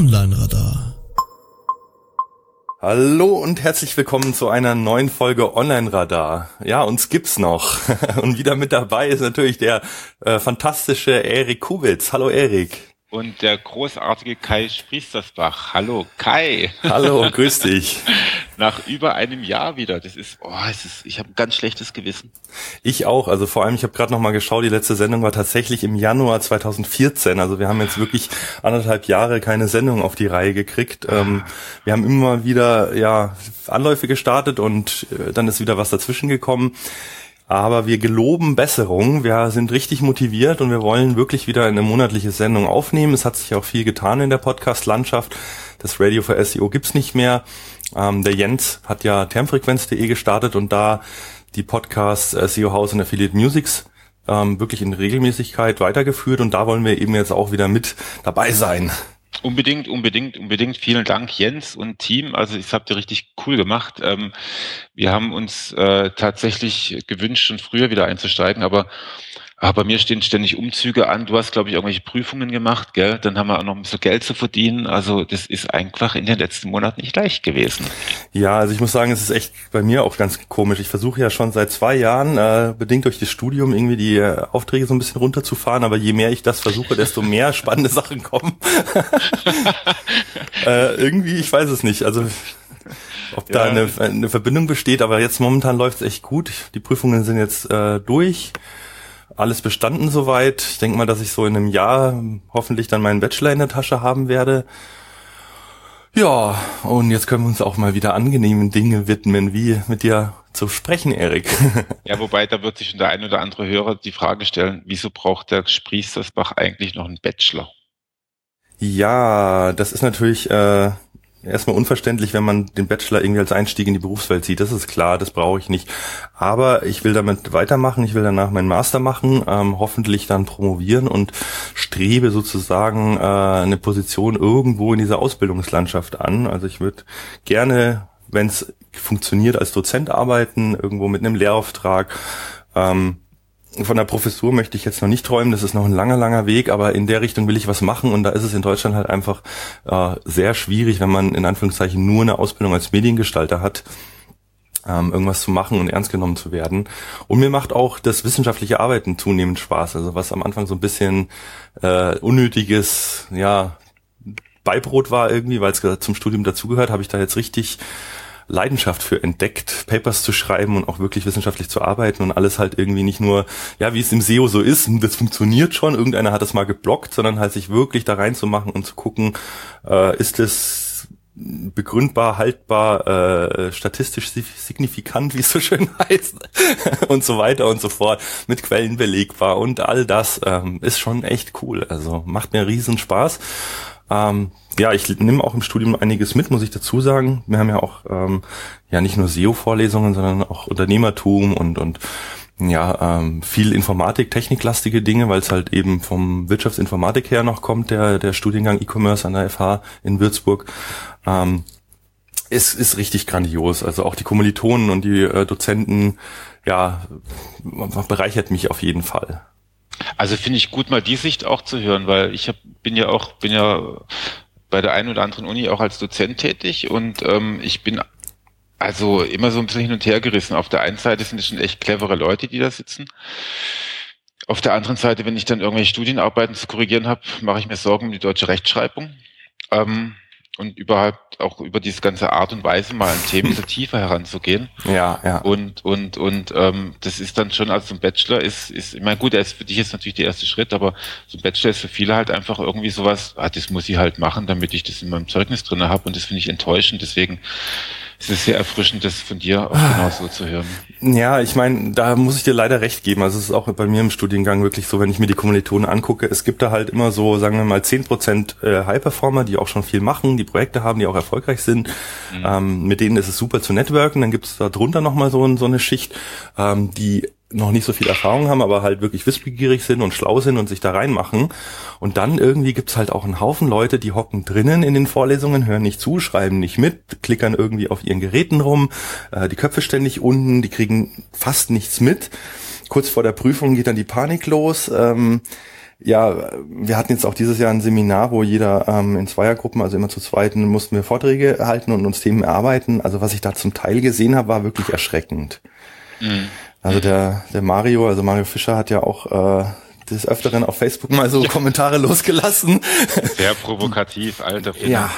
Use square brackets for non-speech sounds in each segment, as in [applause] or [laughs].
Online-Radar. Hallo und herzlich willkommen zu einer neuen Folge Online-Radar. Ja, uns gibt's noch. [laughs] Und wieder mit dabei ist natürlich der äh, fantastische Erik Kubitz. Hallo Erik und der großartige Kai Spriestersbach. Hallo Kai. Hallo, [laughs] grüß dich. Nach über einem Jahr wieder. Das ist, oh, es ist ich habe ein ganz schlechtes Gewissen. Ich auch. Also vor allem, ich habe gerade noch mal geschaut, die letzte Sendung war tatsächlich im Januar 2014. Also wir haben jetzt wirklich anderthalb Jahre keine Sendung auf die Reihe gekriegt. Ähm, wir haben immer wieder ja Anläufe gestartet und äh, dann ist wieder was dazwischen gekommen. Aber wir geloben Besserung. Wir sind richtig motiviert und wir wollen wirklich wieder eine monatliche Sendung aufnehmen. Es hat sich auch viel getan in der Podcast-Landschaft. Das Radio für SEO gibt's nicht mehr. Ähm, der Jens hat ja termfrequenz.de gestartet und da die Podcasts SEO House und Affiliate Musics ähm, wirklich in Regelmäßigkeit weitergeführt und da wollen wir eben jetzt auch wieder mit dabei sein. Unbedingt, unbedingt, unbedingt. Vielen Dank, Jens und Team. Also, das habt ihr richtig cool gemacht. Ähm, wir haben uns äh, tatsächlich gewünscht, schon früher wieder einzusteigen, aber aber bei mir stehen ständig Umzüge an. Du hast, glaube ich, irgendwelche Prüfungen gemacht, gell? Dann haben wir auch noch ein bisschen Geld zu verdienen. Also das ist einfach in den letzten Monaten nicht leicht gewesen. Ja, also ich muss sagen, es ist echt bei mir auch ganz komisch. Ich versuche ja schon seit zwei Jahren, äh, bedingt durch das Studium, irgendwie die äh, Aufträge so ein bisschen runterzufahren. Aber je mehr ich das versuche, desto mehr [laughs] spannende Sachen kommen. [laughs] äh, irgendwie, ich weiß es nicht. Also ob ja. da eine, eine Verbindung besteht, aber jetzt momentan läuft es echt gut. Die Prüfungen sind jetzt äh, durch alles bestanden soweit. Ich denke mal, dass ich so in einem Jahr hoffentlich dann meinen Bachelor in der Tasche haben werde. Ja, und jetzt können wir uns auch mal wieder angenehmen Dinge widmen, wie mit dir zu sprechen, Erik. [laughs] Ja, wobei da wird sich schon der ein oder andere Hörer die Frage stellen, wieso braucht der Spriestersbach eigentlich noch einen Bachelor? Ja, das ist natürlich äh, erstmal unverständlich, wenn man den Bachelor irgendwie als Einstieg in die Berufswelt sieht. Das ist klar, das brauche ich nicht. Aber ich will damit weitermachen, ich will danach meinen Master machen, ähm, hoffentlich dann promovieren und strebe sozusagen äh, eine Position irgendwo in dieser Ausbildungslandschaft an. Also ich würde gerne, wenn es funktioniert, als Dozent arbeiten, irgendwo mit einem Lehrauftrag. Ähm, von der Professur möchte ich jetzt noch nicht träumen, das ist noch ein langer, langer Weg, aber in der Richtung will ich was machen und da ist es in Deutschland halt einfach äh, sehr schwierig, wenn man in Anführungszeichen nur eine Ausbildung als Mediengestalter hat, ähm, irgendwas zu machen und ernst genommen zu werden. Und mir macht auch das wissenschaftliche Arbeiten zunehmend Spaß, also was am Anfang so ein bisschen äh, unnötiges, ja, Beibrot war irgendwie, weil es zum Studium dazugehört, habe ich da jetzt richtig Leidenschaft für entdeckt, Papers zu schreiben und auch wirklich wissenschaftlich zu arbeiten und alles halt irgendwie nicht nur, ja, wie es im SEO so ist, das funktioniert schon, irgendeiner hat das mal geblockt, sondern halt sich wirklich da reinzumachen und zu gucken, äh, ist es begründbar, haltbar, äh, statistisch signifikant, wie es so schön [laughs] heißt, [laughs] und so weiter und so fort, mit Quellen belegbar und all das ähm, ist schon echt cool. Also macht mir riesen Spaß. Ähm, ja, ich nehme auch im Studium einiges mit, muss ich dazu sagen. Wir haben ja auch ähm, ja nicht nur SEO-Vorlesungen, sondern auch Unternehmertum und und ja ähm, viel Informatik, techniklastige Dinge, weil es halt eben vom Wirtschaftsinformatik her noch kommt, der der Studiengang E-Commerce an der FH in Würzburg. Ähm, es ist richtig grandios. Also auch die Kommilitonen und die äh, Dozenten, ja, bereichert mich auf jeden Fall. Also finde ich gut, mal die Sicht auch zu hören, weil ich hab, bin ja auch, bin ja bei der einen oder anderen Uni auch als Dozent tätig und ähm, ich bin also immer so ein bisschen hin und her gerissen. Auf der einen Seite sind es schon echt clevere Leute, die da sitzen. Auf der anderen Seite, wenn ich dann irgendwelche Studienarbeiten zu korrigieren habe, mache ich mir Sorgen um die deutsche Rechtschreibung. Ähm, und überhaupt auch über diese ganze Art und Weise mal ein Thema so [laughs] tiefer heranzugehen. Ja, ja. Und und und ähm, das ist dann schon also ein Bachelor ist ist ich meine gut, er ist für dich jetzt natürlich der erste Schritt, aber so ein Bachelor ist für viele halt einfach irgendwie sowas, ah, das muss ich halt machen, damit ich das in meinem Zeugnis drinne habe und das finde ich enttäuschend, deswegen es ist sehr erfrischend, das von dir auch genau so zu hören. Ja, ich meine, da muss ich dir leider recht geben. Also es ist auch bei mir im Studiengang wirklich so, wenn ich mir die Kommilitonen angucke, es gibt da halt immer so, sagen wir mal, zehn Prozent äh, High-Performer, die auch schon viel machen, die Projekte haben, die auch erfolgreich sind. Mhm. Ähm, mit denen ist es super zu networken. Dann gibt es da drunter nochmal so, so eine Schicht, ähm, die noch nicht so viel Erfahrung haben, aber halt wirklich wissbegierig sind und schlau sind und sich da reinmachen. Und dann irgendwie gibt's halt auch einen Haufen Leute, die hocken drinnen in den Vorlesungen, hören nicht zu, schreiben nicht mit, klickern irgendwie auf ihren Geräten rum, äh, die Köpfe ständig unten, die kriegen fast nichts mit. Kurz vor der Prüfung geht dann die Panik los. Ähm, ja, wir hatten jetzt auch dieses Jahr ein Seminar, wo jeder ähm, in Zweiergruppen, also immer zu zweiten, mussten wir Vorträge halten und uns Themen erarbeiten. Also was ich da zum Teil gesehen habe, war wirklich erschreckend. Mhm. Also der, der Mario, also Mario Fischer hat ja auch äh, des Öfteren auf Facebook mal so ja. Kommentare losgelassen. Sehr provokativ, alter Film. Ja.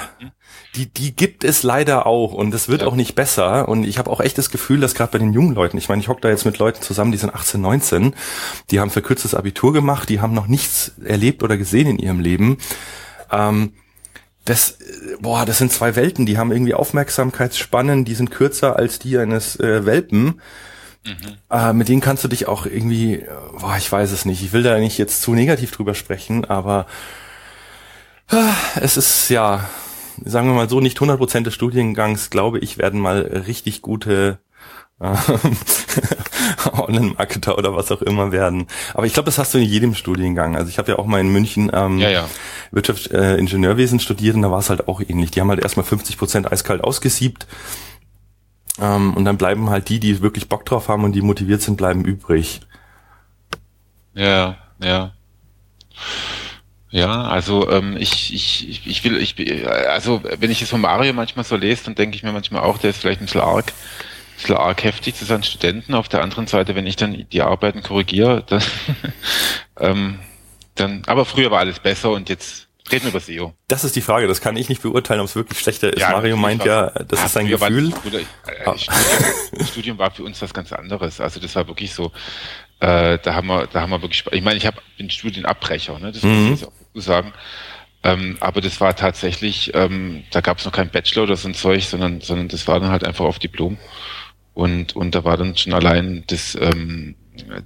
Die, die gibt es leider auch und es wird ja. auch nicht besser. Und ich habe auch echt das Gefühl, dass gerade bei den jungen Leuten, ich meine, ich hocke da jetzt mit Leuten zusammen, die sind 18, 19, die haben verkürztes Abitur gemacht, die haben noch nichts erlebt oder gesehen in ihrem Leben. Ähm, das, boah, das sind zwei Welten, die haben irgendwie Aufmerksamkeitsspannen, die sind kürzer als die eines äh, Welpen. Mhm. Äh, mit denen kannst du dich auch irgendwie, boah, ich weiß es nicht, ich will da nicht jetzt zu negativ drüber sprechen, aber äh, es ist ja, sagen wir mal so, nicht 100% des Studiengangs, glaube ich, werden mal richtig gute äh, [laughs] Online-Marketer oder was auch immer werden. Aber ich glaube, das hast du in jedem Studiengang. Also ich habe ja auch mal in München ähm, ja, ja. Wirtschaftsingenieurwesen äh, studiert und da war es halt auch ähnlich. Die haben halt erstmal 50 Prozent eiskalt ausgesiebt ähm, und dann bleiben halt die, die wirklich Bock drauf haben und die motiviert sind, bleiben übrig. Ja, ja. Ja, also ähm, ich, ich, ich will, ich also wenn ich es von Mario manchmal so lese, dann denke ich mir manchmal auch, der ist vielleicht ein bisschen arg, ein bisschen arg heftig zu seinen Studenten. Auf der anderen Seite, wenn ich dann die Arbeiten korrigiere, dann, [laughs] ähm, dann, aber früher war alles besser und jetzt Reden über SEO. Das ist die Frage, das kann ich nicht beurteilen, ob es wirklich schlechter ist. Ja, Mario meint ja, das ja, ist sein Gefühl. War, äh, ah. Studium, Studium war für uns was ganz anderes. Also das war wirklich so, äh, da haben wir, da haben wir wirklich, ich meine, ich hab, bin Studienabbrecher, ne? das mhm. muss ich auch sagen. Ähm, aber das war tatsächlich, ähm, da gab es noch kein Bachelor oder so ein Zeug, sondern, sondern das war dann halt einfach auf Diplom. Und, und da war dann schon allein das, ähm,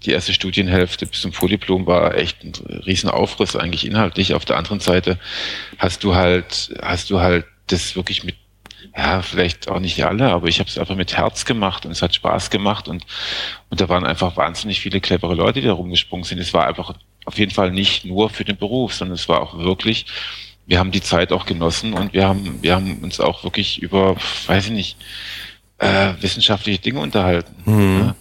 die erste Studienhälfte bis zum Vordiplom war echt ein riesen Aufriss eigentlich inhaltlich. Auf der anderen Seite hast du halt, hast du halt das wirklich mit, ja, vielleicht auch nicht alle, aber ich habe es einfach mit Herz gemacht und es hat Spaß gemacht und, und da waren einfach wahnsinnig viele clevere Leute, die da rumgesprungen sind. Es war einfach auf jeden Fall nicht nur für den Beruf, sondern es war auch wirklich, wir haben die Zeit auch genossen und wir haben, wir haben uns auch wirklich über, weiß ich nicht, äh, wissenschaftliche Dinge unterhalten. Mhm. Ja.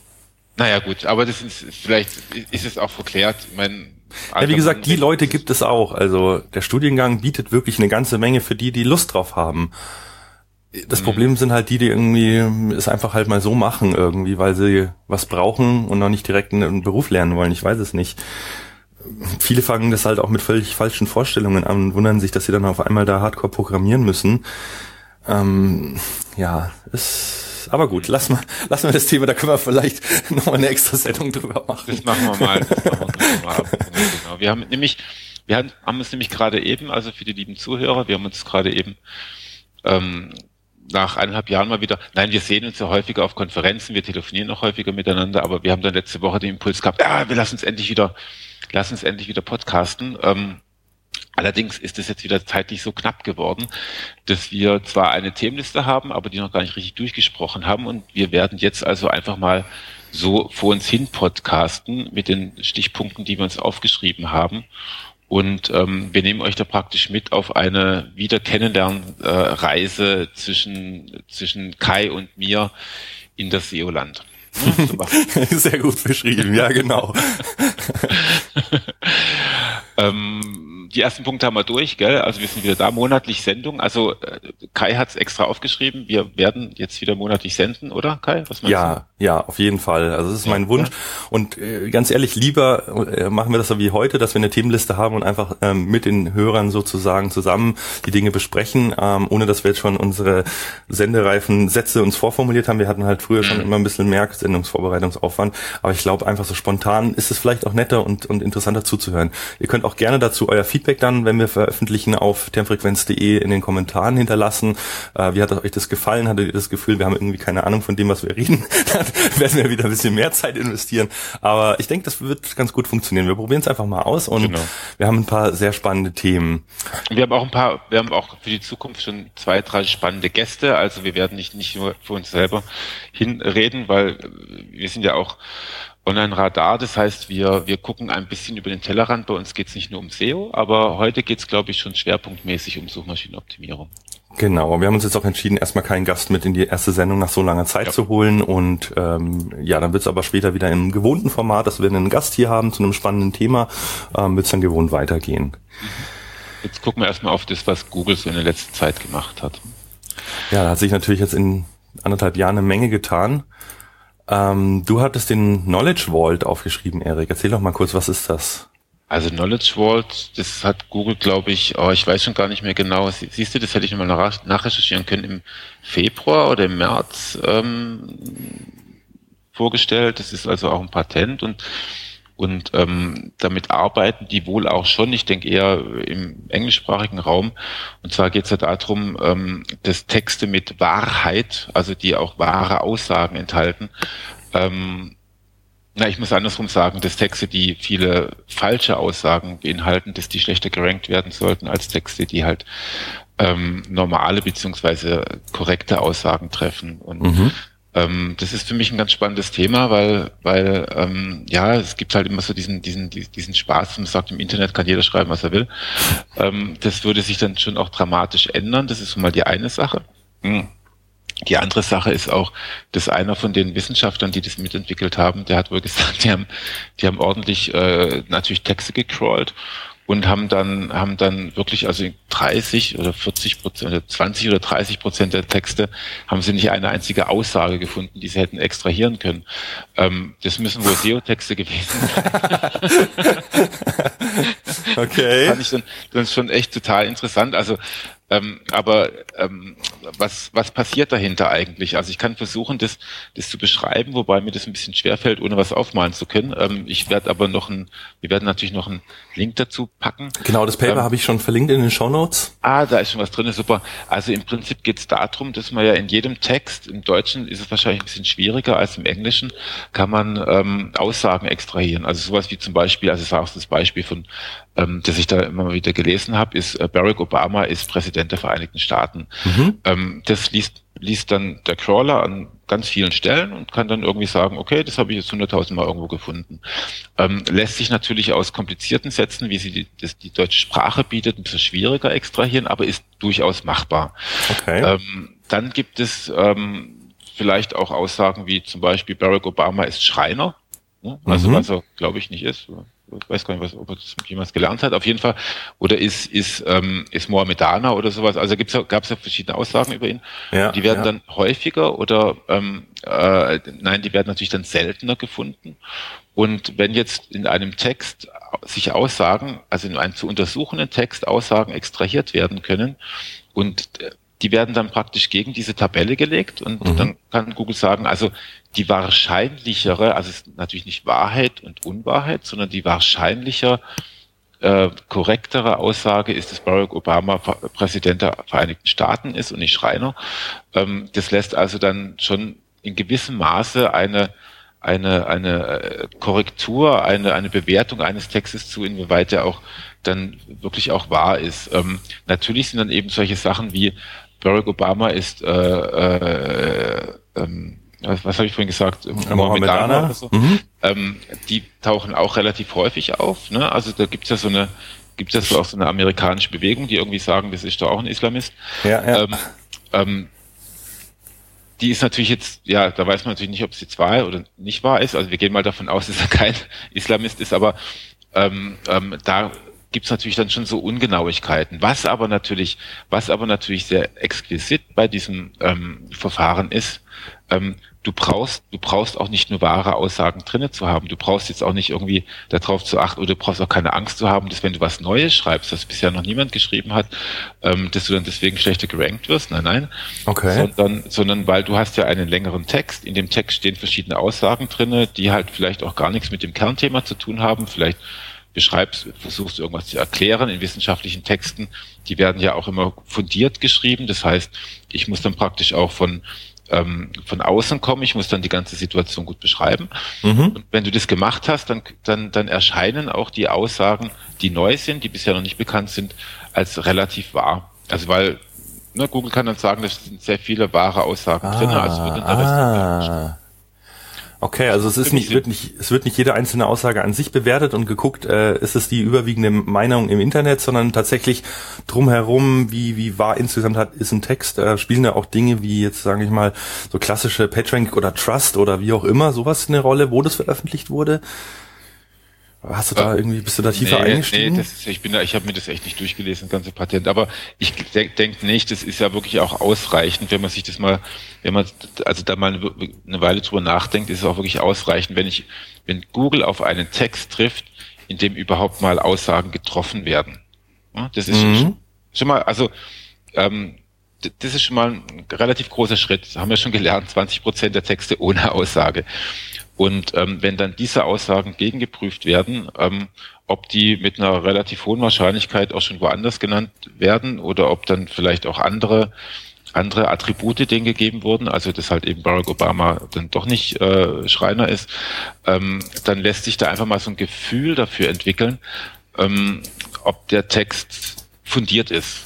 Naja, gut, aber das ist, vielleicht ist es auch verklärt. Ich meine, ja, wie gesagt, die Leute gibt es auch. Also der Studiengang bietet wirklich eine ganze Menge für die, die Lust drauf haben. Das mhm. Problem sind halt die, die irgendwie es einfach halt mal so machen irgendwie, weil sie was brauchen und noch nicht direkt einen Beruf lernen wollen. Ich weiß es nicht. Viele fangen das halt auch mit völlig falschen Vorstellungen an und wundern sich, dass sie dann auf einmal da hardcore programmieren müssen. Ähm, ja, es aber gut, lass mal, lass mal das Thema, da können wir vielleicht [laughs] noch mal eine extra Sendung drüber machen. Das machen wir mal. Das machen wir, mal genau. wir haben nämlich, wir haben, haben uns nämlich gerade eben, also für die lieben Zuhörer, wir haben uns gerade eben ähm, nach eineinhalb Jahren mal wieder, nein, wir sehen uns ja häufiger auf Konferenzen, wir telefonieren noch häufiger miteinander, aber wir haben dann letzte Woche den Impuls gehabt, ja, wir lassen uns endlich wieder, lassen uns endlich wieder podcasten. Ähm, Allerdings ist es jetzt wieder zeitlich so knapp geworden, dass wir zwar eine Themenliste haben, aber die noch gar nicht richtig durchgesprochen haben. Und wir werden jetzt also einfach mal so vor uns hin podcasten mit den Stichpunkten, die wir uns aufgeschrieben haben. Und ähm, wir nehmen euch da praktisch mit auf eine Wiederkennenlernreise äh, zwischen, zwischen Kai und mir in das SEO-Land. [laughs] Sehr gut beschrieben, ja genau. [laughs] [laughs] ähm, die ersten Punkte haben wir durch, gell? Also wir sind wieder da, monatlich Sendung. Also äh, Kai hat es extra aufgeschrieben. Wir werden jetzt wieder monatlich senden, oder Kai? Was meinst ja, du? ja, auf jeden Fall. Also das ist mein Wunsch. Ja. Und äh, ganz ehrlich, lieber äh, machen wir das so wie heute, dass wir eine Themenliste haben und einfach ähm, mit den Hörern sozusagen zusammen die Dinge besprechen, ähm, ohne dass wir jetzt schon unsere sendereifen Sätze uns vorformuliert haben. Wir hatten halt früher mhm. schon immer ein bisschen mehr Sendungsvorbereitungsaufwand. Aber ich glaube einfach so spontan ist es vielleicht auch netter und, und interessanter zuzuhören. Ihr könnt auch gerne dazu euer Feedback Feedback dann, wenn wir veröffentlichen, auf termfrequenz.de in den Kommentaren hinterlassen. Äh, wie hat euch das gefallen? Hattet ihr das Gefühl, wir haben irgendwie keine Ahnung von dem, was wir reden? [laughs] dann werden wir wieder ein bisschen mehr Zeit investieren. Aber ich denke, das wird ganz gut funktionieren. Wir probieren es einfach mal aus und genau. wir haben ein paar sehr spannende Themen. Wir haben auch ein paar, wir haben auch für die Zukunft schon zwei, drei spannende Gäste. Also wir werden nicht, nicht nur für uns selber hinreden, weil wir sind ja auch Online-Radar. Das heißt, wir, wir gucken ein bisschen über den Tellerrand. Bei uns geht es nicht nur um SEO, aber heute geht es, glaube ich, schon schwerpunktmäßig um Suchmaschinenoptimierung. Genau, wir haben uns jetzt auch entschieden, erstmal keinen Gast mit in die erste Sendung nach so langer Zeit ja. zu holen. Und ähm, ja, dann wird es aber später wieder im gewohnten Format, dass wir einen Gast hier haben zu einem spannenden Thema, ähm, wird es dann gewohnt weitergehen. Jetzt gucken wir erstmal auf das, was Google so in der letzten Zeit gemacht hat. Ja, da hat sich natürlich jetzt in anderthalb Jahren eine Menge getan. Ähm, du hattest den Knowledge Vault aufgeschrieben, Erik. Erzähl doch mal kurz, was ist das? Also Knowledge Vault, das hat Google, glaube ich, oh, ich weiß schon gar nicht mehr genau. Siehst du, das hätte ich nochmal nachrecherchieren können im Februar oder im März ähm, vorgestellt. Das ist also auch ein Patent und und ähm, damit arbeiten die wohl auch schon, ich denke eher im englischsprachigen Raum. Und zwar geht es ja darum, ähm, dass Texte mit Wahrheit, also die auch wahre Aussagen enthalten, ähm, na, ich muss andersrum sagen, dass Texte, die viele falsche Aussagen beinhalten, dass die schlechter gerankt werden sollten als Texte, die halt ähm, normale beziehungsweise korrekte Aussagen treffen. Und mhm. Ähm, das ist für mich ein ganz spannendes Thema, weil, weil ähm, ja, es gibt halt immer so diesen, diesen, diesen Spaß, man sagt, im Internet kann jeder schreiben, was er will. Ähm, das würde sich dann schon auch dramatisch ändern. Das ist schon mal die eine Sache. Mhm. Die andere Sache ist auch, dass einer von den Wissenschaftlern, die das mitentwickelt haben, der hat wohl gesagt, die haben, die haben ordentlich äh, natürlich Texte gecrawlt und haben dann haben dann wirklich also 30 oder 40 Prozent oder 20 oder 30 Prozent der Texte haben sie nicht eine einzige Aussage gefunden, die sie hätten extrahieren können. Ähm, das müssen wohl SEO-Texte gewesen sein. [laughs] okay. Das fand ich dann, dann schon echt total interessant. Also ähm, aber ähm, was, was passiert dahinter eigentlich? Also ich kann versuchen, das, das zu beschreiben, wobei mir das ein bisschen schwerfällt, ohne was aufmalen zu können. Ähm, ich werde aber noch ein, wir werden natürlich noch einen Link dazu packen. Genau, das Paper ähm, habe ich schon verlinkt in den Show Notes. Ah, da ist schon was drin, super. Also im Prinzip geht es darum, dass man ja in jedem Text, im Deutschen ist es wahrscheinlich ein bisschen schwieriger als im Englischen, kann man ähm, Aussagen extrahieren. Also sowas wie zum Beispiel, also es war auch das Beispiel von ähm, das ich da immer wieder gelesen habe, ist äh, Barack Obama ist Präsident der Vereinigten Staaten. Mhm. Ähm, das liest, liest dann der Crawler an ganz vielen Stellen und kann dann irgendwie sagen, okay, das habe ich jetzt hunderttausendmal irgendwo gefunden. Ähm, lässt sich natürlich aus komplizierten Sätzen, wie sie die, das, die deutsche Sprache bietet, ein bisschen schwieriger extrahieren, aber ist durchaus machbar. Okay. Ähm, dann gibt es ähm, vielleicht auch Aussagen wie zum Beispiel Barack Obama ist Schreiner. Ne? Also mhm. was er, glaube ich, nicht ist ich weiß gar nicht, was, ob er das jemals gelernt hat, auf jeden Fall. Oder ist, ist, ähm, ist Mohammedaner oder sowas. Also gibt's ja, gab es ja verschiedene Aussagen über ihn. Ja, die werden ja. dann häufiger oder ähm, äh, nein, die werden natürlich dann seltener gefunden. Und wenn jetzt in einem Text sich Aussagen, also in einem zu untersuchenden Text Aussagen extrahiert werden können und äh, die werden dann praktisch gegen diese Tabelle gelegt und mhm. dann kann Google sagen, also die wahrscheinlichere, also es ist natürlich nicht Wahrheit und Unwahrheit, sondern die wahrscheinlicher äh, korrektere Aussage ist, dass Barack Obama Präsident der Vereinigten Staaten ist und nicht Schreiner. Ähm, das lässt also dann schon in gewissem Maße eine eine, eine äh, Korrektur, eine, eine Bewertung eines Textes zu, inwieweit er auch dann wirklich auch wahr ist. Ähm, natürlich sind dann eben solche Sachen wie Barack Obama ist äh, äh, ähm, was habe ich vorhin gesagt, Mohammedaner, so. mhm. ähm, die tauchen auch relativ häufig auf. Ne? Also da gibt's ja so eine, gibt es ja so auch so eine amerikanische Bewegung, die irgendwie sagen, das ist doch auch ein Islamist. Ja, ja. Ähm, ähm, die ist natürlich jetzt, ja, da weiß man natürlich nicht, ob es jetzt wahr oder nicht wahr ist. Also wir gehen mal davon aus, [laughs] dass er kein Islamist ist, aber ähm, ähm, da gibt es natürlich dann schon so Ungenauigkeiten. Was aber natürlich, was aber natürlich sehr exquisit bei diesem ähm, Verfahren ist, ähm, du brauchst, du brauchst auch nicht nur wahre Aussagen drinnen zu haben. Du brauchst jetzt auch nicht irgendwie darauf zu achten oder du brauchst auch keine Angst zu haben, dass wenn du was Neues schreibst, das bisher noch niemand geschrieben hat, ähm, dass du dann deswegen schlechter gerankt wirst. Nein, nein. Okay. Sondern, sondern weil du hast ja einen längeren Text. In dem Text stehen verschiedene Aussagen drinnen, die halt vielleicht auch gar nichts mit dem Kernthema zu tun haben. Vielleicht beschreibst, versuchst irgendwas zu erklären in wissenschaftlichen Texten. Die werden ja auch immer fundiert geschrieben. Das heißt, ich muss dann praktisch auch von ähm, von außen kommen, ich muss dann die ganze Situation gut beschreiben. Mhm. Und wenn du das gemacht hast, dann, dann, dann erscheinen auch die Aussagen, die neu sind, die bisher noch nicht bekannt sind, als relativ wahr. Also weil ne, Google kann dann sagen, da sind sehr viele wahre Aussagen ah, drin, also wird dann der ah. Okay, also es ist nicht, wird nicht, es wird nicht jede einzelne Aussage an sich bewertet und geguckt, äh, ist es die überwiegende Meinung im Internet, sondern tatsächlich drumherum, wie, wie war insgesamt hat, ist ein Text, äh, spielen da auch Dinge wie jetzt, sage ich mal, so klassische PageRank oder Trust oder wie auch immer, sowas eine Rolle, wo das veröffentlicht wurde? Hast du da äh, irgendwie, bist du da tiefer nee, eingestiegen? Nee, das ist, ich bin da, ich habe mir das echt nicht durchgelesen, das ganze Patent. Aber ich denke denk nicht, das ist ja wirklich auch ausreichend, wenn man sich das mal, wenn man also da mal eine, eine Weile drüber nachdenkt, ist es auch wirklich ausreichend, wenn ich, wenn Google auf einen Text trifft, in dem überhaupt mal Aussagen getroffen werden. Das ist mhm. schon, schon mal, also ähm, das ist schon mal ein relativ großer Schritt. Das haben wir schon gelernt, 20 Prozent der Texte ohne Aussage. Und ähm, wenn dann diese Aussagen gegengeprüft werden, ähm, ob die mit einer relativ hohen Wahrscheinlichkeit auch schon woanders genannt werden oder ob dann vielleicht auch andere andere Attribute denen gegeben wurden, also dass halt eben Barack Obama dann doch nicht äh, Schreiner ist, ähm, dann lässt sich da einfach mal so ein Gefühl dafür entwickeln, ähm, ob der Text fundiert ist.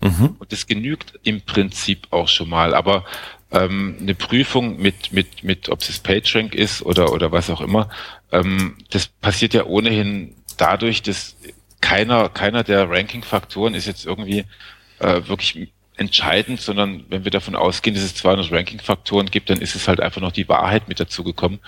Mhm. Und das genügt im Prinzip auch schon mal. Aber ähm, eine Prüfung mit, mit, mit, ob es PageRank ist oder, oder was auch immer, ähm, das passiert ja ohnehin dadurch, dass keiner, keiner der Ranking-Faktoren ist jetzt irgendwie äh, wirklich entscheidend, sondern wenn wir davon ausgehen, dass es 200 Ranking-Faktoren gibt, dann ist es halt einfach noch die Wahrheit mit dazugekommen.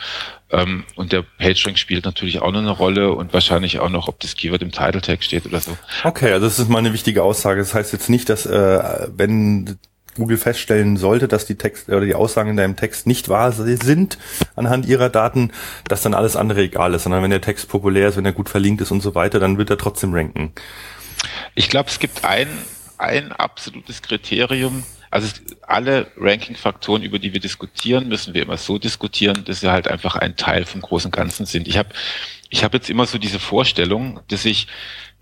Ähm, und der PageRank spielt natürlich auch noch eine Rolle und wahrscheinlich auch noch, ob das Keyword im Title Tag steht oder so. Okay, also das ist mal eine wichtige Aussage. Das heißt jetzt nicht, dass äh, wenn Google feststellen sollte, dass die Text oder die Aussagen in deinem Text nicht wahr sind anhand ihrer Daten, dass dann alles andere egal ist, sondern wenn der Text populär ist, wenn er gut verlinkt ist und so weiter, dann wird er trotzdem ranken. Ich glaube, es gibt ein, ein absolutes Kriterium. Also alle Ranking-Faktoren, über die wir diskutieren, müssen wir immer so diskutieren, dass sie halt einfach ein Teil vom großen Ganzen sind. Ich habe ich hab jetzt immer so diese Vorstellung, dass ich,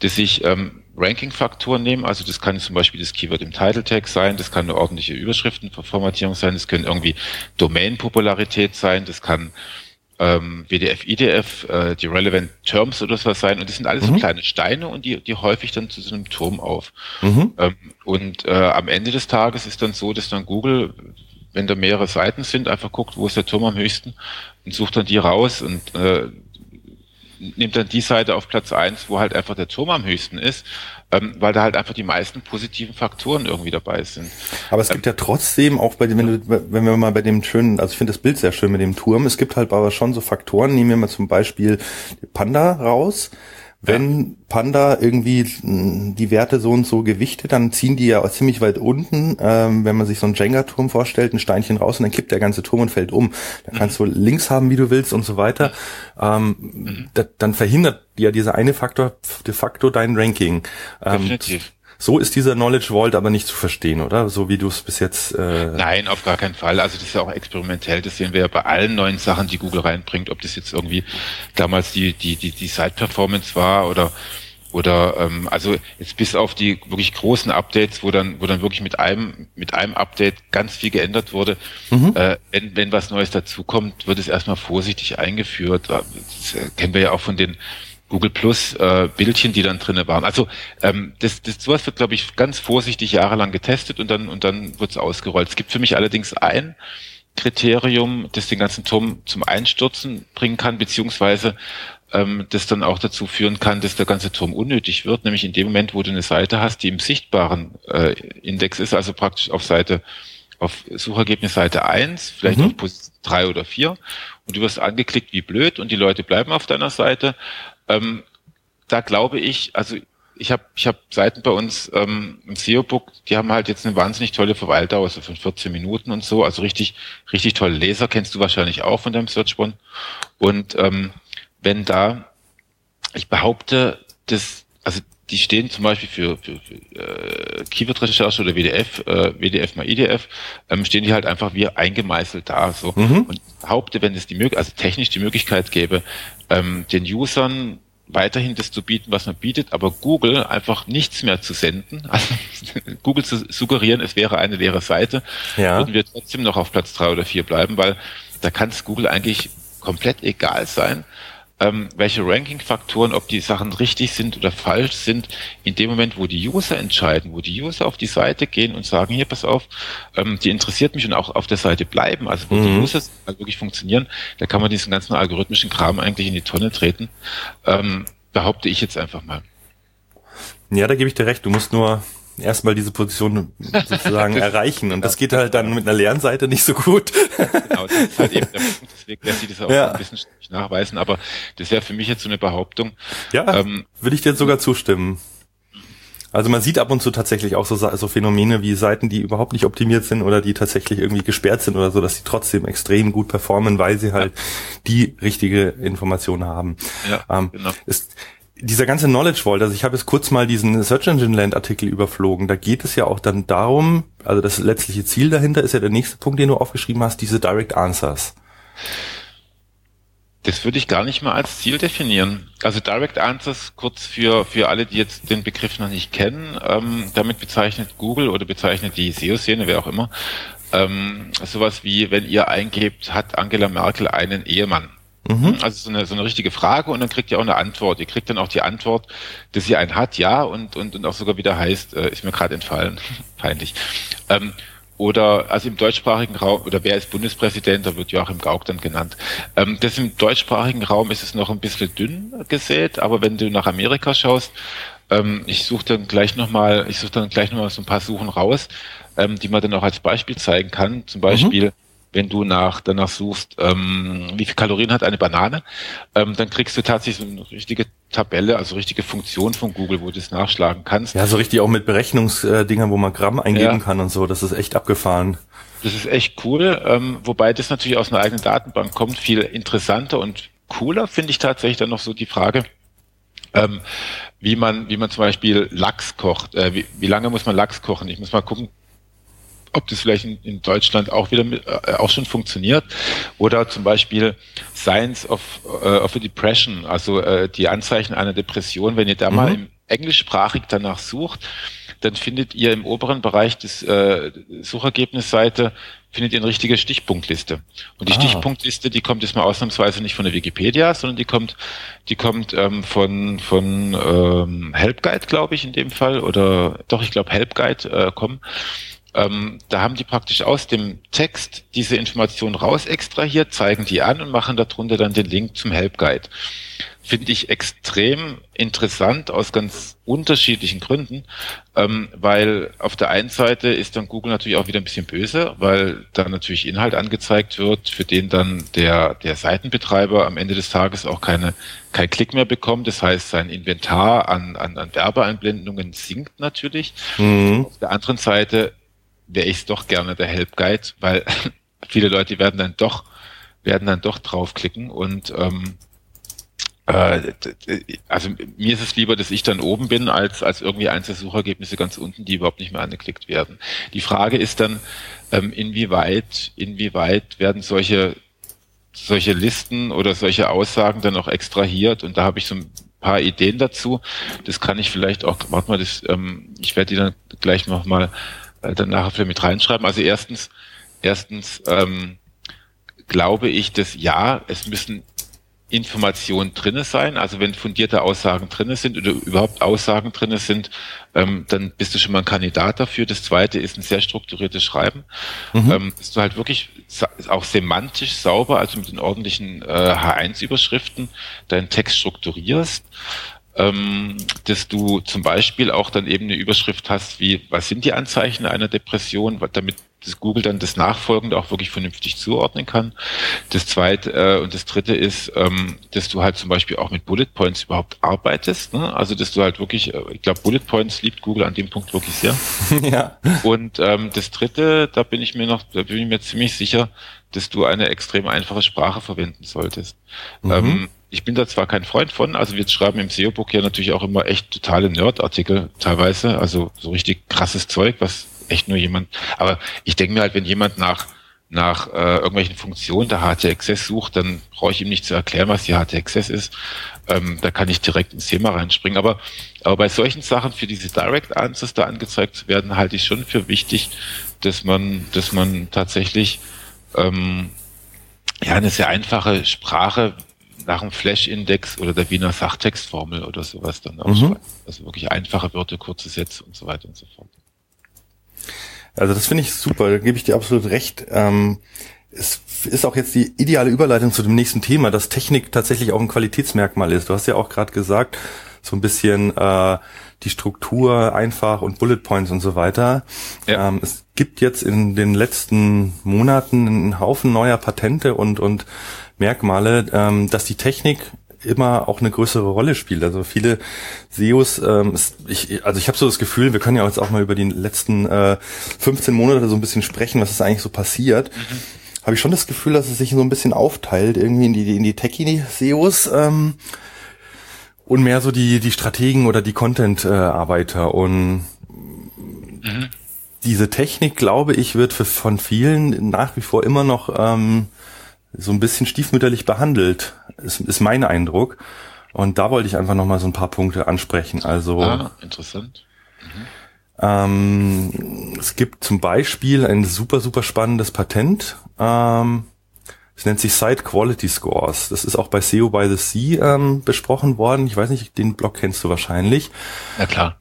dass ich ähm, Ranking-Faktoren nehmen. Also das kann zum Beispiel das Keyword im Title Tag sein, das kann eine ordentliche Überschriftenformatierung sein, das können irgendwie Domain-Popularität sein, das kann ähm, WDF, IDF, äh, die Relevant Terms oder was sein. Und das sind alles mhm. so kleine Steine und die, die häufig dann zu so einem Turm auf. Mhm. Ähm, und äh, am Ende des Tages ist dann so, dass dann Google, wenn da mehrere Seiten sind, einfach guckt, wo ist der Turm am höchsten und sucht dann die raus und äh, nimmt dann die Seite auf Platz eins, wo halt einfach der Turm am höchsten ist, ähm, weil da halt einfach die meisten positiven Faktoren irgendwie dabei sind. Aber es gibt ähm, ja trotzdem auch bei dem, wenn, du, wenn wir mal bei dem schönen, also ich finde das Bild sehr schön mit dem Turm, es gibt halt aber schon so Faktoren, nehmen wir mal zum Beispiel Panda raus, wenn Panda irgendwie hm, die Werte so und so gewichtet, dann ziehen die ja ziemlich weit unten, ähm, wenn man sich so einen Jenga-Turm vorstellt, ein Steinchen raus und dann kippt der ganze Turm und fällt um. Dann kannst du links haben, wie du willst und so weiter. Ähm, mhm. da, dann verhindert ja dieser eine Faktor de facto dein Ranking. Ähm, Definitiv. So ist dieser Knowledge Vault aber nicht zu verstehen, oder? So wie du es bis jetzt. Äh Nein, auf gar keinen Fall. Also das ist ja auch experimentell. Das sehen wir ja bei allen neuen Sachen, die Google reinbringt, ob das jetzt irgendwie damals die die die die Site Performance war oder oder ähm, also jetzt bis auf die wirklich großen Updates, wo dann wo dann wirklich mit einem mit einem Update ganz viel geändert wurde. Mhm. Äh, wenn wenn was Neues dazukommt, wird es erstmal vorsichtig eingeführt. Das äh, kennen wir ja auch von den Google Plus äh, Bildchen, die dann drinnen waren. Also ähm, das, das sowas wird, glaube ich, ganz vorsichtig jahrelang getestet und dann und dann wird es ausgerollt. Es gibt für mich allerdings ein Kriterium, das den ganzen Turm zum Einstürzen bringen kann, beziehungsweise ähm, das dann auch dazu führen kann, dass der ganze Turm unnötig wird, nämlich in dem Moment, wo du eine Seite hast, die im sichtbaren äh, Index ist, also praktisch auf Seite auf Suchergebnis Seite 1, vielleicht mhm. auf Position 3 oder 4 und du wirst angeklickt wie blöd und die Leute bleiben auf deiner Seite, ähm, da glaube ich, also ich habe ich hab Seiten bei uns ähm, im SEO-Book, die haben halt jetzt eine wahnsinnig tolle Verweildauer, so von 14 Minuten und so, also richtig, richtig tolle Leser, kennst du wahrscheinlich auch von deinem Search-One. Und ähm, wenn da, ich behaupte, dass, also die stehen zum Beispiel für, für, für äh, Keyword-Recherche oder WDF, äh, WDF mal IDF, ähm, stehen die halt einfach wie eingemeißelt da. So. Mhm. Und behaupte, wenn es die Möglichkeit, also technisch die Möglichkeit gäbe, ähm, den Usern weiterhin das zu bieten, was man bietet, aber Google einfach nichts mehr zu senden, [laughs] also Google zu suggerieren, es wäre eine leere Seite, ja. würden wir trotzdem noch auf Platz drei oder vier bleiben, weil da kann es Google eigentlich komplett egal sein, ähm, welche Ranking-Faktoren, ob die Sachen richtig sind oder falsch sind, in dem Moment, wo die User entscheiden, wo die User auf die Seite gehen und sagen, hier, pass auf, ähm, die interessiert mich und auch auf der Seite bleiben, also wo mhm. die User wirklich funktionieren, da kann man diesen ganzen algorithmischen Kram eigentlich in die Tonne treten, ähm, behaupte ich jetzt einfach mal. Ja, da gebe ich dir recht. Du musst nur erstmal diese Position [laughs] sozusagen erreichen. Und das geht halt dann mit einer Lernseite nicht so gut. genau, das ist halt eben der Punkt, deswegen lässt sich das auch ja. ein bisschen nachweisen, aber das wäre für mich jetzt so eine Behauptung. Ja, ähm, würde ich dir sogar zustimmen. Also man sieht ab und zu tatsächlich auch so, so Phänomene wie Seiten, die überhaupt nicht optimiert sind oder die tatsächlich irgendwie gesperrt sind oder so, dass sie trotzdem extrem gut performen, weil sie halt ja. die richtige Information haben. Ja, ähm, genau. Ist, dieser ganze Knowledge Vault, also ich habe jetzt kurz mal diesen Search Engine Land Artikel überflogen, da geht es ja auch dann darum, also das letztliche Ziel dahinter ist ja der nächste Punkt, den du aufgeschrieben hast, diese Direct Answers. Das würde ich gar nicht mal als Ziel definieren. Also Direct Answers, kurz für, für alle, die jetzt den Begriff noch nicht kennen, ähm, damit bezeichnet Google oder bezeichnet die SEO-Szene, wer auch immer, ähm, sowas wie, wenn ihr eingebt, hat Angela Merkel einen Ehemann. Mhm. Also so eine, so eine richtige Frage und dann kriegt ihr auch eine Antwort. Ihr kriegt dann auch die Antwort, dass sie einen hat, ja, und, und, und auch sogar wieder heißt, äh, ist mir gerade entfallen, [laughs] peinlich. Ähm, oder also im deutschsprachigen Raum, oder wer ist Bundespräsident, da wird Joachim Gauck dann genannt. Ähm, das im deutschsprachigen Raum ist es noch ein bisschen dünn gesät, aber wenn du nach Amerika schaust, ähm, ich suche dann gleich nochmal, ich suche dann gleich nochmal so ein paar Suchen raus, ähm, die man dann auch als Beispiel zeigen kann. Zum Beispiel mhm wenn du nach danach suchst, ähm, wie viel Kalorien hat eine Banane, ähm, dann kriegst du tatsächlich so eine richtige Tabelle, also richtige Funktion von Google, wo du das nachschlagen kannst. Ja, so richtig auch mit Berechnungsdingern, wo man Gramm eingeben ja. kann und so. Das ist echt abgefahren. Das ist echt cool, ähm, wobei das natürlich aus einer eigenen Datenbank kommt. Viel interessanter und cooler finde ich tatsächlich dann noch so die Frage, ähm, wie man, wie man zum Beispiel Lachs kocht. Äh, wie, wie lange muss man Lachs kochen? Ich muss mal gucken, ob das vielleicht in, in Deutschland auch wieder mit, äh, auch schon funktioniert. Oder zum Beispiel Science of, äh, of a Depression, also äh, die Anzeichen einer Depression. Wenn ihr da mhm. mal im englischsprachig danach sucht, dann findet ihr im oberen Bereich des äh, Suchergebnisseite findet ihr eine richtige Stichpunktliste. Und die ah. Stichpunktliste, die kommt jetzt mal ausnahmsweise nicht von der Wikipedia, sondern die kommt, die kommt ähm, von von ähm, Helpguide, glaube ich, in dem Fall, oder doch, ich glaube Helpguide äh, kommen. Ähm, da haben die praktisch aus dem Text diese Information raus extrahiert, zeigen die an und machen darunter dann den Link zum Help Guide. Finde ich extrem interessant aus ganz unterschiedlichen Gründen, ähm, weil auf der einen Seite ist dann Google natürlich auch wieder ein bisschen böse, weil da natürlich Inhalt angezeigt wird, für den dann der, der Seitenbetreiber am Ende des Tages auch keine, kein Klick mehr bekommt. Das heißt, sein Inventar an, an, an Werbeeinblendungen sinkt natürlich. Mhm. Auf der anderen Seite wäre ich doch gerne der Help Guide, weil [laughs] viele Leute werden dann doch werden dann doch draufklicken und ähm, äh, also mir ist es lieber, dass ich dann oben bin, als als irgendwie Einzelsuchergebnisse ganz unten, die überhaupt nicht mehr angeklickt werden. Die Frage ist dann, ähm, inwieweit inwieweit werden solche solche Listen oder solche Aussagen dann auch extrahiert und da habe ich so ein paar Ideen dazu. Das kann ich vielleicht auch, warte mal, das, ähm, ich werde die dann gleich nochmal mal äh, dann nachher vielleicht mit reinschreiben. Also erstens, erstens ähm, glaube ich, dass ja, es müssen Informationen drinne sein. Also wenn fundierte Aussagen drinne sind oder überhaupt Aussagen drinne sind, ähm, dann bist du schon mal ein Kandidat dafür. Das zweite ist ein sehr strukturiertes Schreiben, mhm. ähm, dass du halt wirklich auch semantisch sauber, also mit den ordentlichen äh, H1-Überschriften, deinen Text strukturierst ähm, dass du zum Beispiel auch dann eben eine Überschrift hast, wie, was sind die Anzeichen einer Depression, damit das Google dann das Nachfolgende auch wirklich vernünftig zuordnen kann. Das zweite äh, und das dritte ist, ähm, dass du halt zum Beispiel auch mit Bullet Points überhaupt arbeitest. Ne? Also dass du halt wirklich, äh, ich glaube, Bullet Points liebt Google an dem Punkt wirklich sehr. [laughs] ja. Und ähm, das dritte, da bin ich mir noch, da bin ich mir ziemlich sicher, dass du eine extrem einfache Sprache verwenden solltest. Mhm. Ähm, ich bin da zwar kein Freund von, also wir schreiben im SEO-Book ja natürlich auch immer echt totale Nerd-Artikel teilweise, also so richtig krasses Zeug, was echt nur jemand, aber ich denke mir halt, wenn jemand nach nach äh, irgendwelchen Funktionen der HT-Access sucht, dann brauche ich ihm nicht zu erklären, was die HT-Access ist. Ähm, da kann ich direkt ins Thema reinspringen. Aber, aber bei solchen Sachen, für diese Direct Answers da angezeigt zu werden, halte ich schon für wichtig, dass man, dass man tatsächlich ähm, ja eine sehr einfache Sprache nach dem Flash-Index oder der Wiener Sachtextformel oder sowas dann auch mhm. Also wirklich einfache Wörter, kurze Sätze und so weiter und so fort. Also das finde ich super, da gebe ich dir absolut recht. Ähm, es ist auch jetzt die ideale Überleitung zu dem nächsten Thema, dass Technik tatsächlich auch ein Qualitätsmerkmal ist. Du hast ja auch gerade gesagt, so ein bisschen äh, die Struktur einfach und Bullet Points und so weiter. Ja. Ähm, es gibt jetzt in den letzten Monaten einen Haufen neuer Patente und, und Merkmale, ähm, dass die Technik immer auch eine größere Rolle spielt. Also viele SEOs, ähm, ich, also ich habe so das Gefühl, wir können ja jetzt auch mal über die letzten äh, 15 Monate so ein bisschen sprechen, was ist eigentlich so passiert. Mhm. Habe ich schon das Gefühl, dass es sich so ein bisschen aufteilt, irgendwie in die, in die Techie-SEOs ähm, und mehr so die, die Strategen oder die Content-Arbeiter. Und mhm. diese Technik, glaube ich, wird für, von vielen nach wie vor immer noch ähm, so ein bisschen stiefmütterlich behandelt, ist, ist mein Eindruck. Und da wollte ich einfach nochmal so ein paar Punkte ansprechen. Also ah, interessant. Mhm. Ähm, es gibt zum Beispiel ein super, super spannendes Patent. Ähm, es nennt sich Site Quality Scores. Das ist auch bei SEO by the Sea ähm, besprochen worden. Ich weiß nicht, den Blog kennst du wahrscheinlich. Ja klar.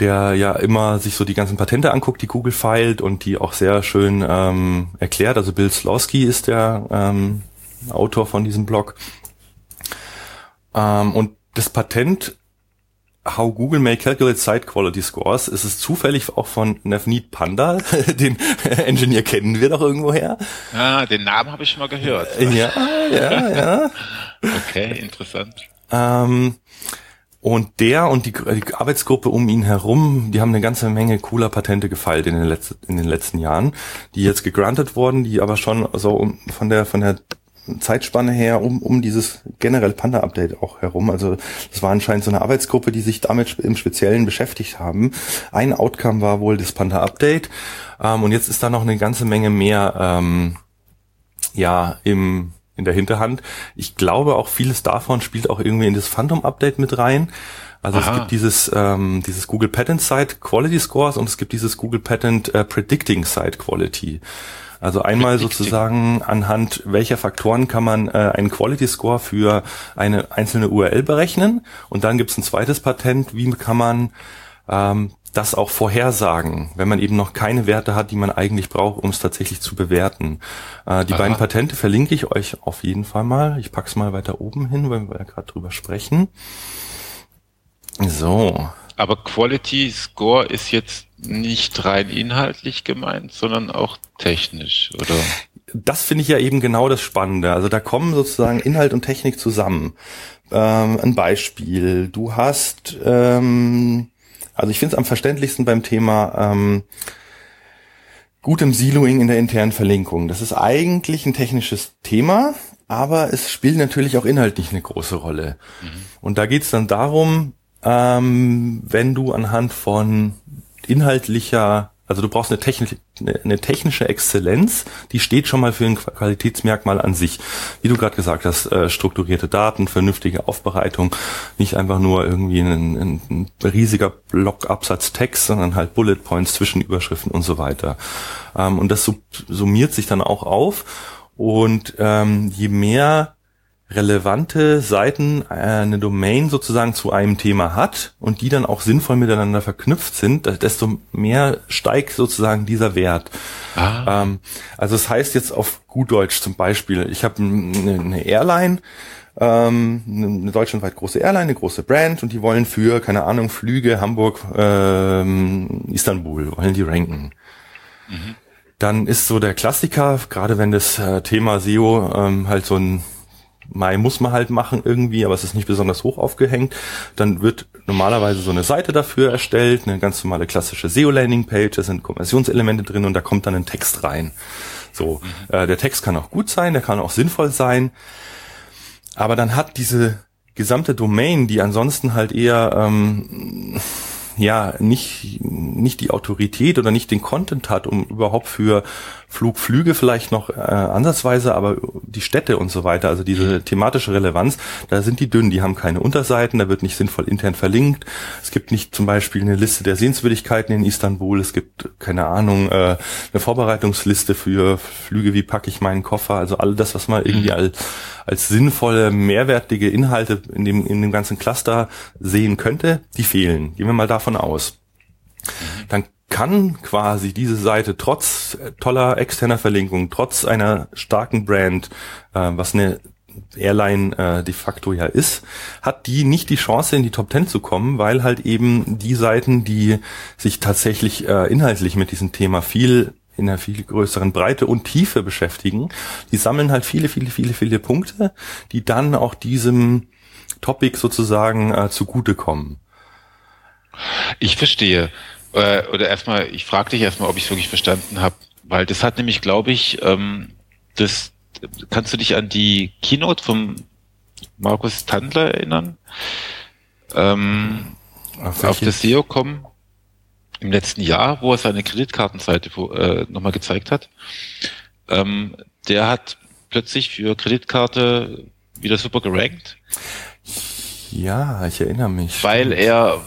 Der ja immer sich so die ganzen Patente anguckt, die Google feilt und die auch sehr schön ähm, erklärt. Also Bill Slawski ist der ähm, Autor von diesem Blog. Ähm, und das Patent How Google May Calculate Site Quality Scores. ist Es zufällig auch von Navneet Panda, [laughs] den [laughs] Engineer kennen wir doch irgendwoher. Ah, den Namen habe ich schon mal gehört. Ja, ja, ja. [laughs] Okay, interessant. Ähm, und der und die, die, Arbeitsgruppe um ihn herum, die haben eine ganze Menge cooler Patente gefeilt in den, letzten, in den letzten Jahren, die jetzt gegrantet wurden, die aber schon so von der von der Zeitspanne her um, um dieses generelle Panda-Update auch herum. Also das war anscheinend so eine Arbeitsgruppe, die sich damit im Speziellen beschäftigt haben. Ein Outcome war wohl das Panda-Update. Ähm, und jetzt ist da noch eine ganze Menge mehr ähm, ja im in der Hinterhand. Ich glaube auch vieles davon spielt auch irgendwie in das Phantom-Update mit rein. Also Aha. es gibt dieses, ähm, dieses Google Patent Site Quality Scores und es gibt dieses Google Patent äh, Predicting Site Quality. Also einmal sozusagen anhand welcher Faktoren kann man äh, einen Quality Score für eine einzelne URL berechnen und dann gibt es ein zweites Patent, wie kann man ähm, das auch vorhersagen, wenn man eben noch keine Werte hat, die man eigentlich braucht, um es tatsächlich zu bewerten. Äh, die Aha. beiden Patente verlinke ich euch auf jeden Fall mal. Ich pack's mal weiter oben hin, weil wir ja gerade drüber sprechen. So. Aber Quality Score ist jetzt nicht rein inhaltlich gemeint, sondern auch technisch, oder? Das finde ich ja eben genau das Spannende. Also da kommen sozusagen Inhalt und Technik zusammen. Ähm, ein Beispiel. Du hast, ähm, also ich finde es am verständlichsten beim Thema ähm, gutem Siloing in der internen Verlinkung. Das ist eigentlich ein technisches Thema, aber es spielt natürlich auch inhaltlich eine große Rolle. Mhm. Und da geht es dann darum, ähm, wenn du anhand von inhaltlicher, also du brauchst eine, technisch, eine technische Exzellenz, die steht schon mal für ein Qualitätsmerkmal an sich. Wie du gerade gesagt hast, äh, strukturierte Daten, vernünftige Aufbereitung, nicht einfach nur irgendwie ein, ein, riesiger Blockabsatz Text, sondern halt Bullet Points, Zwischenüberschriften und so weiter. Ähm, und das summiert sich dann auch auf. Und ähm, je mehr relevante Seiten äh, eine Domain sozusagen zu einem Thema hat und die dann auch sinnvoll miteinander verknüpft sind, desto mehr steigt sozusagen dieser Wert. Ah. Ähm, also es das heißt jetzt auf gut Deutsch zum Beispiel, ich habe eine Airline, ähm, eine deutschlandweit große Airline, eine große Brand und die wollen für, keine Ahnung, Flüge Hamburg, ähm, Istanbul, wollen die ranken. Mhm. Dann ist so der Klassiker, gerade wenn das äh, Thema SEO ähm, halt so ein Mai muss man halt machen irgendwie, aber es ist nicht besonders hoch aufgehängt. Dann wird normalerweise so eine Seite dafür erstellt, eine ganz normale klassische SEO-Landing-Page, da sind Konversionselemente drin und da kommt dann ein Text rein. So, äh, der Text kann auch gut sein, der kann auch sinnvoll sein, aber dann hat diese gesamte Domain, die ansonsten halt eher ähm, ja nicht nicht die Autorität oder nicht den Content hat, um überhaupt für Flugflüge vielleicht noch äh, ansatzweise, aber die Städte und so weiter, also diese thematische Relevanz, da sind die dünn, die haben keine Unterseiten, da wird nicht sinnvoll intern verlinkt. Es gibt nicht zum Beispiel eine Liste der Sehenswürdigkeiten in Istanbul, es gibt, keine Ahnung, äh, eine Vorbereitungsliste für Flüge, wie packe ich meinen Koffer, also all das, was man irgendwie als, als sinnvolle, mehrwertige Inhalte in dem, in dem ganzen Cluster sehen könnte, die fehlen. Gehen wir mal davon aus. Dann kann quasi diese Seite trotz toller externer Verlinkung, trotz einer starken Brand, äh, was eine Airline äh, de facto ja ist, hat die nicht die Chance in die Top Ten zu kommen, weil halt eben die Seiten, die sich tatsächlich äh, inhaltlich mit diesem Thema viel in einer viel größeren Breite und Tiefe beschäftigen, die sammeln halt viele, viele, viele, viele Punkte, die dann auch diesem Topic sozusagen äh, zugutekommen. Ich verstehe. Äh, oder erstmal, ich frage dich erstmal, ob ich es wirklich verstanden habe, weil das hat nämlich, glaube ich, ähm, das kannst du dich an die Keynote vom Markus Tandler erinnern? Ähm, auf, auf das SEO kommen im letzten Jahr, wo er seine Kreditkartenseite äh, nochmal gezeigt hat. Ähm, der hat plötzlich für Kreditkarte wieder super gerankt. Ja, ich erinnere mich. Weil er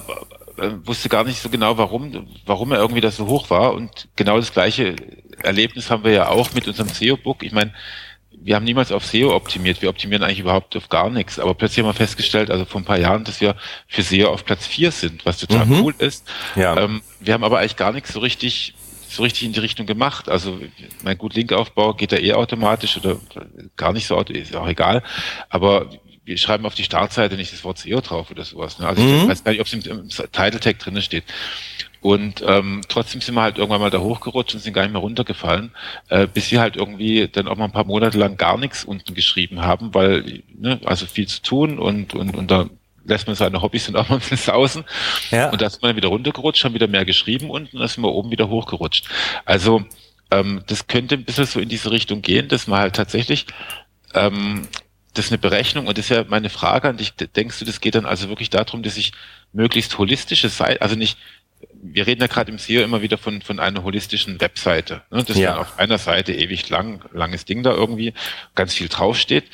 äh, wusste gar nicht so genau, warum, warum er irgendwie da so hoch war. Und genau das gleiche Erlebnis haben wir ja auch mit unserem SEO-Book. Ich meine, wir haben niemals auf SEO optimiert. Wir optimieren eigentlich überhaupt auf gar nichts. Aber plötzlich haben wir festgestellt, also vor ein paar Jahren, dass wir für SEO auf Platz vier sind, was total mhm. cool ist. Ja. Ähm, wir haben aber eigentlich gar nichts so richtig so richtig in die Richtung gemacht. Also mein gut Linkaufbau geht da eh automatisch oder gar nicht so, ist auch egal. Aber wir schreiben auf die Startseite nicht das Wort SEO drauf oder sowas. Ne? Also mhm. ich weiß gar nicht, ob es im, im Title Tag drinne steht. Und ähm, trotzdem sind wir halt irgendwann mal da hochgerutscht und sind gar nicht mehr runtergefallen, äh, bis wir halt irgendwie dann auch mal ein paar Monate lang gar nichts unten geschrieben haben, weil, ne, also viel zu tun und, und, und da lässt man seine Hobbys dann auch mal ein bisschen sausen. Ja. Und da ist man dann wieder runtergerutscht, haben wieder mehr geschrieben unten und dann sind wir oben wieder hochgerutscht. Also ähm, das könnte ein bisschen so in diese Richtung gehen, dass man halt tatsächlich ähm, das ist eine Berechnung und das ist ja meine Frage an dich. Denkst du, das geht dann also wirklich darum, dass ich möglichst holistische Seite, also nicht, wir reden ja gerade im SEO immer wieder von, von einer holistischen Webseite, ne, dass ja. dann auf einer Seite ewig lang, langes Ding da irgendwie ganz viel draufsteht.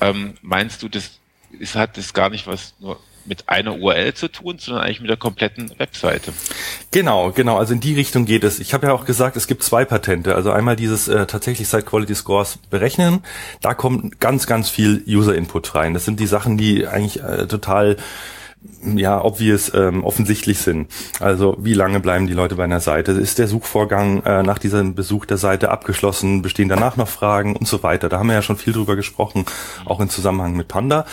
Ähm, meinst du, das ist, hat das gar nicht was nur mit einer URL zu tun, sondern eigentlich mit der kompletten Webseite. Genau, genau. Also in die Richtung geht es. Ich habe ja auch gesagt, es gibt zwei Patente. Also einmal dieses äh, tatsächlich Site Quality Scores berechnen. Da kommt ganz, ganz viel User Input rein. Das sind die Sachen, die eigentlich äh, total ja, obvious, ähm, offensichtlich sind. Also wie lange bleiben die Leute bei einer Seite? Ist der Suchvorgang äh, nach diesem Besuch der Seite abgeschlossen? Bestehen danach noch Fragen und so weiter? Da haben wir ja schon viel drüber gesprochen, auch im Zusammenhang mit Panda.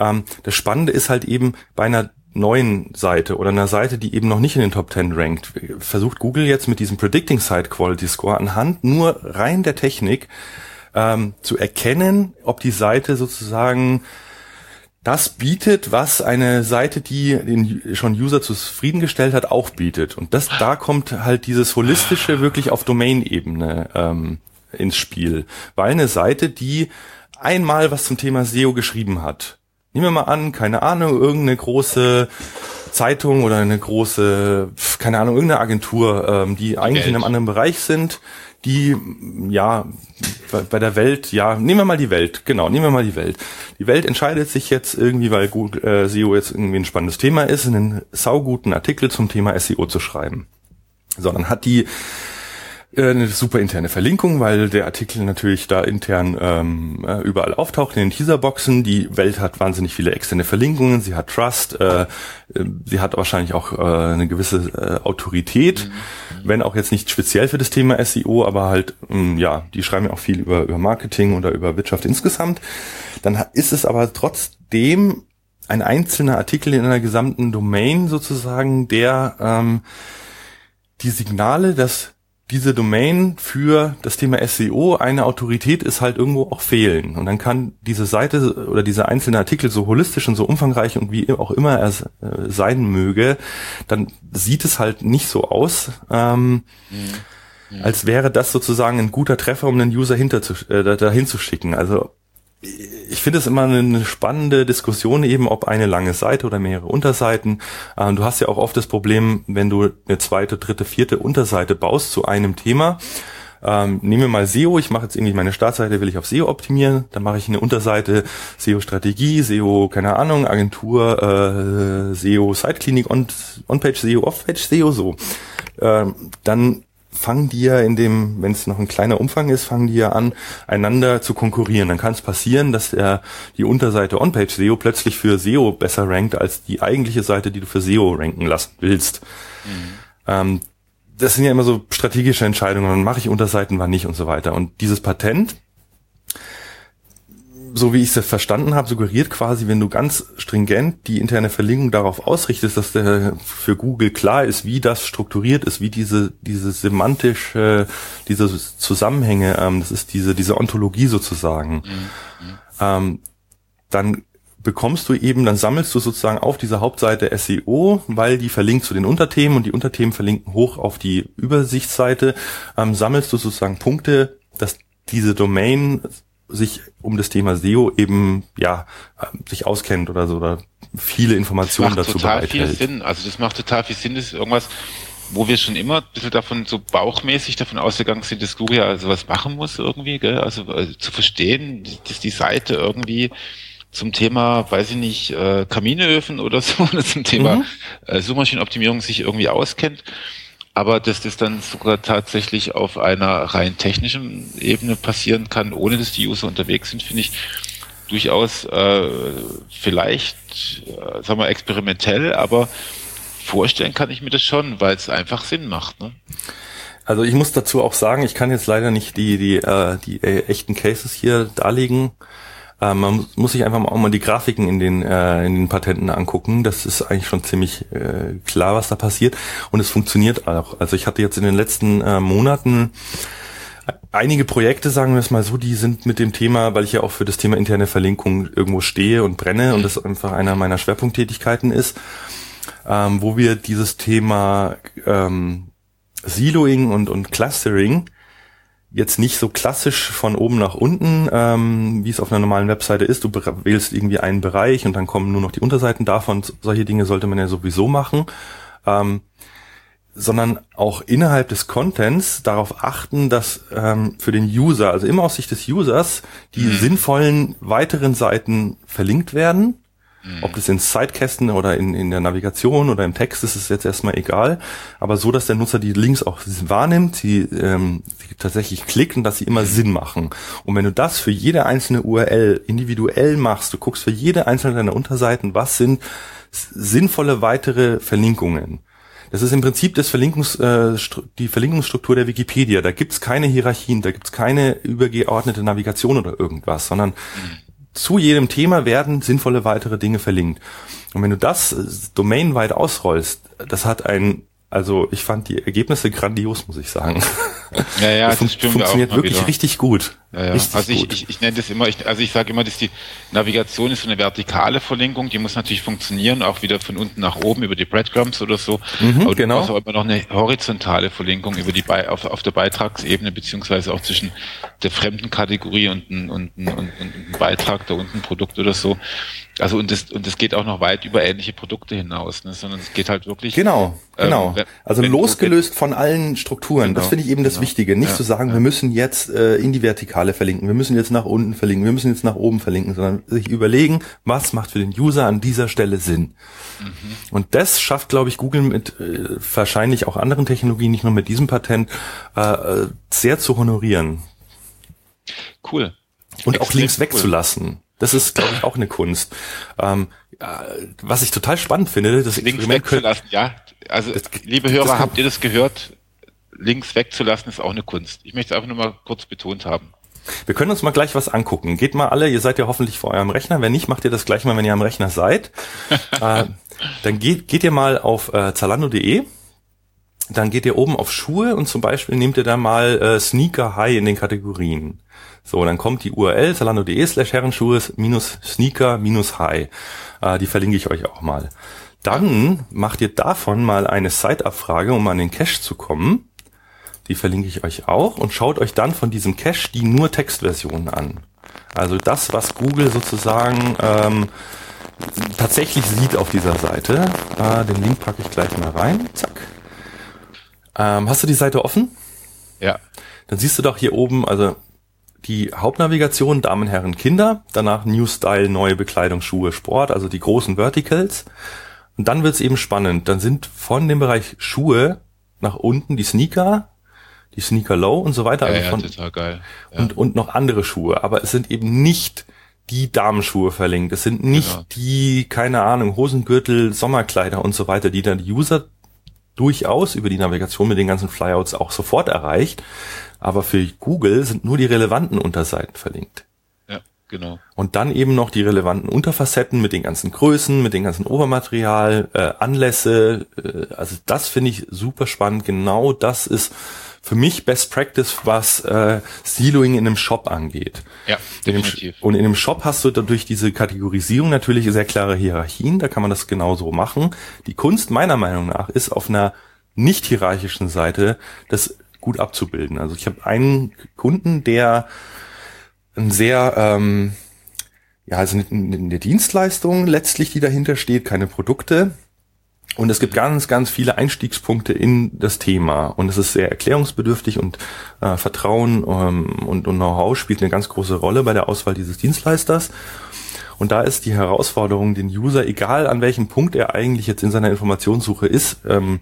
Ähm, das Spannende ist halt eben bei einer neuen Seite oder einer Seite, die eben noch nicht in den Top 10 rankt, versucht Google jetzt mit diesem Predicting Site Quality Score anhand nur rein der Technik ähm, zu erkennen, ob die Seite sozusagen das bietet, was eine Seite, die den schon User zufriedengestellt hat, auch bietet. Und das, da kommt halt dieses holistische wirklich auf Domain-Ebene ähm, ins Spiel. Weil eine Seite, die einmal was zum Thema SEO geschrieben hat, nehmen wir mal an, keine Ahnung, irgendeine große Zeitung oder eine große, keine Ahnung, irgendeine Agentur, ähm, die eigentlich Welt. in einem anderen Bereich sind, die ja bei der Welt, ja, nehmen wir mal die Welt, genau, nehmen wir mal die Welt. Die Welt entscheidet sich jetzt irgendwie, weil Google, äh, SEO jetzt irgendwie ein spannendes Thema ist, einen sauguten Artikel zum Thema SEO zu schreiben. Sondern hat die eine super interne Verlinkung, weil der Artikel natürlich da intern ähm, äh, überall auftaucht in den Teaserboxen. Die Welt hat wahnsinnig viele externe Verlinkungen, sie hat Trust, äh, sie hat wahrscheinlich auch äh, eine gewisse äh, Autorität, mhm. wenn auch jetzt nicht speziell für das Thema SEO, aber halt, ähm, ja, die schreiben ja auch viel über, über Marketing oder über Wirtschaft insgesamt. Dann ist es aber trotzdem ein einzelner Artikel in einer gesamten Domain sozusagen, der ähm, die Signale, dass diese Domain für das Thema SEO eine Autorität ist halt irgendwo auch fehlen. Und dann kann diese Seite oder dieser einzelne Artikel so holistisch und so umfangreich und wie auch immer er äh, sein möge, dann sieht es halt nicht so aus, ähm, mhm. als wäre das sozusagen ein guter Treffer, um den User hinter zu, äh, dahin zu schicken. Also ich finde es immer eine spannende Diskussion eben, ob eine lange Seite oder mehrere Unterseiten. Ähm, du hast ja auch oft das Problem, wenn du eine zweite, dritte, vierte Unterseite baust zu einem Thema, ähm, nehmen wir mal SEO, ich mache jetzt irgendwie meine Startseite, will ich auf SEO optimieren, dann mache ich eine Unterseite SEO-Strategie, SEO, keine Ahnung, Agentur, äh, SEO, Site-Klinik, On-Page SEO, Off-Page SEO, so. Ähm, dann fangen die ja in dem, wenn es noch ein kleiner Umfang ist, fangen die ja an, einander zu konkurrieren. Dann kann es passieren, dass der, die Unterseite On-Page SEO plötzlich für SEO besser rankt als die eigentliche Seite, die du für SEO ranken lassen willst. Mhm. Ähm, das sind ja immer so strategische Entscheidungen, dann mache ich Unterseiten, wann nicht und so weiter. Und dieses Patent, so wie ich es verstanden habe, suggeriert quasi, wenn du ganz stringent die interne Verlinkung darauf ausrichtest, dass der für Google klar ist, wie das strukturiert ist, wie diese diese semantische, diese Zusammenhänge, ähm, das ist diese diese Ontologie sozusagen, mhm. ähm, dann bekommst du eben, dann sammelst du sozusagen auf dieser Hauptseite SEO, weil die verlinkt zu den Unterthemen und die Unterthemen verlinken hoch auf die Übersichtsseite, ähm, sammelst du sozusagen Punkte, dass diese Domain sich um das Thema SEO eben ja sich auskennt oder so oder viele Informationen dazu bereithält. Das macht total viel Sinn. Also das macht total viel Sinn. Das ist irgendwas, wo wir schon immer ein bisschen davon so bauchmäßig davon ausgegangen sind, dass Google ja sowas machen muss irgendwie, gell? Also, also zu verstehen, dass die Seite irgendwie zum Thema, weiß ich nicht, äh, Kaminöfen oder [laughs] so, oder zum Thema mhm. äh, Suchmaschinenoptimierung sich irgendwie auskennt. Aber dass das dann sogar tatsächlich auf einer rein technischen Ebene passieren kann, ohne dass die User unterwegs sind, finde ich durchaus äh, vielleicht, äh, sagen wir, experimentell, aber vorstellen kann ich mir das schon, weil es einfach Sinn macht. Ne? Also ich muss dazu auch sagen, ich kann jetzt leider nicht die die äh, die äh, echten Cases hier darlegen. Äh, man muss sich einfach auch mal die Grafiken in den, äh, in den Patenten angucken. Das ist eigentlich schon ziemlich äh, klar, was da passiert. Und es funktioniert auch. Also ich hatte jetzt in den letzten äh, Monaten einige Projekte, sagen wir es mal so, die sind mit dem Thema, weil ich ja auch für das Thema interne Verlinkung irgendwo stehe und brenne und das einfach einer meiner Schwerpunkttätigkeiten ist, ähm, wo wir dieses Thema ähm, Siloing und, und Clustering jetzt nicht so klassisch von oben nach unten, ähm, wie es auf einer normalen Webseite ist. Du wählst irgendwie einen Bereich und dann kommen nur noch die Unterseiten davon. Solche Dinge sollte man ja sowieso machen. Ähm, sondern auch innerhalb des Contents darauf achten, dass ähm, für den User, also immer aus Sicht des Users, die mhm. sinnvollen weiteren Seiten verlinkt werden Mhm. Ob das in Sidekästen oder in, in der Navigation oder im Text ist, ist jetzt erstmal egal. Aber so, dass der Nutzer die Links auch wahrnimmt, sie, ähm, sie tatsächlich klickt und dass sie immer Sinn machen. Und wenn du das für jede einzelne URL individuell machst, du guckst für jede einzelne deiner Unterseiten, was sind sinnvolle weitere Verlinkungen. Das ist im Prinzip das Verlinkungs, äh, die Verlinkungsstruktur der Wikipedia. Da gibt's keine Hierarchien, da gibt's keine übergeordnete Navigation oder irgendwas, sondern mhm zu jedem Thema werden sinnvolle weitere Dinge verlinkt. Und wenn du das äh, domainweit ausrollst, das hat ein also ich fand die Ergebnisse grandios, muss ich sagen. Ja, ja, [laughs] das, das fun funktioniert wirklich wieder. richtig gut. Ja, ja. Richtig also ich, gut. ich, ich nenne das immer, ich, also ich sage immer, dass die Navigation ist so eine vertikale Verlinkung, die muss natürlich funktionieren, auch wieder von unten nach oben über die Breadcrumbs oder so. Mhm, aber genau. du brauchst auch immer noch eine horizontale Verlinkung über die Be auf, auf der Beitragsebene, beziehungsweise auch zwischen der fremden Kategorie und ein, und, und, und ein Beitrag, da unten Produkt oder so. Also und das, und das geht auch noch weit über ähnliche Produkte hinaus, ne? sondern es geht halt wirklich. Genau, ähm, genau. Wenn, also losgelöst von allen Strukturen. Genau, das finde ich eben das genau. Wichtige. Nicht ja, zu sagen, ja. wir müssen jetzt äh, in die Vertikale verlinken, wir müssen jetzt nach unten verlinken, wir müssen jetzt nach oben verlinken, sondern sich überlegen, was macht für den User an dieser Stelle Sinn. Mhm. Und das schafft, glaube ich, Google mit äh, wahrscheinlich auch anderen Technologien, nicht nur mit diesem Patent, äh, äh sehr zu honorieren. Cool. Und Extrem auch Links cool. wegzulassen. Das ist, glaube ich, auch eine Kunst. Ähm, was ich total spannend finde, das Links wegzulassen, ja. Also, das, liebe Hörer, habt ihr das gehört? Links wegzulassen ist auch eine Kunst. Ich möchte es einfach nur mal kurz betont haben. Wir können uns mal gleich was angucken. Geht mal alle, ihr seid ja hoffentlich vor eurem Rechner. Wenn nicht, macht ihr das gleich mal, wenn ihr am Rechner seid. [laughs] äh, dann geht, geht ihr mal auf äh, zalando.de dann geht ihr oben auf Schuhe und zum Beispiel nehmt ihr da mal äh, Sneaker High in den Kategorien. So, dann kommt die URL zalando.de slash Herrenschuhe minus Sneaker minus High. Äh, die verlinke ich euch auch mal. Dann macht ihr davon mal eine Site-Abfrage, um an den Cache zu kommen. Die verlinke ich euch auch und schaut euch dann von diesem Cache die nur Textversion an. Also das, was Google sozusagen ähm, tatsächlich sieht auf dieser Seite. Äh, den Link packe ich gleich mal rein. Zack. Ähm, hast du die Seite offen? Ja. dann siehst du doch hier oben, also die Hauptnavigation Damen, Herren, Kinder, danach New Style, neue Bekleidung, Schuhe, Sport, also die großen Verticals. Und dann wird's eben spannend. Dann sind von dem Bereich Schuhe nach unten die Sneaker, die Sneaker Low und so weiter. Ja, also ja, von, total geil. Ja. und, und noch andere Schuhe. Aber es sind eben nicht die Damenschuhe verlinkt. Es sind nicht Genau. die, keine Ahnung, Hosengürtel, Sommerkleider und so weiter, die dann die User durchaus über die Navigation mit den ganzen Flyouts auch sofort erreicht. Aber für Google sind nur die relevanten Unterseiten verlinkt. ja, genau. Und dann eben noch die relevanten Unterfacetten mit den ganzen Größen, mit dem ganzen Obermaterial, äh, Anlässe. Äh, also das finde ich super spannend. Genau das ist für mich Best Practice, was äh, Siloing in einem Shop angeht. Ja, In dem, definitiv. und in dem Shop hast du dadurch diese Kategorisierung natürlich sehr klare Hierarchien, da kann man das genauso machen. Die Kunst meiner Meinung nach ist auf einer nicht hierarchischen Seite das gut abzubilden. Also ich habe einen Kunden, der ein sehr ähm, ja, also eine, Dienstleistung letztlich, die dahinter steht, keine Produkte. Und es gibt ganz, ganz viele Einstiegspunkte in das Thema. Und es ist sehr erklärungsbedürftig und äh, Vertrauen ähm, und, und Know-how spielt eine ganz große Rolle bei der Auswahl dieses Dienstleisters. Und da ist die Herausforderung, den User, egal an welchem Punkt er eigentlich jetzt in seiner Informationssuche ist, ähm,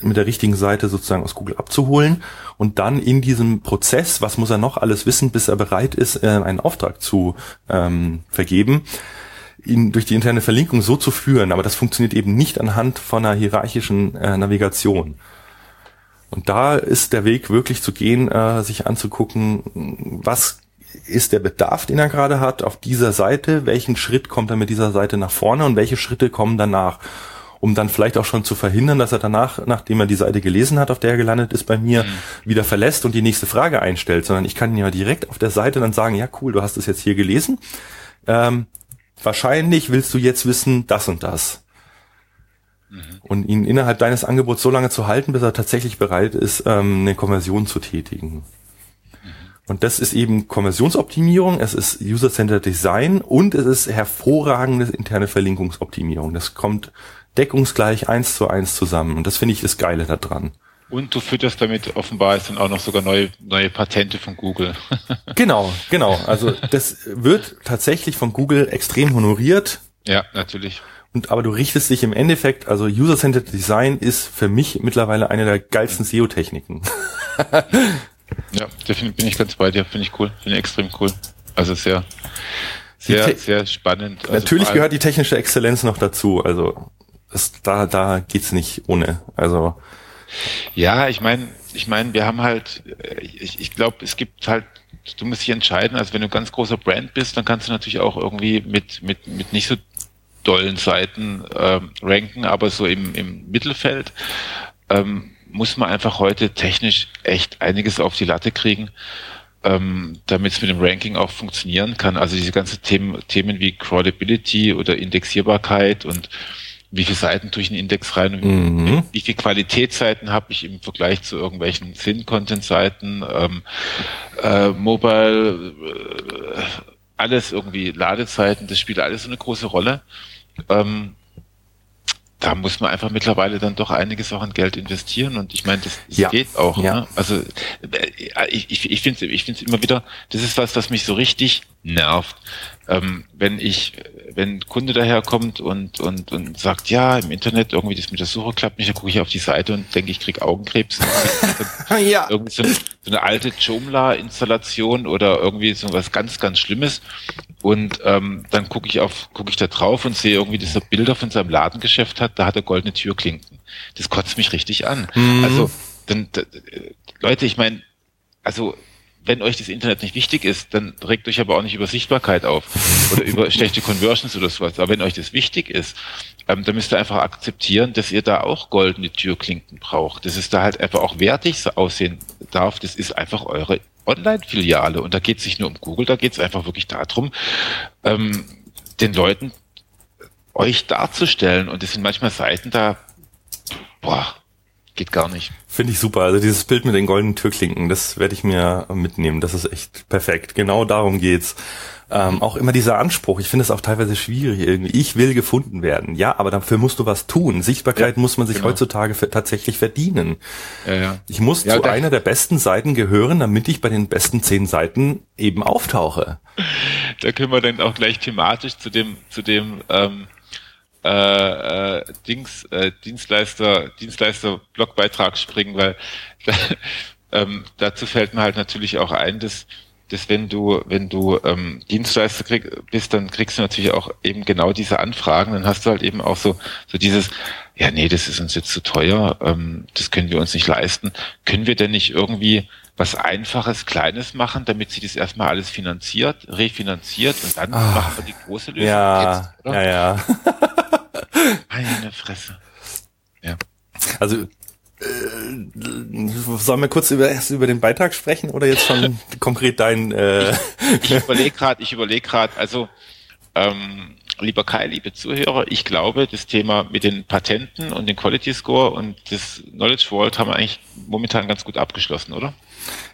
mit der richtigen Seite sozusagen aus Google abzuholen und dann in diesem Prozess, was muss er noch alles wissen, bis er bereit ist, äh, einen Auftrag zu ähm, vergeben, ihn durch die interne Verlinkung so zu führen. Aber das funktioniert eben nicht anhand von einer hierarchischen äh, Navigation. Und da ist der Weg wirklich zu gehen, äh, sich anzugucken, was ist der Bedarf, den er gerade hat auf dieser Seite, welchen Schritt kommt er mit dieser Seite nach vorne und welche Schritte kommen danach, um dann vielleicht auch schon zu verhindern, dass er danach, nachdem er die Seite gelesen hat, auf der er gelandet ist bei mir, wieder verlässt und die nächste Frage einstellt, sondern ich kann ihn ja direkt auf der Seite dann sagen, ja cool, du hast es jetzt hier gelesen, ähm, wahrscheinlich willst du jetzt wissen das und das. Und ihn innerhalb deines Angebots so lange zu halten, bis er tatsächlich bereit ist, ähm, eine Konversion zu tätigen. Und das ist eben Konversionsoptimierung, es ist User-Centered Design und es ist hervorragende interne Verlinkungsoptimierung. Das kommt deckungsgleich eins zu eins zusammen. Und das finde ich das Geile daran. Und du fütterst damit offenbar jetzt dann auch noch sogar neue, neue Patente von Google. [laughs] Genau, genau. Also das wird tatsächlich von Google extrem honoriert. ja, natürlich. Und aber du richtest dich im Endeffekt, also User-Centered Design ist für mich mittlerweile eine der geilsten SEO-Techniken. [laughs] Ja, definitiv bin ich ganz bei dir. Finde ich cool. Finde ich extrem cool. Also sehr, sehr, sehr spannend. Also Natürlich gehört die technische Exzellenz noch dazu. Also das, da, da geht's nicht ohne. Also Ja, ich meine, ich meine, wir haben halt, äh, ich, ich glaube, es gibt halt, du musst dich entscheiden, also wenn du ein ganz großer Brand bist, dann kannst du natürlich auch irgendwie mit, mit, mit nicht so dollen Seiten ähm, ranken, aber so im, im Mittelfeld ähm, muss man einfach heute technisch echt einiges auf die Latte kriegen, ähm, damit es mit dem Ranking auch funktionieren kann. Also diese ganzen Themen, Themen wie Crawlability oder Indexierbarkeit und wie viele Seiten tue ich in den Index rein und Mhm. wie, viele Qualitätsseiten habe ich im Vergleich zu irgendwelchen Thin-Content-Seiten, ähm, äh, Mobile, äh, alles irgendwie Ladezeiten, das spielt alles so eine große Rolle. Ähm, da muss man einfach mittlerweile dann doch einiges auch an Geld investieren und ich meine, das, das Ja. geht auch. Ja. Ne? Also äh, ich, ich, ich finde es ich find's immer wieder, das ist was, was mich so richtig nervt. Ähm, wenn ich, wenn ein Kunde daherkommt und, und, und sagt, ja, im Internet irgendwie das mit der Suche klappt nicht, dann gucke ich auf die Seite und denke, ich krieg Augenkrebs. [laughs] ja. irgendwie so, so eine alte Joomla-Installation oder irgendwie so was ganz, ganz Schlimmes. Und ähm, dann gucke ich auf, gucke ich da drauf und sehe irgendwie, dass er Bilder von seinem Ladengeschäft hat, da hat er goldene Türklinken. Das kotzt mich richtig an. Mhm. Also, dann, da, äh, Leute, ich meine, also wenn euch das Internet nicht wichtig ist, dann regt euch aber auch nicht über Sichtbarkeit auf oder über [laughs] schlechte Conversions oder sowas. Aber wenn euch das wichtig ist, ähm, dann müsst ihr einfach akzeptieren, dass ihr da auch goldene Türklinken braucht. Dass es da halt einfach auch wertig so aussehen darf. Das ist einfach eure Online-Filiale. Und da geht es nicht nur um Google, da geht es einfach wirklich darum, ähm, den Leuten euch darzustellen. Und es sind manchmal Seiten da, boah, Geht gar nicht. Finde ich super. Also dieses Bild mit den goldenen Türklinken, das werde ich mir mitnehmen. Das ist echt perfekt. Genau darum geht's. Ähm, auch immer dieser Anspruch, ich finde es auch teilweise schwierig irgendwie. Ich will gefunden werden. Ja, aber dafür musst du was tun. Sichtbarkeit ja, muss man sich genau. heutzutage tatsächlich verdienen. Ja, ja. Ich muss zu einer der besten Seiten gehören, damit ich bei den besten zehn Seiten eben auftauche. Da können wir dann auch gleich thematisch zu dem, zu dem ähm, äh, äh, Dings, äh, Dienstleister, Dienstleister Blogbeitrag springen, weil [laughs] ähm, dazu fällt mir halt natürlich auch ein, dass dass wenn du, wenn du ähm, Dienstleister krieg, bist, dann kriegst du natürlich auch eben genau diese Anfragen. Dann hast du halt eben auch so, so dieses, ja, nee, das ist uns jetzt zu teuer, ähm, das können wir uns nicht leisten. Können wir denn nicht irgendwie was Einfaches, Kleines machen, damit sie das erstmal alles finanziert, refinanziert und dann Ach, machen wir die große Lösung? Ja, jetzt, ja, ja. Meine Fresse. Ja. Also äh, sollen wir kurz über, erst über den Beitrag sprechen oder jetzt schon [laughs] konkret dein? Äh ich, überlege gerade, ich überlege gerade, also ähm, lieber Kai, liebe Zuhörer, ich glaube, das Thema mit den Patenten und den Quality Score und das Knowledge Vault haben wir eigentlich momentan ganz gut abgeschlossen, oder?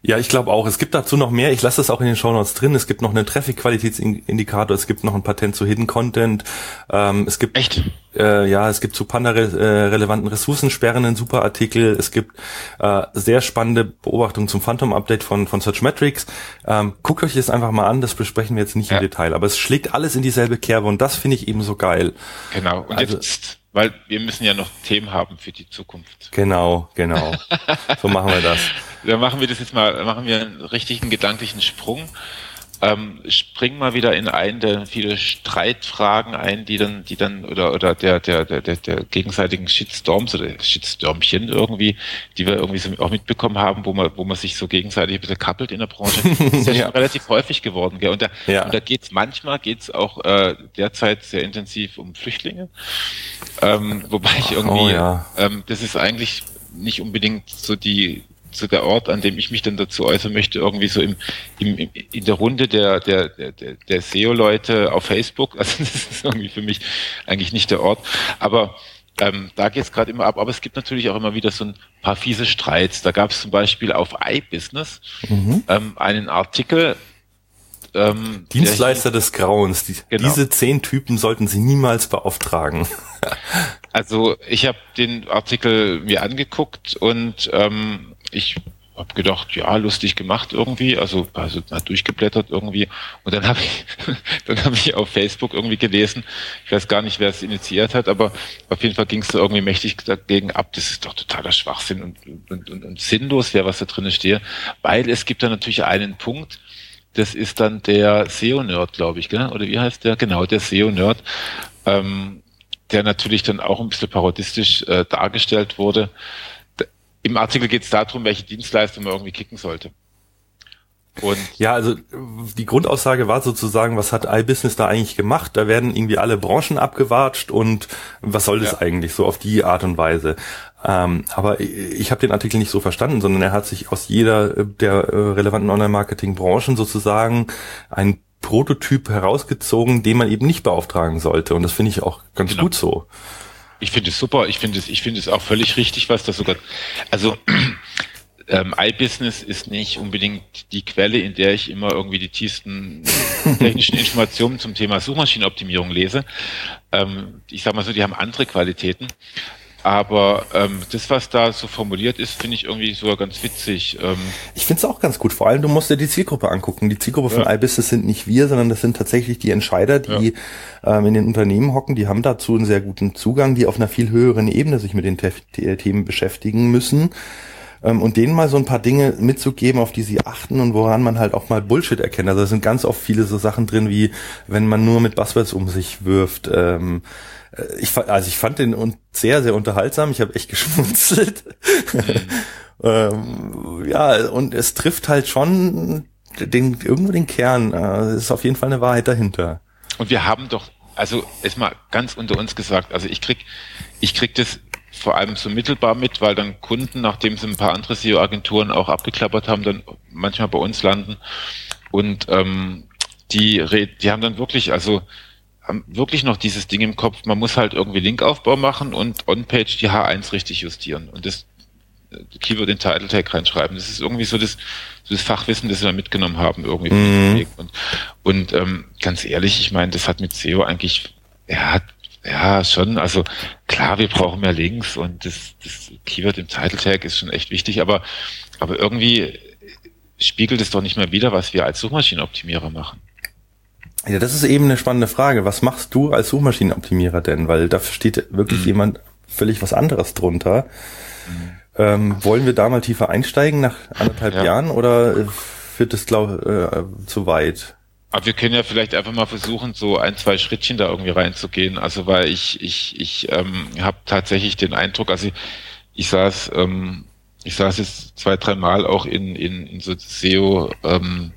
Ja, ich glaube auch. Es gibt dazu noch mehr. Ich lasse das auch in den Show Notes drin. Es gibt noch einen Traffic-Qualitätsindikator. Es gibt noch ein Patent zu Hidden Content. Ähm, es gibt echt. Äh, ja, es gibt zu Panda-relevanten Ressourcensperren einen super Artikel. Es gibt äh, sehr spannende Beobachtungen zum Phantom-Update von von Searchmetrics. Ähm, guckt euch das einfach mal an. Das besprechen wir jetzt nicht ja. im Detail, aber es schlägt alles in dieselbe Kerbe und das finde ich eben so geil. Genau. Und also, jetzt weil wir müssen ja noch Themen haben für die Zukunft. Genau, genau. [laughs] so machen wir das. Dann machen wir das jetzt mal, machen wir einen richtigen gedanklichen Sprung ähm, spring mal wieder in einen der viele Streitfragen ein, die dann, die dann, oder, oder der, der, der, der, der gegenseitigen Shitstorms oder Shitstormchen irgendwie, die wir irgendwie so auch mitbekommen haben, wo man, wo man sich so gegenseitig ein bisschen kappelt in der Branche. [laughs] Das ist ja, ja. relativ häufig geworden, gell? Und da, ja. und da geht's manchmal geht's auch äh, derzeit sehr intensiv um Flüchtlinge. Ähm, wobei ich irgendwie, oh, ja. ähm, das ist eigentlich nicht unbedingt so die so der Ort, an dem ich mich dann dazu äußern möchte, irgendwie so im, im, im in der Runde der, der, der, der SEO-Leute auf Facebook. [laughs] Also das ist irgendwie für mich eigentlich nicht der Ort. Aber ähm, da geht es gerade immer ab. Aber es gibt natürlich auch immer wieder so ein paar fiese Streits. Da gab es zum Beispiel auf iBusiness mhm. ähm, einen Artikel, ähm, Dienstleister des Grauens. Die, genau. Diese zehn Typen sollten Sie niemals beauftragen. also ich habe den Artikel mir angeguckt und ähm, ich habe gedacht, ja, lustig gemacht irgendwie, also also durchgeblättert irgendwie und dann habe ich [laughs] dann habe ich auf Facebook irgendwie gelesen, ich weiß gar nicht, wer es initiiert hat, aber auf jeden Fall ging es da irgendwie mächtig dagegen ab, das ist doch totaler Schwachsinn und und, und, und sinnlos, wer was da drin steht, weil es gibt da natürlich einen Punkt, das ist dann der SEO-Nerd, glaube ich, gell? oder wie heißt der? Genau, der SEO-Nerd, ähm, der natürlich dann auch ein bisschen parodistisch äh, dargestellt wurde. Im Artikel geht es darum, welche Dienstleistung man irgendwie kicken sollte. Und ja, also die Grundaussage war sozusagen, was hat iBusiness da eigentlich gemacht? Da werden irgendwie alle Branchen abgewatscht und was soll das ja. eigentlich so auf die Art und Weise? Ähm, aber ich habe den Artikel nicht so verstanden, sondern er hat sich aus jeder der äh, relevanten Online-Marketing-Branchen sozusagen ein Prototyp herausgezogen, den man eben nicht beauftragen sollte. Und das finde ich auch ganz genau. gut so. Ich finde es super. Ich finde es, ich finde es auch völlig richtig, was da sogar, also, [clears throat] ähm, iBusiness ist nicht unbedingt die Quelle, in der ich immer irgendwie die tiefsten [laughs] technischen Informationen zum Thema Suchmaschinenoptimierung lese. Ähm, ich sag mal so, die haben andere Qualitäten. Aber ähm, das, was da so formuliert ist, finde ich irgendwie sogar ganz witzig. Ähm, ich finde es auch ganz gut. Vor allem, du musst dir die Zielgruppe angucken. Die Zielgruppe ja. von iBusiness sind nicht wir, sondern das sind tatsächlich die Entscheider, die ja. ähm, in den Unternehmen hocken. Die haben dazu einen sehr guten Zugang, die auf einer viel höheren Ebene sich mit den Themen beschäftigen müssen ähm, und denen mal so ein paar Dinge mitzugeben, auf die sie achten und woran man halt auch mal Bullshit erkennt. Also da sind ganz oft viele so Sachen drin, wie wenn man nur mit Buzzwords um sich wirft. Ähm, äh, ich, also ich fand den sehr, sehr unterhaltsam. Ich habe echt [laughs] geschmunzelt. Mhm. ähm, ja, und es trifft halt schon den, irgendwo den Kern. Äh, es ist auf jeden Fall eine Wahrheit dahinter. Und wir haben doch, also erstmal ganz unter uns gesagt, also ich krieg, ich krieg das vor allem so mittelbar mit, weil dann Kunden, nachdem sie ein paar andere SEO-Agenturen auch abgeklappert haben, dann manchmal bei uns landen. Und ähm, die, die haben dann wirklich, also haben wirklich noch dieses Ding im Kopf, man muss halt irgendwie Linkaufbau machen und On-Page die H1 richtig justieren. Und das Keyword in Title Tag reinschreiben. Das ist irgendwie so das, so das Fachwissen, das wir mitgenommen haben, irgendwie. Mhm. Und, und ähm, ganz ehrlich, ich meine, das hat mit SEO eigentlich, er hat ja, schon. Also klar, wir brauchen mehr Links und das, das Keyword im Title Tag ist schon echt wichtig, aber, aber irgendwie spiegelt es doch nicht mehr wieder, was wir als Suchmaschinenoptimierer machen. Ja, das ist eben eine spannende Frage. Was machst du als Suchmaschinenoptimierer denn? Weil da steht wirklich mhm. jemand völlig was anderes drunter. Mhm. Ähm, wollen wir da mal tiefer einsteigen nach anderthalb ja. Jahren oder führt das glaub, äh, zu weit? Aber wir können ja vielleicht einfach mal versuchen, so ein, zwei Schrittchen da irgendwie reinzugehen. Also weil ich, ich, ich ähm, habe tatsächlich den Eindruck, also ich, ich saß, ähm, ich saß jetzt zwei, drei Mal auch in, in, in so SEO ähm,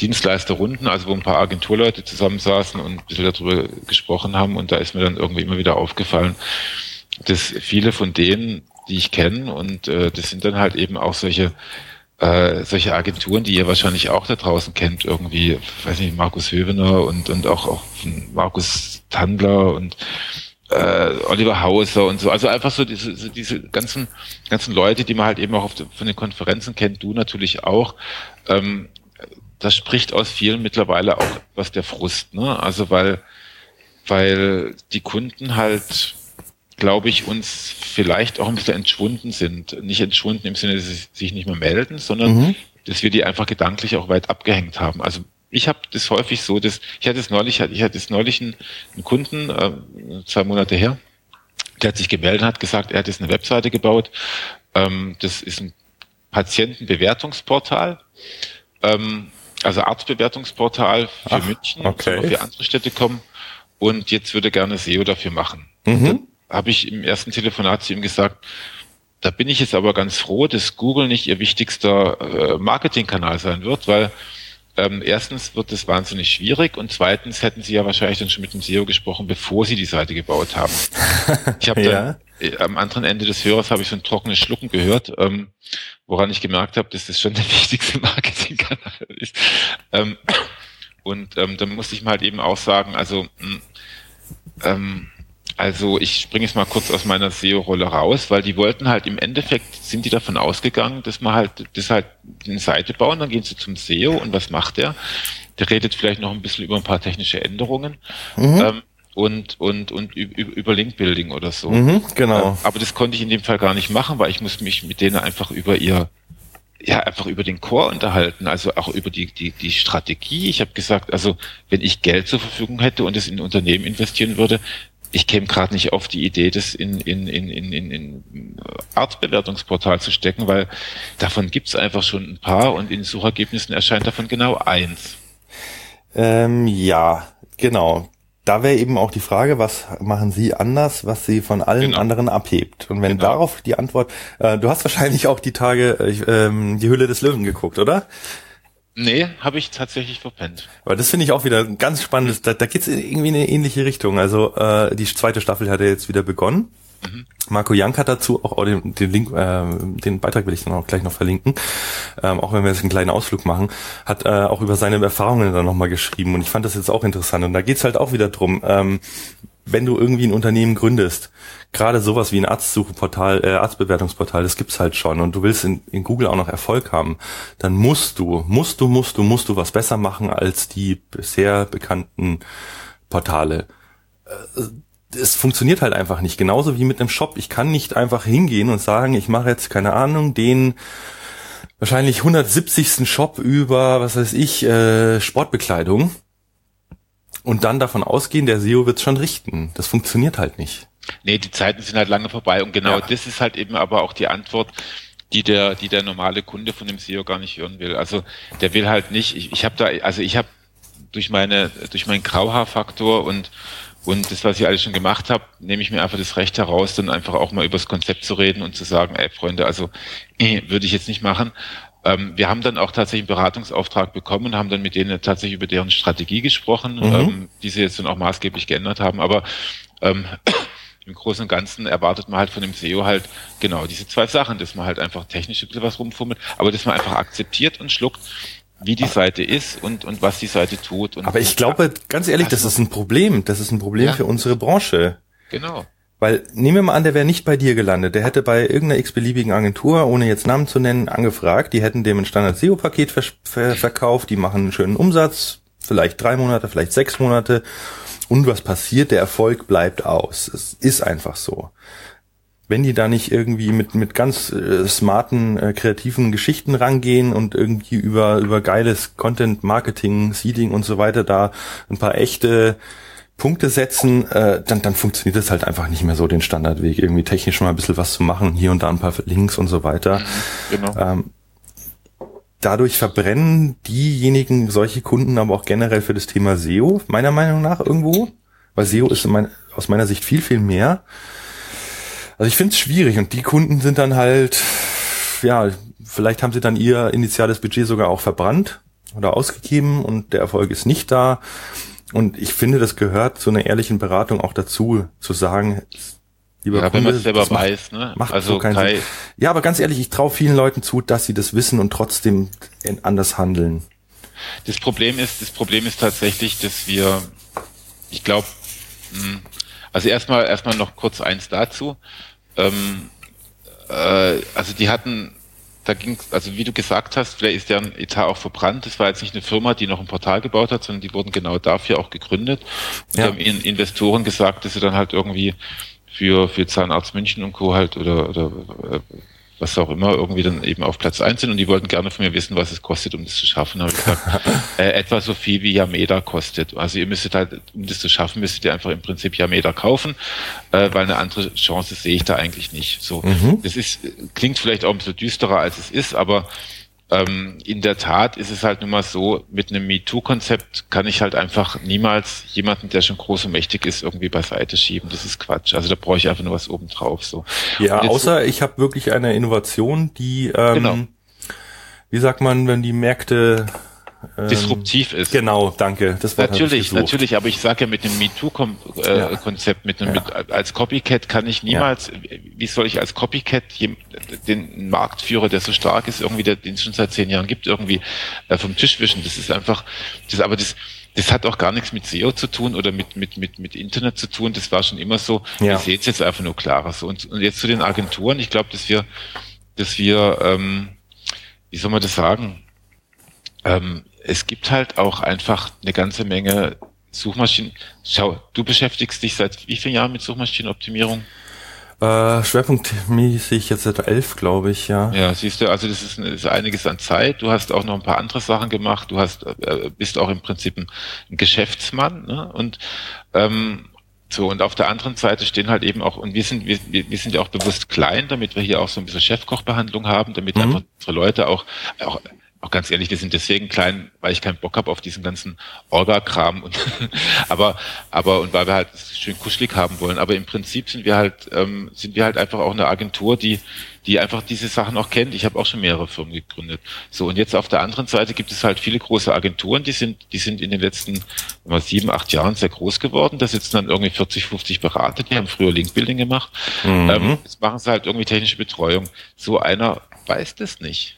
Dienstleisterrunden, also wo ein paar Agenturleute zusammensaßen und ein bisschen darüber gesprochen haben und da ist mir dann irgendwie immer wieder aufgefallen, dass viele von denen, die ich kenne und äh, das sind dann halt eben auch solche äh, solche Agenturen, die ihr wahrscheinlich auch da draußen kennt, irgendwie, weiß nicht, Markus Hövener und, und auch, auch Markus Tandler und äh, Oliver Hauser und so. Also einfach so diese, so diese ganzen, ganzen Leute, die man halt eben auch auf, von den Konferenzen kennt, du natürlich auch. Ähm, das spricht aus vielen mittlerweile auch was der Frust, ne? Also weil, weil die Kunden halt glaube ich, uns vielleicht auch ein bisschen entschwunden sind. Nicht entschwunden im Sinne, dass sie sich nicht mehr melden, sondern mhm. dass wir die einfach gedanklich auch weit abgehängt haben. Also ich habe das häufig so, dass ich hatte es neulich, ich hatte es neulich einen, einen Kunden, äh, zwei Monate her, der hat sich gemeldet, hat gesagt, er hat jetzt eine Webseite gebaut. Ähm, das ist ein Patientenbewertungsportal. Ähm, also Arztbewertungsportal für Ach, München, okay. für andere Städte kommen. Und jetzt würde er gerne SEO dafür machen. Mhm habe ich im ersten Telefonat zu ihm gesagt, da bin ich jetzt aber ganz froh, dass Google nicht ihr wichtigster äh, Marketingkanal sein wird, weil ähm, erstens wird es wahnsinnig schwierig und zweitens hätten sie ja wahrscheinlich dann schon mit dem SEO gesprochen, bevor sie die Seite gebaut haben. [laughs] Ich habe ja. dann äh, am anderen Ende des Hörers habe ich so ein trockenes Schlucken gehört, ähm, woran ich gemerkt habe, dass das schon der [laughs] wichtigste Marketingkanal ist. Ähm, und ähm, dann musste ich mal halt eben auch sagen, also mh, hm, ähm, also ich springe jetzt mal kurz aus meiner SEO-Rolle raus, weil die wollten halt im Endeffekt, sind die davon ausgegangen, dass man halt, das halt eine Seite bauen, dann gehen sie zum SEO und was macht der? Der redet vielleicht noch ein bisschen über ein paar technische Änderungen. Mhm. Ähm, und, und, und über Link-Building oder so. Mhm, genau. Ähm, aber das konnte ich in dem Fall gar nicht machen, weil ich musste mich mit denen einfach über ihr, ja, einfach über den Core unterhalten, also auch über die, die, die Strategie. Ich habe gesagt, also wenn ich Geld zur Verfügung hätte und es in Unternehmen investieren würde, ich käme gerade nicht auf die Idee, das in, in, in, in, in, in Arztbewertungsportal zu stecken, weil davon gibt's einfach schon ein paar und in Suchergebnissen erscheint davon genau eins. Ähm, ja, genau. Da wäre eben auch die Frage, was machen Sie anders, was Sie von allen genau. anderen abhebt? Und wenn genau. darauf die Antwort, äh, du hast wahrscheinlich auch die Tage äh, ähm, die Hülle des Löwen geguckt, oder? Nee, habe ich tatsächlich verpennt. Aber das finde ich auch wieder ganz spannend. Da, da geht es irgendwie in eine ähnliche Richtung. Also äh, die zweite Staffel hat ja jetzt wieder begonnen. Mhm. Marco Jank hat dazu auch, den, den Link, äh, den Beitrag will ich dann auch gleich noch verlinken, ähm, auch wenn wir jetzt einen kleinen Ausflug machen, hat äh, auch über seine Erfahrungen dann nochmal geschrieben und ich fand das jetzt auch interessant und da geht's halt auch wieder drum, ähm, wenn du irgendwie ein Unternehmen gründest, gerade sowas wie ein Arztsucheportal, äh, Arztbewertungsportal, das gibt's halt schon und du willst in, in Google auch noch Erfolg haben, dann musst du, musst du, musst du, musst du was besser machen als die bisher bekannten Portale. Äh, es funktioniert halt einfach nicht. Genauso wie mit einem Shop. Ich kann nicht einfach hingehen und sagen, ich mache jetzt, keine Ahnung, den wahrscheinlich 170. Shop über, was weiß ich, äh, Sportbekleidung und dann davon ausgehen, der SEO wird schon richten. Das funktioniert halt nicht. Nee, die Zeiten sind halt lange vorbei und genau ja. das ist halt eben aber auch die Antwort, die der, die der normale Kunde von dem SEO gar nicht hören will. Also der will halt nicht, ich, ich habe da, also ich habe durch meine, durch meinen Grauhaarfaktor und und das, was ich alles schon gemacht habe, nehme ich mir einfach das Recht heraus, dann einfach auch mal über das Konzept zu reden und zu sagen, ey Freunde, also äh, würde ich jetzt nicht machen. Ähm, wir haben dann auch tatsächlich einen Beratungsauftrag bekommen, haben dann mit denen tatsächlich über deren Strategie gesprochen, mhm. ähm, die sie jetzt dann auch maßgeblich geändert haben. Aber ähm, [clears throat] im Großen und Ganzen erwartet man halt von dem SEO halt genau diese zwei Sachen, dass man halt einfach technisch ein bisschen was rumfummelt, aber dass man einfach akzeptiert und schluckt, wie die Seite ist und, und was die Seite tut. aber ich glaube, ganz ehrlich, also, das ist ein Problem. Das ist ein Problem ja. für unsere Branche. Genau. Weil nehmen wir mal an, der wäre nicht bei dir gelandet. Der hätte bei irgendeiner x-beliebigen Agentur, ohne jetzt Namen zu nennen, angefragt. Die hätten dem ein Standard-SEO-Paket ver ver verkauft. Die machen einen schönen Umsatz. Vielleicht drei Monate, vielleicht sechs Monate. Und was passiert? Der Erfolg bleibt aus. Es ist einfach so. Wenn die da nicht irgendwie mit, mit ganz äh, smarten, äh, kreativen Geschichten rangehen und irgendwie über, über geiles Content, Marketing, Seeding und so weiter da ein paar echte Punkte setzen, äh, dann, dann funktioniert das halt einfach nicht mehr so den Standardweg, irgendwie technisch mal ein bisschen was zu machen, hier und da ein paar Links und so weiter. Mhm, genau. Ähm, dadurch verbrennen diejenigen solche Kunden aber auch generell für das Thema SEO, meiner Meinung nach irgendwo, weil SEO ist mein, aus meiner Sicht viel, viel mehr. Also ich finde es schwierig und die Kunden sind dann halt, ja, vielleicht haben sie dann ihr initiales Budget sogar auch verbrannt oder ausgegeben und der Erfolg ist nicht da. Und ich finde, das gehört zu einer ehrlichen Beratung auch dazu, zu sagen, lieber ja, Kunde, wenn man es selber weiß, ne? Macht also so keinen Kai Sinn. Ja, aber ganz ehrlich, ich traue vielen Leuten zu, dass sie das wissen und trotzdem anders handeln. Das Problem ist, das Problem ist tatsächlich, dass wir, ich glaube, hm, also erstmal erstmal noch kurz eins dazu. Ähm, äh, also die hatten da ging also wie du gesagt hast, vielleicht ist deren Etat auch verbrannt. Das war jetzt nicht eine Firma, die noch ein Portal gebaut hat, sondern die wurden genau dafür auch gegründet. Und ja. haben Investoren gesagt, dass sie dann halt irgendwie für, für Zahnarzt München und Co. halt oder, oder äh, was auch immer, irgendwie dann eben auf Platz eins sind und die wollten gerne von mir wissen, was es kostet, um das zu schaffen. habe ich gesagt, [laughs] äh, etwa so viel wie Yameda kostet. Also ihr müsstet halt, um das zu schaffen, müsstet ihr einfach im Prinzip Yameda kaufen, äh, weil eine andere Chance sehe ich da eigentlich nicht. So, mhm. das ist, klingt vielleicht auch ein bisschen düsterer, als es ist, aber ähm, in der Tat ist es halt nun mal so, mit einem MeToo-Konzept kann ich halt einfach niemals jemanden, der schon groß und mächtig ist, irgendwie beiseite schieben. Das ist Quatsch. Also da brauche ich einfach nur was obendrauf. So. Ja, außer ich habe wirklich eine Innovation, die, ähm, genau. wie sagt man, wenn die Märkte disruptiv ist. Genau, danke. Das war natürlich, natürlich, aber ich sage ja mit dem MeToo-Konzept, mit, einem, ja. mit als Copycat kann ich niemals, ja. wie soll ich als Copycat den Marktführer, der so stark ist, irgendwie, der, den es schon seit zehn Jahren gibt, irgendwie äh, vom Tisch wischen. Das ist einfach, das, aber das, das hat auch gar nichts mit SEO zu tun oder mit, mit, mit, mit Internet zu tun. Das war schon immer so. Ja. Ich sehe es jetzt einfach nur klarer so. Und, und jetzt zu den Agenturen. Ich glaube, dass wir, dass wir, ähm, wie soll man das sagen? Ähm, es gibt halt auch einfach eine ganze Menge Suchmaschinen. Schau, du beschäftigst dich seit wie vielen Jahren mit Suchmaschinenoptimierung? Äh, schwerpunktmäßig jetzt seit elf, glaube ich, ja. Ja, siehst du, also das ist, ist, einiges an Zeit. Du hast auch noch ein paar andere Sachen gemacht. Du hast, äh, bist auch im Prinzip ein, ein Geschäftsmann. Ne? Und ähm, so, und auf der anderen Seite stehen halt eben auch, und wir sind, wir, wir sind ja auch bewusst klein, damit wir hier auch so ein bisschen Chefkochbehandlung haben, damit mhm. einfach unsere Leute auch, auch auch ganz ehrlich, wir sind deswegen klein, weil ich keinen Bock habe auf diesen ganzen Orga-Kram und [laughs] aber aber und weil wir halt schön kuschelig haben wollen. Aber im Prinzip sind wir halt ähm, sind wir halt einfach auch eine Agentur, die die einfach diese Sachen auch kennt. Ich habe auch schon mehrere Firmen gegründet. So und jetzt auf der anderen Seite gibt es halt viele große Agenturen, die sind die sind in den letzten mal, sieben acht Jahren sehr groß geworden. Da sitzen dann irgendwie 40 50 Berater, die haben früher Linkbuilding gemacht. Mhm. Ähm, jetzt machen sie halt irgendwie technische Betreuung. So einer weiß das nicht.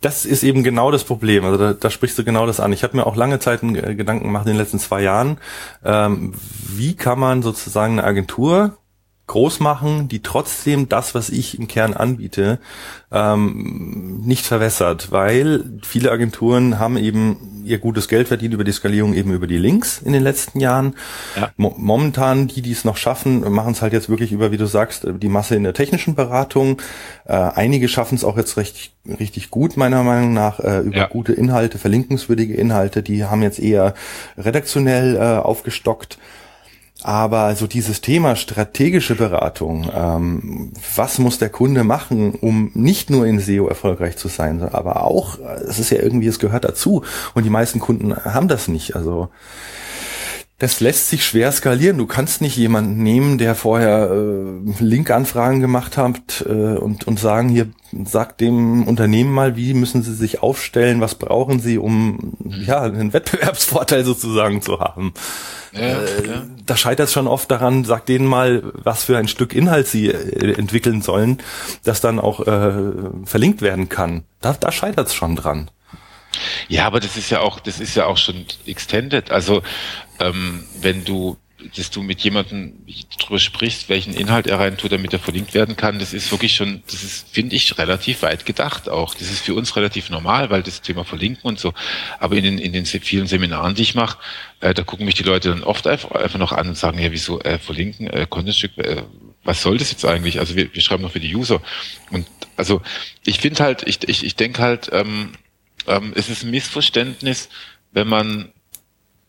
Das ist eben genau das Problem. Also da, da sprichst du genau das an. Ich habe mir auch lange Zeit Gedanken gemacht in den letzten zwei Jahren. Ähm, wie kann man sozusagen eine Agentur groß machen, die trotzdem das, was ich im Kern anbiete, ähm, nicht verwässert, weil viele Agenturen haben eben ihr gutes Geld verdient über die Skalierung eben über die Links in den letzten Jahren. Ja. Mo momentan die, die es noch schaffen, machen es halt jetzt wirklich über, wie du sagst, die Masse in der technischen Beratung. Äh, einige schaffen es auch jetzt recht, richtig gut, meiner Meinung nach, äh, über ja. gute Inhalte, verlinkungswürdige Inhalte. Die haben jetzt eher redaktionell äh, aufgestockt. Aber so dieses Thema strategische Beratung, ähm, was muss der Kunde machen, um nicht nur in SEO erfolgreich zu sein, aber auch, es ist ja irgendwie, es gehört dazu. Und die meisten Kunden haben das nicht. Also das lässt sich schwer skalieren. Du kannst nicht jemanden nehmen, der vorher äh, Link-Anfragen gemacht hat äh, und, und sagen, hier, sagt dem Unternehmen mal, wie müssen sie sich aufstellen, was brauchen sie, um ja einen Wettbewerbsvorteil sozusagen zu haben. Ja, äh, ja. Da scheitert es schon oft daran, sagt denen mal, was für ein Stück Inhalt sie äh, entwickeln sollen, das dann auch äh, verlinkt werden kann. Da, da scheitert es schon dran. Ja, aber das ist ja auch, das ist ja auch schon extended. Also ähm, wenn du dass du mit jemandem drüber sprichst, welchen Inhalt er rein tut, damit er verlinkt werden kann, das ist wirklich schon, das ist, finde ich, relativ weit gedacht auch. Das ist für uns relativ normal, weil das Thema Verlinken und so. Aber in den, in den vielen Seminaren, die ich mache, äh, da gucken mich die Leute dann oft einfach, einfach noch an und sagen, ja, wieso äh, verlinken, äh, Contentstück, äh, was soll das jetzt eigentlich? Also wir, wir schreiben noch für die User. Und also ich finde halt, ich, ich, ich denke halt, ähm, ähm, es ist ein Missverständnis, wenn man,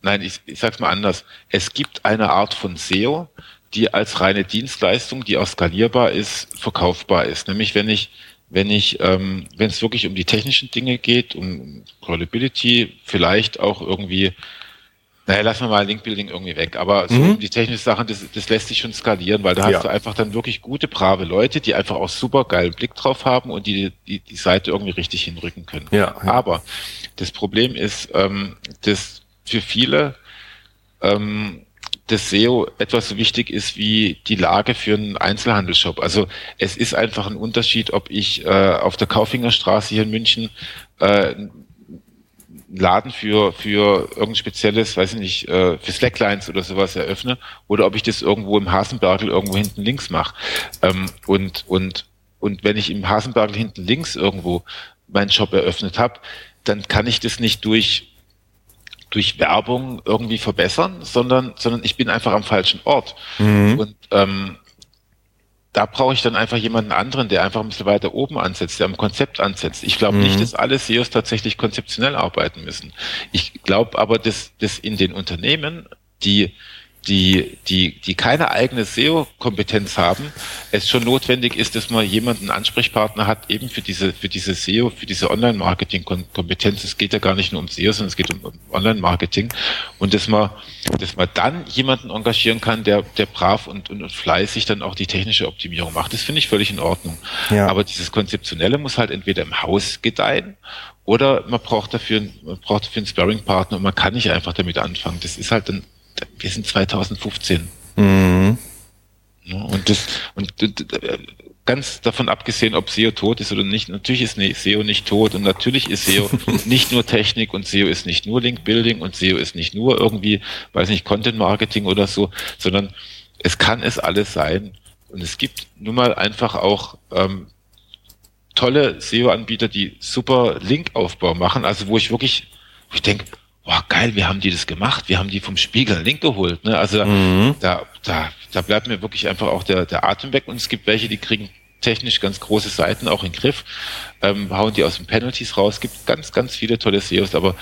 nein, ich, ich sage es mal anders, es gibt eine Art von SEO, die als reine Dienstleistung, die auch skalierbar ist, verkaufbar ist. Nämlich wenn ich wenn ich, ähm, wenn es wirklich um die technischen Dinge geht, um Crawlability, vielleicht auch irgendwie naja, lassen wir mal Linkbuilding irgendwie weg. Aber so mhm. die technischen Sachen, das, das lässt sich schon skalieren, weil da ja. hast du einfach dann wirklich gute, brave Leute, die einfach auch super geilen Blick drauf haben und die die, die Seite irgendwie richtig hinrücken können. Ja, ja. Aber das Problem ist, ähm, dass für viele ähm, das SEO etwas so wichtig ist wie die Lage für einen Einzelhandelsshop. Also es ist einfach ein Unterschied, ob ich äh, auf der Kaufingerstraße hier in München äh, Laden für, für irgendein spezielles, weiß ich nicht, äh, für Slacklines oder sowas eröffne oder ob ich das irgendwo im Hasenbergel irgendwo hinten links mache. Ähm, und, und, und wenn ich im Hasenbergel hinten links irgendwo meinen Shop eröffnet habe, dann kann ich das nicht durch durch Werbung irgendwie verbessern, sondern, sondern ich bin einfach am falschen Ort. Mhm. Und ähm, da brauche ich dann einfach jemanden anderen, der einfach ein bisschen weiter oben ansetzt, der am Konzept ansetzt. Ich glaube mhm. nicht, dass alle SEOs tatsächlich konzeptionell arbeiten müssen. Ich glaube aber, dass, dass in den Unternehmen, die die, die, die keine eigene SEO-Kompetenz haben, es schon notwendig ist, dass man jemanden Ansprechpartner hat, eben für diese, für diese SEO, für diese Online-Marketing-Kompetenz. Es geht ja gar nicht nur um SEO, sondern es geht um, um Online-Marketing. Und dass man, dass man dann jemanden engagieren kann, der, der brav und, und, und fleißig dann auch die technische Optimierung macht. Das finde ich völlig in Ordnung. Ja. Aber dieses Konzeptionelle muss halt entweder im Haus gedeihen oder man braucht dafür, man braucht dafür einen Sparring-Partner und man kann nicht einfach damit anfangen. Das ist halt dann wir sind 2015. Mhm. Und das, und ganz davon abgesehen, ob SEO tot ist oder nicht, natürlich ist SEO nicht tot und natürlich ist SEO [laughs] nicht nur Technik und SEO ist nicht nur Link Building und SEO ist nicht nur irgendwie, weiß nicht, Content Marketing oder so, sondern es kann es alles sein. Und es gibt nun mal einfach auch ähm, tolle SEO-Anbieter, die super Linkaufbau machen, also wo ich wirklich, wo ich denke, boah, geil, wie haben die das gemacht? Wir haben die vom Spiegel Link geholt. Ne? Also mhm. da, da, da bleibt mir wirklich einfach auch der, der Atem weg. Und es gibt welche, die kriegen technisch ganz große Seiten auch in den Griff, ähm, hauen die aus den Penalties raus. Es gibt ganz, ganz viele tolle SEOs, aber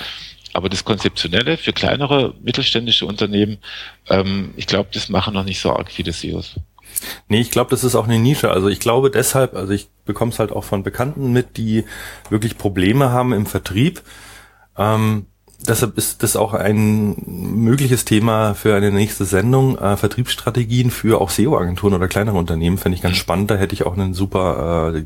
aber das Konzeptionelle für kleinere mittelständische Unternehmen, ähm, ich glaube, das machen noch nicht so arg viele SEOs. Nee, ich glaube, das ist auch eine Nische. Also ich glaube deshalb, also ich bekomme es halt auch von Bekannten mit, die wirklich Probleme haben im Vertrieb. Ähm, deshalb ist das auch ein mögliches Thema für eine nächste Sendung. Äh, Vertriebsstrategien für auch SEO-Agenturen oder kleinere Unternehmen fände ich ganz spannend. Da hätte ich auch einen super äh,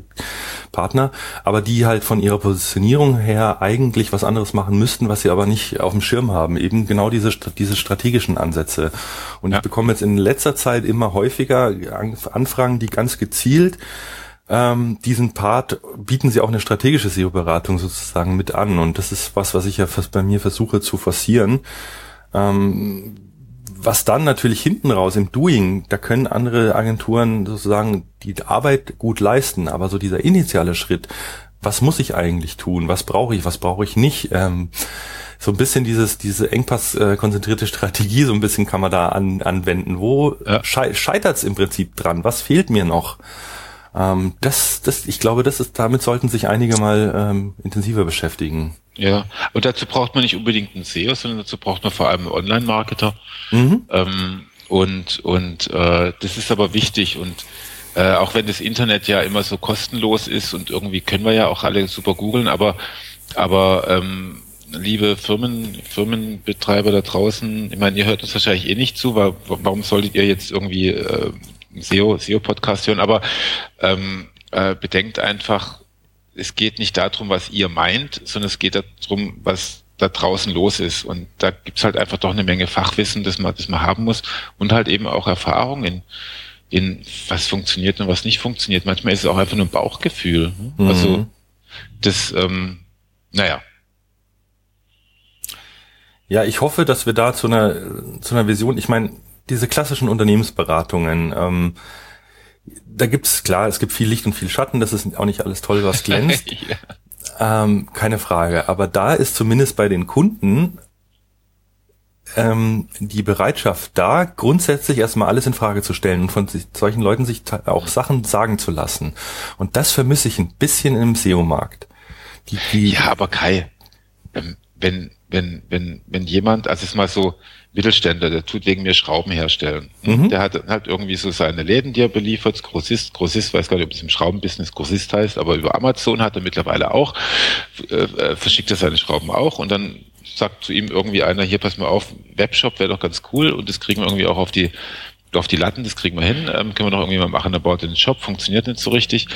Partner, aber die halt von ihrer Positionierung her eigentlich was anderes machen müssten, was sie aber nicht auf dem Schirm haben. Eben genau diese, diese strategischen Ansätze. Und ja. ich bekomme jetzt in letzter Zeit immer häufiger Anfragen, die ganz gezielt ähm, diesen Part bieten sie auch eine strategische SEO-Beratung sozusagen mit an. Und das ist was, was ich ja fast bei mir versuche zu forcieren. Ähm, was dann natürlich hinten raus im Doing, da können andere Agenturen sozusagen die Arbeit gut leisten, aber so dieser initiale Schritt, was muss ich eigentlich tun, was brauche ich, was brauche ich nicht, ähm, so ein bisschen dieses diese Engpass äh, konzentrierte Strategie, so ein bisschen kann man da an, anwenden. Wo ja. scheitert es im Prinzip dran? Was fehlt mir noch? Ähm, das, das, ich glaube, das ist, damit sollten sich einige mal ähm, intensiver beschäftigen. Ja, und dazu braucht man nicht unbedingt einen SEO, sondern dazu braucht man vor allem einen Online-Marketer. Mhm. Ähm, und und äh, das ist aber wichtig und äh, auch wenn das Internet ja immer so kostenlos ist und irgendwie können wir ja auch alle super googeln, aber aber ähm, liebe Firmen, Firmenbetreiber da draußen, ich meine, ihr hört uns wahrscheinlich eh nicht zu, weil warum solltet ihr jetzt irgendwie äh, SEO, SEO-Podcast hören, aber ähm, äh, bedenkt einfach, es geht nicht darum, was ihr meint, sondern es geht darum, was da draußen los ist. Und da gibt's halt einfach doch eine Menge Fachwissen, das man, das man haben muss und halt eben auch Erfahrung in, in was funktioniert und was nicht funktioniert. Manchmal ist es auch einfach nur ein Bauchgefühl. Mhm. Also das, ähm, naja. Ja, ich hoffe, dass wir da zu einer, zu einer Vision, ich meine, diese klassischen Unternehmensberatungen, ähm, da gibt's klar, es gibt viel Licht und viel Schatten, das ist auch nicht alles toll, was [laughs] glänzt. ja. ähm, keine Frage. Aber da ist zumindest bei den Kunden ähm, die Bereitschaft da, grundsätzlich erstmal alles in Frage zu stellen und von solchen Leuten sich auch Sachen sagen zu lassen. Und das vermisse ich ein bisschen im SEO-Markt. Die, die ja, aber Kai, ähm, wenn, wenn, wenn, wenn jemand, also es ist mal so, Mittelständler, der tut wegen mir Schrauben herstellen. Mhm. Der hat halt irgendwie so seine Läden, die er beliefert, Grossist, Grossist, weiß gar nicht, ob es im Schraubenbusiness Grossist heißt, aber über Amazon hat er mittlerweile auch, äh, äh, verschickt er seine Schrauben auch und dann sagt zu ihm irgendwie einer, hier pass mal auf, Webshop wäre doch ganz cool und das kriegen wir irgendwie auch auf die auf die Latten, das kriegen wir hin, ähm, können wir doch irgendwie mal machen, er baut den Shop, funktioniert nicht so richtig.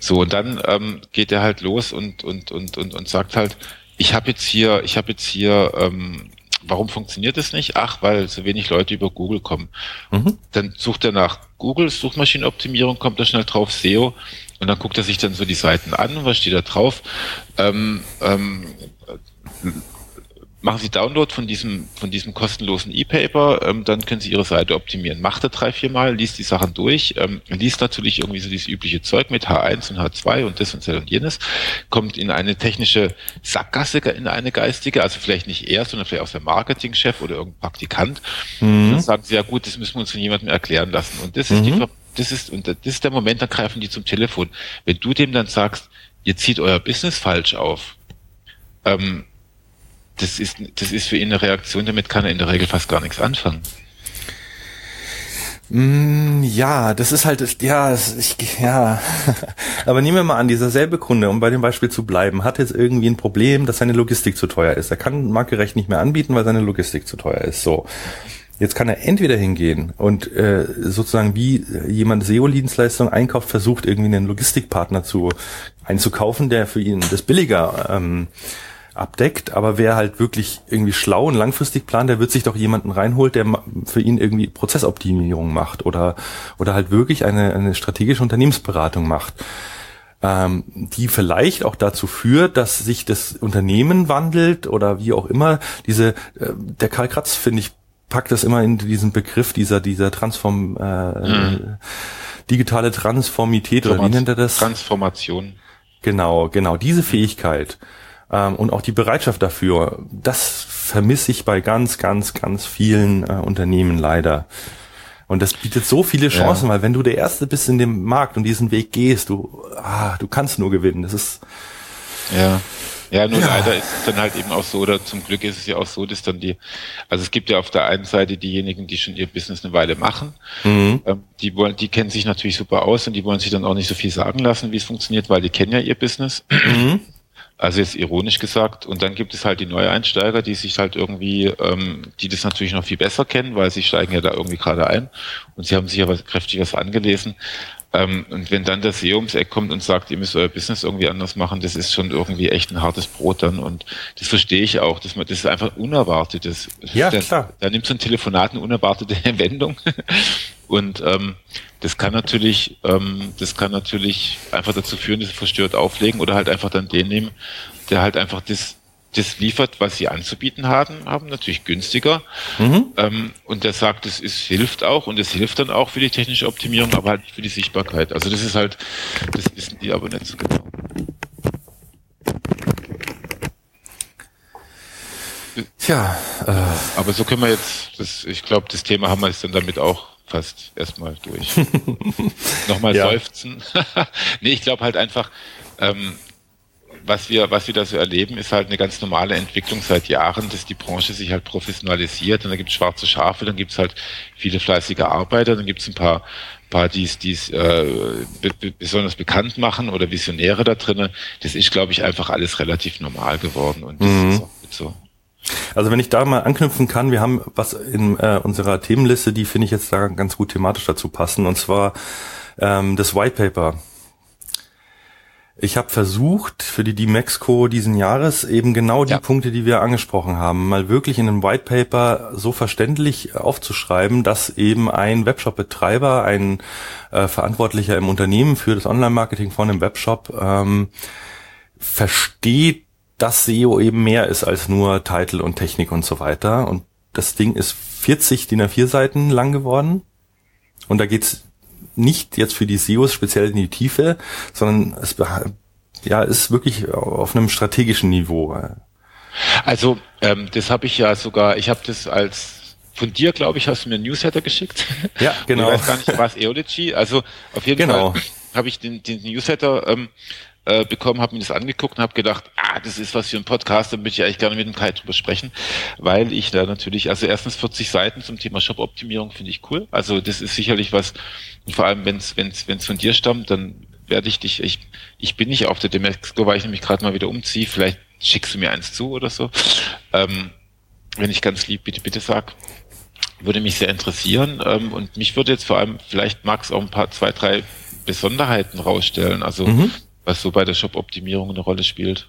So, und dann ähm, geht er halt los und, und, und, und, und sagt halt, ich habe jetzt hier, ich habe jetzt hier, ähm, warum funktioniert das nicht? Ach, weil so wenig Leute über Google kommen. Mhm. Dann sucht er nach Google, Suchmaschinenoptimierung, kommt er schnell drauf, SEO, und dann guckt er sich dann so die Seiten an, was steht da drauf? Ähm, ähm, machen Sie Download von diesem, von diesem kostenlosen E-Paper, ähm, dann können Sie Ihre Seite optimieren. Macht er drei, vier Mal, liest die Sachen durch, ähm, liest natürlich irgendwie so dieses übliche Zeug mit H1 und H2 und das und das und jenes, kommt in eine technische Sackgasse, in eine geistige, also vielleicht nicht er, sondern vielleicht auch der Marketingchef oder irgendein Praktikant. Mhm. Und dann sagen sie, ja gut, das müssen wir uns von jemandem erklären lassen. Und das ist mhm. die das ist, und das ist der Moment, dann greifen die zum Telefon. Wenn du dem dann sagst, ihr zieht euer Business falsch auf, ähm, das ist, das ist für ihn eine Reaktion, damit kann er in der Regel fast gar nichts anfangen. Mm, ja, das ist halt, ja, ich, ja. [laughs] Aber nehmen wir mal an, dieser selbe Kunde, um bei dem Beispiel zu bleiben, hat jetzt irgendwie ein Problem, dass seine Logistik zu teuer ist. Er kann marktgerecht nicht mehr anbieten, weil seine Logistik zu teuer ist. So. Jetzt kann er entweder hingehen und äh, sozusagen wie jemand SEO-Dienstleistung einkauft, versucht irgendwie einen Logistikpartner zu einzukaufen, der für ihn das billiger ähm, abdeckt, aber wer halt wirklich irgendwie schlau und langfristig plant, der wird sich doch jemanden reinholt, der für ihn irgendwie Prozessoptimierung macht oder oder halt wirklich eine, eine strategische Unternehmensberatung macht, ähm, die vielleicht auch dazu führt, dass sich das Unternehmen wandelt oder wie auch immer. Diese äh, der Karl Kratz finde ich packt das immer in diesen Begriff dieser dieser Transform äh, mhm. digitale Transformität oder wie nennt er das? Transformation. Genau, genau diese Fähigkeit ähm, und auch die Bereitschaft dafür, das vermisse ich bei ganz, ganz, ganz vielen äh, Unternehmen leider. Und das bietet so viele Chancen, ja. weil wenn du der Erste bist in dem Markt und diesen Weg gehst, du, ah, du kannst nur gewinnen. Das ist ja. Ja, nur ja. leider ist es dann halt eben auch so, oder zum Glück ist es ja auch so, dass dann die, also es gibt ja auf der einen Seite diejenigen, die schon ihr Business eine Weile machen, mhm. ähm, die wollen, die kennen sich natürlich super aus und die wollen sich dann auch nicht so viel sagen lassen, wie es funktioniert, weil die kennen ja ihr Business. Mhm. Also jetzt ironisch gesagt. Und dann gibt es halt die Neueinsteiger, die sich halt irgendwie, ähm, die das natürlich noch viel besser kennen, weil sie steigen ja da irgendwie gerade ein und sie haben sich aber kräftig was angelesen. Ähm, und wenn dann der SEO ums Eck kommt und sagt, ihr müsst euer Business irgendwie anders machen, das ist schon irgendwie echt ein hartes Brot dann. Und das verstehe ich auch, dass man, das ist einfach unerwartetes. Ja, klar. Da nimmt so ein Telefonat eine unerwartete [laughs] Wendung. Und ähm, das kann natürlich, ähm, das kann natürlich einfach dazu führen, dass sie verstört auflegen oder halt einfach dann den nehmen, der halt einfach das, das liefert, was sie anzubieten haben, haben natürlich günstiger. Mhm. Ähm, und der sagt, es ist, hilft auch und es hilft dann auch für die technische Optimierung, aber halt nicht für die Sichtbarkeit. Also das ist halt, das wissen die aber nicht so genau. Tja, äh, aber so können wir jetzt, das, ich glaube, das Thema haben wir jetzt dann damit auch fast erstmal durch. [laughs] Nochmal ja. seufzen. [laughs] nee, ich glaube halt einfach, ähm, was wir, was wir da so erleben, ist halt eine ganz normale Entwicklung seit Jahren, dass die Branche sich halt professionalisiert und dann gibt es schwarze Schafe, dann gibt es halt viele fleißige Arbeiter, dann gibt es ein paar, paar die es äh, be besonders bekannt machen oder Visionäre da drinnen. Das ist, glaube ich, einfach alles relativ normal geworden und das mhm. ist auch gut so. Also wenn ich da mal anknüpfen kann, wir haben was in äh, unserer Themenliste, die finde ich jetzt da ganz gut thematisch dazu passen, und zwar ähm, das White Paper. Ich habe versucht, für die D-Mexco diesen Jahres eben genau die ja. Punkte, die wir angesprochen haben, mal wirklich in einem White Paper so verständlich aufzuschreiben, dass eben ein Webshop-Betreiber, ein äh, Verantwortlicher im Unternehmen für das Online-Marketing von einem Webshop ähm, versteht, dass SEO eben mehr ist als nur Titel und Technik und so weiter. Und das Ding ist 40 DIN A4 Seiten lang geworden. Und da geht's nicht jetzt für die SEOs speziell in die Tiefe, sondern es ja, ist wirklich auf einem strategischen Niveau. Also ähm, das habe ich ja sogar, ich habe das als von dir, glaube ich, hast du mir ein Newsletter geschickt. [laughs] Ja, genau. Ich weiß gar nicht, was Eology. Also auf jeden genau. Fall habe ich den, den Newsletter ähm, äh, bekommen, habe mir das angeguckt und habe gedacht, ah, das ist was für ein Podcast, da würde ich eigentlich gerne mit dem Kai drüber sprechen, weil ich da natürlich, also erstens 40 Seiten zum Thema Shop-Optimierung finde ich cool. Also das ist sicherlich was, vor allem wenn es wenn's, wenn's von dir stammt, dann werde ich dich, ich, ich bin nicht auf der Demexco, weil ich nämlich gerade mal wieder umziehe, vielleicht schickst du mir eins zu oder so. Ähm, wenn ich ganz lieb, bitte, bitte sag. Würde mich sehr interessieren. Ähm, und mich würde jetzt vor allem, vielleicht magst auch ein paar, zwei, drei Besonderheiten rausstellen. Also mhm was so bei der Shop-Optimierung eine Rolle spielt.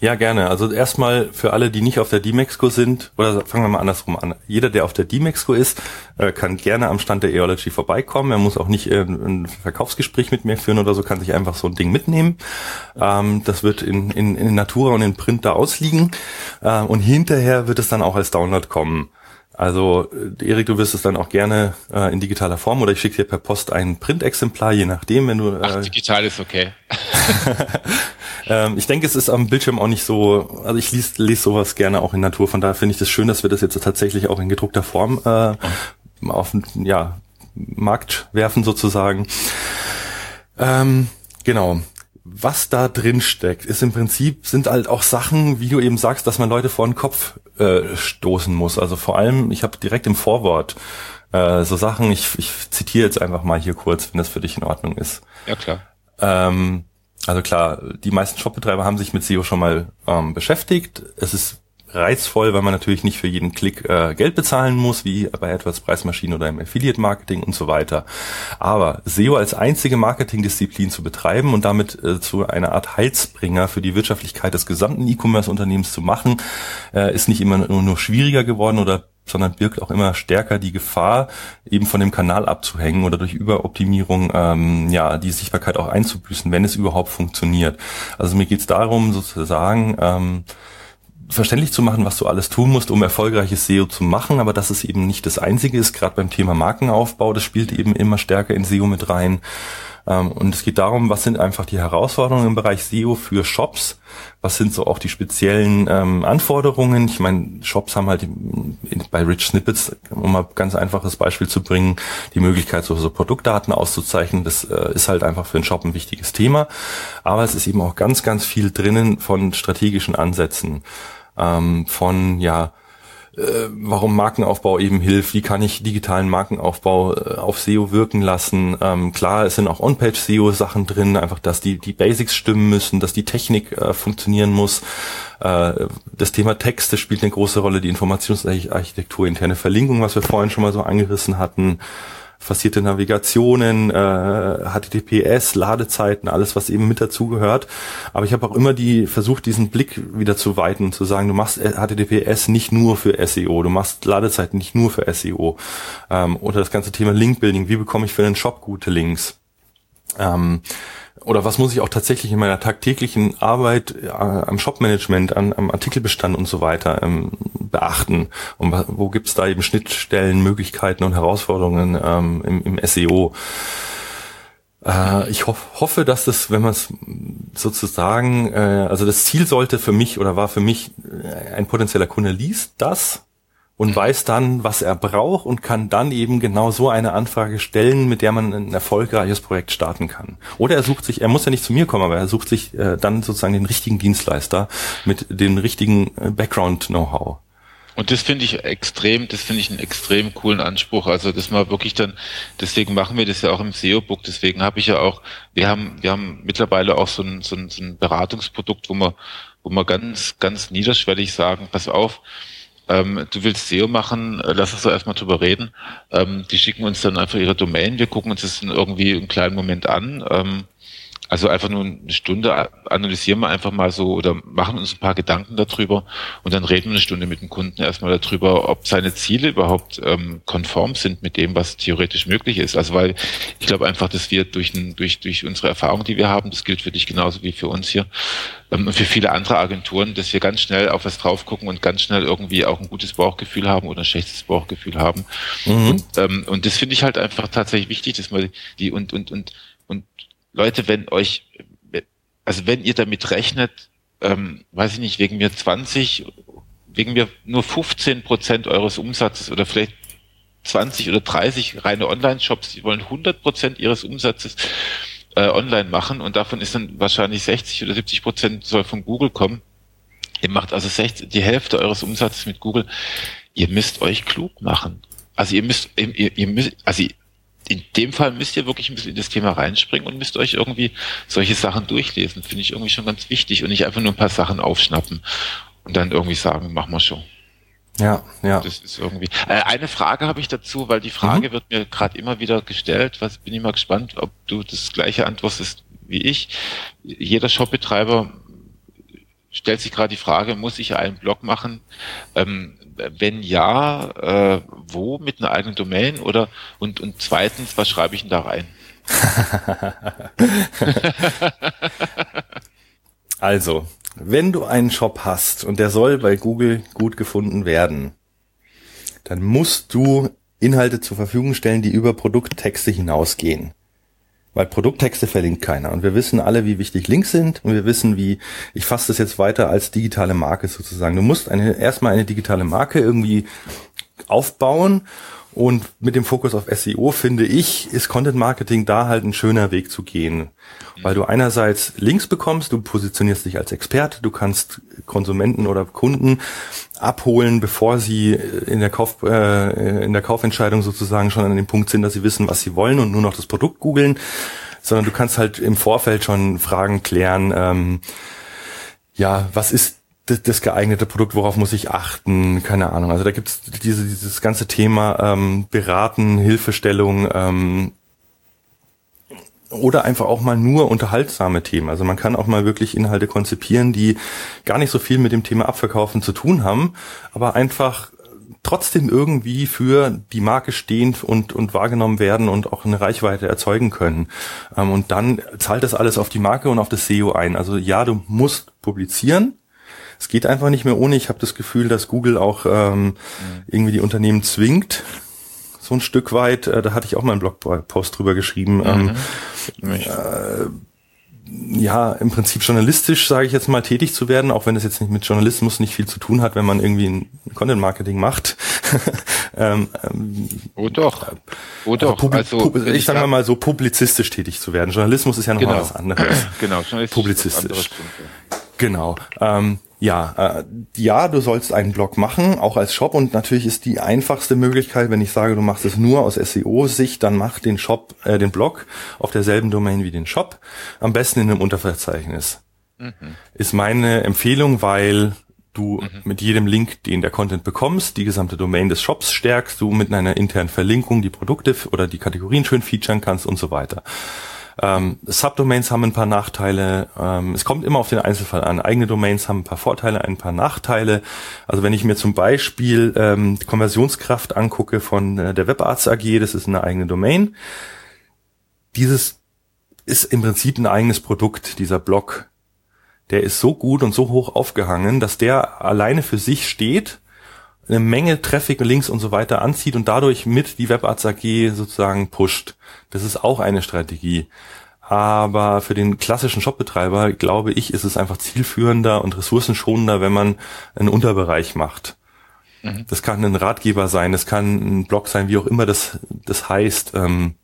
Ja, gerne. Also erstmal für alle, die nicht auf der D-Mexco sind, oder fangen wir mal andersrum an. Jeder, der auf der D-Mexco ist, äh, kann gerne am Stand der Eology vorbeikommen. Er muss auch nicht ein Verkaufsgespräch mit mir führen oder so, kann sich einfach so ein Ding mitnehmen. Ähm, das wird in, in, in Natura und in Print da ausliegen. Äh, und hinterher wird es dann auch als Download kommen. Also äh, Erik, du wirst es dann auch gerne äh, in digitaler Form oder ich schicke dir per Post ein Printexemplar, je nachdem, wenn du. Äh, Ach, digital ist okay. [laughs] [laughs] ähm, ich denke, es ist am Bildschirm auch nicht so. Also ich lese, lese sowas gerne auch in Natur. Von daher finde ich das schön, dass wir das jetzt tatsächlich auch in gedruckter Form äh, auf ja, Markt werfen sozusagen. Ähm, genau was da drin steckt, ist im Prinzip, sind halt auch Sachen, wie du eben sagst, dass man Leute vor den Kopf äh, stoßen muss. Also vor allem, ich habe direkt im Vorwort äh, so Sachen, ich, ich zitiere jetzt einfach mal hier kurz, wenn das für dich in Ordnung ist. Ja, klar. Ähm, also klar, die meisten Shopbetreiber haben sich mit SEO schon mal ähm, beschäftigt. Es ist reizvoll, weil man natürlich nicht für jeden Klick äh, Geld bezahlen muss, wie bei AdWords Preismaschinen oder im Affiliate Marketing und so weiter. Aber SEO als einzige Marketingdisziplin zu betreiben und damit äh, zu einer Art Heilsbringer für die Wirtschaftlichkeit des gesamten E-Commerce-Unternehmens zu machen, äh, ist nicht immer nur, nur schwieriger geworden oder sondern birgt auch immer stärker die Gefahr, eben von dem Kanal abzuhängen oder durch Überoptimierung ähm, ja die Sichtbarkeit auch einzubüßen, wenn es überhaupt funktioniert. Also mir geht es darum, sozusagen ähm, verständlich zu machen, was du alles tun musst, um erfolgreiches SEO zu machen, aber dass es eben nicht das Einzige ist, gerade beim Thema Markenaufbau, das spielt eben immer stärker in SEO mit rein. Ähm, und es geht darum, was sind einfach die Herausforderungen im Bereich SEO für Shops, was sind so auch die speziellen ähm, Anforderungen. Ich meine, Shops haben halt bei Rich Snippets, um mal ganz einfaches Beispiel zu bringen, die Möglichkeit, so, so Produktdaten auszuzeichnen. Das äh, ist halt einfach für einen Shop ein wichtiges Thema. Aber es ist eben auch ganz, ganz viel drinnen von strategischen Ansätzen ähm, von ja äh, warum Markenaufbau eben hilft, wie kann ich digitalen Markenaufbau äh, auf SEO wirken lassen. Ähm, klar, es sind auch On-Page-SEO-Sachen drin, einfach, dass die, die Basics stimmen müssen, dass die Technik äh, funktionieren muss. Äh, das Thema Texte spielt eine große Rolle, die Informationsarchitektur, interne Verlinkung, was wir vorhin schon mal so angerissen hatten forcierte Navigationen, äh, HTTPS, Ladezeiten, alles, was eben mit dazugehört. Aber ich habe auch immer die versucht, diesen Blick wieder zu weiten und zu sagen, du machst HTTPS nicht nur für SEO, du machst Ladezeiten nicht nur für SEO. Ähm, oder das ganze Thema Linkbuilding, wie bekomme ich für einen Shop gute Links? Ähm, oder was muss ich auch tatsächlich in meiner tagtäglichen Arbeit äh, am Shopmanagement, an, am Artikelbestand und so weiter ähm, beachten? Und wo gibt es da eben Schnittstellen, Möglichkeiten und Herausforderungen ähm, im, im SEO? Äh, ich hoff, hoffe, dass das, wenn man es sozusagen, äh, also das Ziel sollte für mich oder war für mich, äh, ein potenzieller Kunde liest das und weiß dann, was er braucht und kann dann eben genau so eine Anfrage stellen, mit der man ein erfolgreiches Projekt starten kann. Oder er sucht sich, er muss ja nicht zu mir kommen, aber er sucht sich äh, dann sozusagen den richtigen Dienstleister mit dem richtigen äh, Background-Know-how. Und das finde ich extrem, das finde ich einen extrem coolen Anspruch. Also das mal wirklich dann, deswegen machen wir das ja auch im SEO-Book. Deswegen habe ich ja auch, wir haben, wir haben mittlerweile auch so ein, so ein, so ein Beratungsprodukt, wo wir, wo wir ganz, ganz niederschwellig sagen, pass auf, ähm, du willst SEO machen, äh, lass uns doch erstmal drüber reden. Ähm, die schicken uns dann einfach ihre Domain, wir gucken uns das dann irgendwie einen kleinen Moment an. Ähm, Also einfach nur eine Stunde analysieren wir einfach mal so oder machen uns ein paar Gedanken darüber und dann reden wir eine Stunde mit dem Kunden erstmal darüber, ob seine Ziele überhaupt ähm, konform sind mit dem, was theoretisch möglich ist. Also weil ich glaube einfach, dass wir durch, durch, durch unsere Erfahrung, die wir haben, das gilt für dich genauso wie für uns hier ähm, und für viele andere Agenturen, dass wir ganz schnell auf was drauf gucken und ganz schnell irgendwie auch ein gutes Bauchgefühl haben oder ein schlechtes Bauchgefühl haben. Mhm. Und, ähm, und das finde ich halt einfach tatsächlich wichtig, dass man die und und und und Leute, wenn euch, also wenn ihr damit rechnet, ähm, weiß ich nicht, wegen mir 20, wegen mir nur 15 Prozent eures Umsatzes oder vielleicht 20 oder 30 reine Online-Shops, die wollen 100 Prozent ihres Umsatzes äh, online machen und davon ist dann wahrscheinlich 60 oder 70 Prozent soll von Google kommen. Ihr macht also 60, die Hälfte eures Umsatzes mit Google. Ihr müsst euch klug machen. Also ihr müsst, ihr, ihr müsst, also in dem Fall müsst ihr wirklich ein bisschen in das Thema reinspringen und müsst euch irgendwie solche Sachen durchlesen. Finde ich irgendwie schon ganz wichtig und nicht einfach nur ein paar Sachen aufschnappen und dann irgendwie sagen, machen wir schon. Ja, ja. Das ist irgendwie. Äh, eine Frage habe ich dazu, weil die Frage mhm. wird mir gerade immer wieder gestellt. Was bin ich mal gespannt, ob du das gleiche antwortest wie ich. Jeder Shopbetreiber stellt sich gerade die Frage, muss ich einen Blog machen? Ähm, wenn ja, äh, wo mit einer eigenen Domain oder und, und zweitens, was schreibe ich denn da rein? [laughs] also, wenn du einen Shop hast und der soll bei Google gut gefunden werden, dann musst du Inhalte zur Verfügung stellen, die über Produkttexte hinausgehen. Weil Produkttexte verlinkt keiner. Und wir wissen alle, wie wichtig Links sind. Und wir wissen, wie, ich fasse das jetzt weiter als digitale Marke sozusagen. Du musst eine, erstmal eine digitale Marke irgendwie aufbauen und mit dem Fokus auf SEO finde ich, ist Content Marketing da halt ein schöner Weg zu gehen. Weil du einerseits Links bekommst, du positionierst dich als Experte, du kannst Konsumenten oder Kunden abholen, bevor sie in der Kauf, äh, in der Kaufentscheidung sozusagen schon an dem Punkt sind, dass sie wissen, was sie wollen und nur noch das Produkt googeln, sondern du kannst halt im Vorfeld schon Fragen klären, ähm, ja, was ist das, das geeignete Produkt, worauf muss ich achten, keine Ahnung. Also da gibt's diese, dieses ganze Thema ähm, Beraten, Hilfestellung ähm, oder einfach auch mal nur unterhaltsame Themen. Also man kann auch mal wirklich Inhalte konzipieren, die gar nicht so viel mit dem Thema Abverkaufen zu tun haben, aber einfach trotzdem irgendwie für die Marke stehen und, und wahrgenommen werden und auch eine Reichweite erzeugen können. Ähm, und dann zahlt das alles auf die Marke und auf das SEO ein. Also ja, du musst publizieren, es geht einfach nicht mehr ohne. Ich habe das Gefühl, dass Google auch ähm, mhm. irgendwie die Unternehmen zwingt, so ein Stück weit. Äh, da hatte ich auch mal einen Blogpost drüber geschrieben. Mhm. Ähm, äh, ja, im Prinzip journalistisch, sage ich jetzt mal, tätig zu werden, auch wenn es jetzt nicht mit Journalismus nicht viel zu tun hat, wenn man irgendwie ein Content-Marketing macht. [laughs] ähm, ähm, oh doch. Oh doch. Also, ich sage mal so, publizistisch tätig zu werden. Journalismus ist ja nochmal genau. was anderes. [clears throat] genau, publizistisch. Genau. Ähm, ja, äh, ja, du sollst einen Blog machen, auch als Shop und natürlich ist die einfachste Möglichkeit, wenn ich sage, du machst es nur aus SEO-Sicht, dann mach den Shop, äh, den Blog auf derselben Domain wie den Shop, am besten in einem Unterverzeichnis. Mhm. Ist meine Empfehlung, weil du mhm. mit jedem Link, den der Content bekommst, die gesamte Domain des Shops stärkst, du mit einer internen Verlinkung die Produkte oder die Kategorien schön featuren kannst und so weiter. Ähm, Subdomains haben ein paar Nachteile. Ähm, es kommt immer auf den Einzelfall an. Eigene Domains haben ein paar Vorteile, ein paar Nachteile. Also wenn ich mir zum Beispiel ähm, die Konversionskraft angucke von äh, der Webarzt AG, das ist eine eigene Domain. Dieses ist im Prinzip ein eigenes Produkt, dieser Blog. Der ist so gut und so hoch aufgehangen, dass der alleine für sich steht eine Menge Traffic, Links und so weiter anzieht und dadurch mit die Webarzt AG sozusagen pusht. Das ist auch eine Strategie. Aber für den klassischen Shopbetreiber, glaube ich, ist es einfach zielführender und ressourcenschonender, wenn man einen Unterbereich macht. Mhm. Das kann ein Ratgeber sein, das kann ein Blog sein, wie auch immer das, das heißt. Ähm,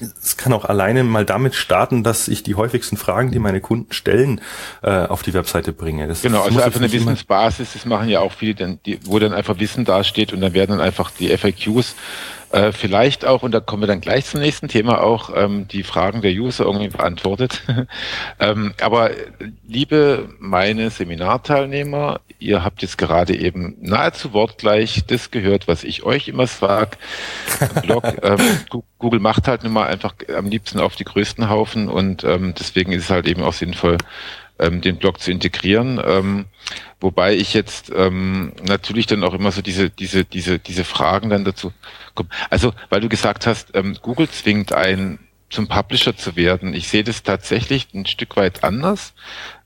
es kann auch alleine mal damit starten, dass ich die häufigsten Fragen, die meine Kunden stellen, äh, auf die Webseite bringe. Das genau, also einfach eine Wissensbasis, das machen ja auch viele, die, wo dann einfach Wissen dasteht und dann werden dann einfach die FAQs äh, vielleicht auch, und da kommen wir dann gleich zum nächsten Thema, auch ähm, die Fragen der User irgendwie beantwortet. [laughs] ähm, aber liebe meine Seminarteilnehmer, ihr habt jetzt gerade eben nahezu wortgleich das gehört, was ich euch immer sage. Blog, [laughs] ähm, Google macht halt nun mal einfach am liebsten auf die größten Haufen und ähm, deswegen ist es halt eben auch sinnvoll, ähm, den Blog zu integrieren. Ähm, wobei ich jetzt ähm, natürlich dann auch immer so diese, diese, diese, diese Fragen dann dazu komme. Also, weil du gesagt hast, ähm, Google zwingt einen zum Publisher zu werden. Ich sehe das tatsächlich ein Stück weit anders.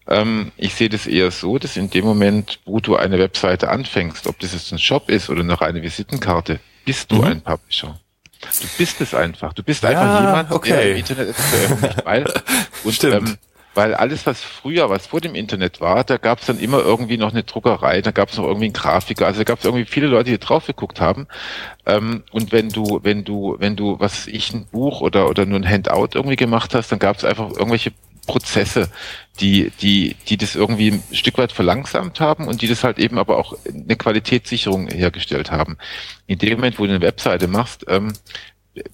Ähm, ich sehe das eher so, dass in dem Moment, wo du eine Webseite anfängst, ob das jetzt ein Shop ist oder noch eine Visitenkarte, bist du mhm. ein Publisher. Du bist es einfach. Du bist einfach ja, jemand, okay. der im Internet veröffentlicht, [laughs] weil und, Stimmt. Ähm, weil alles, was früher, was vor dem Internet war, da gab es dann immer irgendwie noch eine Druckerei, da gab es noch irgendwie einen Grafiker, also da gab es irgendwie viele Leute, die drauf geguckt haben. Ähm, und wenn du, wenn du, wenn du, was ich, ein Buch oder, oder nur ein Handout irgendwie gemacht hast, dann gab es einfach irgendwelche Prozesse, die, die, die das irgendwie ein Stück weit verlangsamt haben und die das halt eben aber auch eine Qualitätssicherung hergestellt haben. In dem Moment, wo du eine Webseite machst, ähm,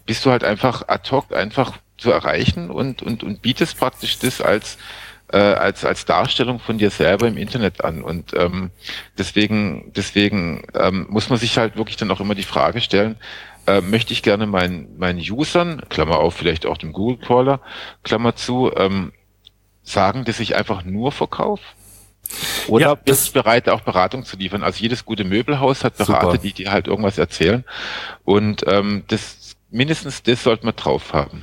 bist du halt einfach ad hoc einfach zu erreichen und, und, und bietest praktisch das als, äh, als, als Darstellung von dir selber im Internet an. Und ähm, deswegen, deswegen ähm, muss man sich halt wirklich dann auch immer die Frage stellen, äh, möchte ich gerne meinen, meinen Usern, Klammer auf, vielleicht auch dem Google Crawler, Klammer zu, ähm, sagen, dass ich einfach nur verkaufe? Oder ja, bin ich bereit, auch Beratung zu liefern? Also jedes gute Möbelhaus hat Berater, super. die dir halt irgendwas erzählen. Und ähm, das mindestens das sollte man drauf haben.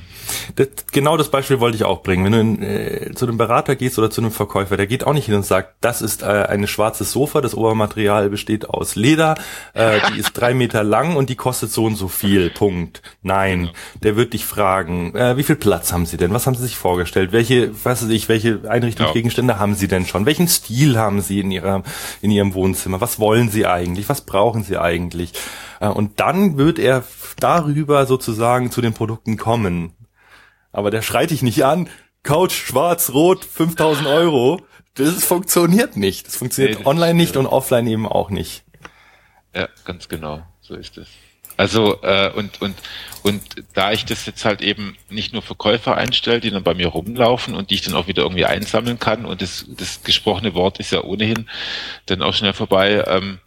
Das, genau das Beispiel wollte ich auch bringen. Wenn du in, äh, zu einem Berater gehst oder zu einem Verkäufer, der geht auch nicht hin und sagt, das ist äh, ein schwarzes Sofa, das Obermaterial besteht aus Leder, äh, die ist drei Meter lang und die kostet so und so viel. Punkt. Nein, genau. der wird dich fragen, äh, wie viel Platz haben Sie denn? Was haben Sie sich vorgestellt? Welche, was weiß ich, welche Einrichtungsgegenstände ja. haben Sie denn schon? Welchen Stil haben Sie in Ihrer, in Ihrem Wohnzimmer? Was wollen Sie eigentlich? Was brauchen Sie eigentlich? Äh, und dann wird er darüber sozusagen zu den Produkten kommen. Aber der schreit dich nicht an, Couch schwarz, rot, 5000 Euro. Das funktioniert nicht. Das funktioniert nee, online nicht und offline eben auch nicht. Ja, ganz genau. So ist es. Also äh, und und und da ich das jetzt halt eben nicht nur Verkäufer einstelle, die dann bei mir rumlaufen und die ich dann auch wieder irgendwie einsammeln kann und das das gesprochene Wort ist ja ohnehin dann auch schnell vorbei, ähm,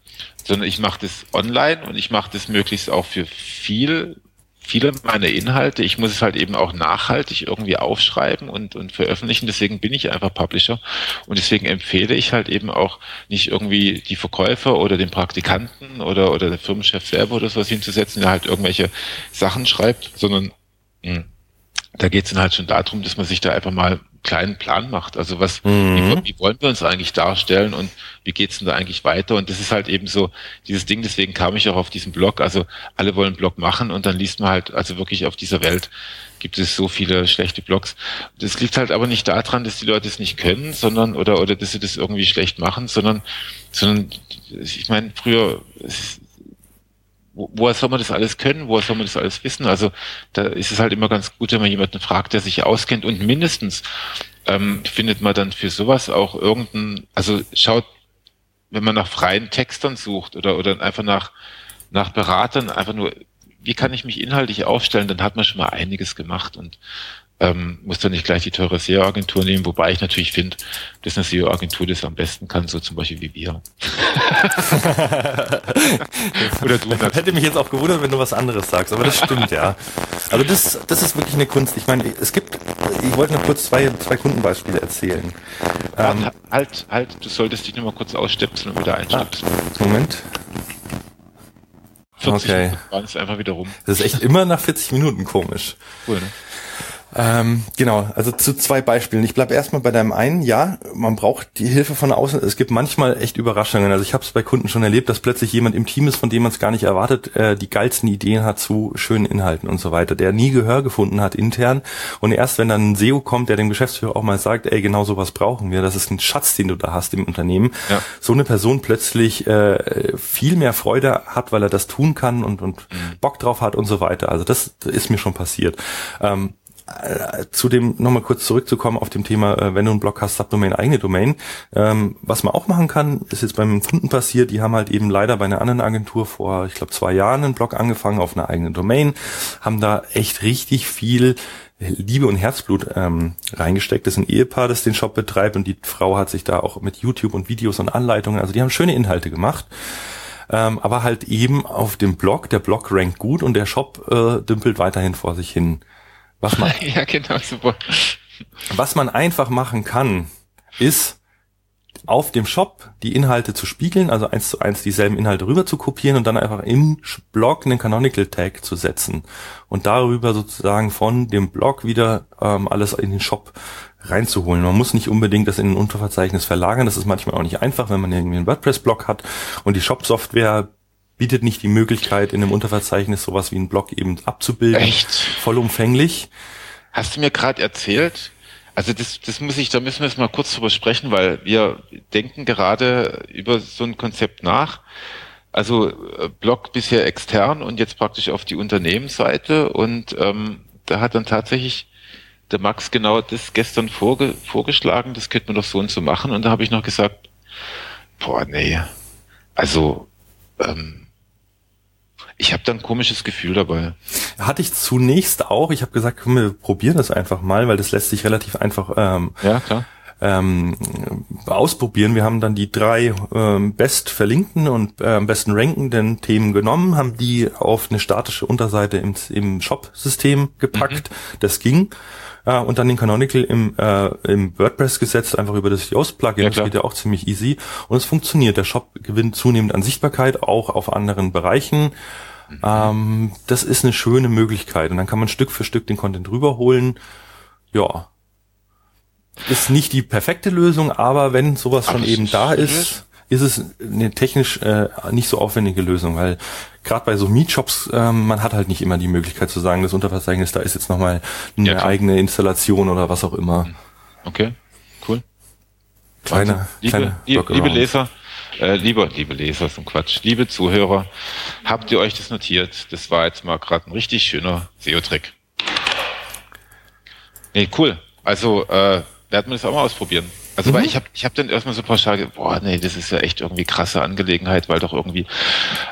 sondern ich mache das online und ich mache das möglichst auch für viel viele meiner Inhalte, ich muss es halt eben auch nachhaltig irgendwie aufschreiben und, und veröffentlichen. Deswegen bin ich einfach Publisher. Und deswegen empfehle ich halt eben auch nicht irgendwie die Verkäufer oder den Praktikanten oder, oder der Firmenchef selber oder sowas hinzusetzen, der halt irgendwelche Sachen schreibt, sondern mh, hm, da geht es dann halt schon darum, dass man sich da einfach mal kleinen Plan macht. Also was, mhm. wie, wie, wollen wir uns eigentlich darstellen und wie geht's denn da eigentlich weiter? Und das ist halt eben so dieses Ding, deswegen kam ich auch auf diesen Blog. Also alle wollen Blog machen und dann liest man halt, also wirklich auf dieser Welt gibt es so viele schlechte Blogs. Das liegt halt aber nicht daran, dass die Leute es nicht können, sondern oder oder dass sie das irgendwie schlecht machen, sondern sondern ich meine, früher woher soll man das alles können, woher soll man das alles wissen? Also da ist es halt immer ganz gut, wenn man jemanden fragt, der sich auskennt. Und mindestens ähm, findet man dann für sowas auch irgendein, also schaut, wenn man nach freien Textern sucht oder, oder einfach nach, nach Beratern, einfach nur, wie kann ich mich inhaltlich aufstellen, dann hat man schon mal einiges gemacht. Und ähm, muss dann nicht gleich die teure SEO-Agentur nehmen, wobei ich natürlich finde, dass eine SEO-Agentur das am besten kann, so zum Beispiel wie wir. [laughs] Oder du. Das hätte mich jetzt auch gewundert, wenn du was anderes sagst, aber das stimmt, ja. Also das, das ist wirklich eine Kunst. Ich meine, es gibt, ich wollte noch kurz zwei, zwei Kundenbeispiele erzählen. Ähm, halt, halt, du solltest dich nur mal kurz ausstöpseln und wieder einstöpseln. Ah, Moment. 40 okay. Minuten waren es einfach wieder rum. Das ist echt immer nach 40 Minuten komisch. Cool, ne? Ähm, genau, also zu zwei Beispielen. Ich bleib erstmal bei deinem einen. Ja, man braucht die Hilfe von außen. Es gibt manchmal echt Überraschungen. Also ich habe es bei Kunden schon erlebt, dass plötzlich jemand im Team ist, von dem man es gar nicht erwartet, äh, die geilsten Ideen hat zu schönen Inhalten und so weiter, der nie Gehör gefunden hat intern. Und erst wenn dann ein SEO kommt, der dem Geschäftsführer auch mal sagt, ey, genau sowas brauchen wir, das ist ein Schatz, den du da hast im Unternehmen, ja. so eine Person plötzlich äh, viel mehr Freude hat, weil er das tun kann und, und mhm. Bock drauf hat und so weiter. Also das ist mir schon passiert. Ähm, äh, zu dem nochmal kurz zurückzukommen auf dem Thema, äh, wenn du einen Blog hast, Subdomain, eigene Domain. Ähm, was man auch machen kann, ist jetzt beim Kunden passiert, die haben halt eben leider bei einer anderen Agentur vor, ich glaube, zwei Jahren einen Blog angefangen auf einer eigenen Domain, haben da echt richtig viel Liebe und Herzblut ähm, reingesteckt. Das ist ein Ehepaar, das den Shop betreibt und die Frau hat sich da auch mit YouTube und Videos und Anleitungen, also die haben schöne Inhalte gemacht. Ähm, aber halt eben auf dem Blog, der Blog rankt gut und der Shop äh, dümpelt weiterhin vor sich hin. Was man, [laughs] ja, genau, super. Was man einfach machen kann, ist auf dem Shop die Inhalte zu spiegeln, also eins zu eins dieselben Inhalte rüber zu kopieren und dann einfach im Blog einen Canonical Tag zu setzen und darüber sozusagen von dem Blog wieder ähm, alles in den Shop reinzuholen. Man muss nicht unbedingt das in ein Unterverzeichnis verlagern, das ist manchmal auch nicht einfach, wenn man irgendwie einen WordPress-Blog hat und die Shop-Software bietet nicht die Möglichkeit, in einem Unterverzeichnis sowas wie einen Blog eben abzubilden. Echt? Vollumfänglich. Hast du mir gerade erzählt? Also das, das muss ich, da müssen wir jetzt mal kurz drüber sprechen, weil wir denken gerade über so ein Konzept nach. Also äh, Blog bisher extern und jetzt praktisch auf die Unternehmensseite und ähm, da hat dann tatsächlich der Max genau das gestern vorge vorgeschlagen, das könnte man doch so und so machen und da habe ich noch gesagt, boah, nee, also ähm, ich habe da ein komisches Gefühl dabei. Hatte ich zunächst auch. Ich habe gesagt, komm, wir probieren das einfach mal, weil das lässt sich relativ einfach ähm, ja, klar. Ähm, ausprobieren. Wir haben dann die drei ähm, best verlinkten und äh, am besten rankenden Themen genommen, haben die auf eine statische Unterseite im, im Shop-System gepackt. Mhm. Das ging. Äh, und dann den Canonical im, äh, im WordPress gesetzt, einfach über das Yoast-Plugin. Ja, das geht ja auch ziemlich easy. Und es funktioniert. Der Shop gewinnt zunehmend an Sichtbarkeit, auch auf anderen Bereichen. Mhm. Ähm, das ist eine schöne Möglichkeit. Und dann kann man Stück für Stück den Content rüberholen. Ja. Ist nicht die perfekte Lösung, aber wenn sowas schon eben da ist, ist es eine technisch äh, nicht so aufwendige Lösung, weil gerade bei so Meetshops, ähm, man hat halt nicht immer die Möglichkeit zu sagen, das Unterverzeichnis, da ist jetzt nochmal eine ja, eigene Installation oder was auch immer. Okay, cool. Kleine, also, liebe, kleine liebe, liebe Leser, äh, lieber, liebe Leser, so ein Quatsch, liebe Zuhörer, habt ihr euch das notiert? Das war jetzt mal gerade ein richtig schöner SEO-Trick. Nee, cool. Also äh, werden wir das auch mal ausprobieren. Also, mhm. weil ich habe ich hab dann erstmal so pauschal, boah, nee, das ist ja echt irgendwie krasse Angelegenheit, weil doch irgendwie.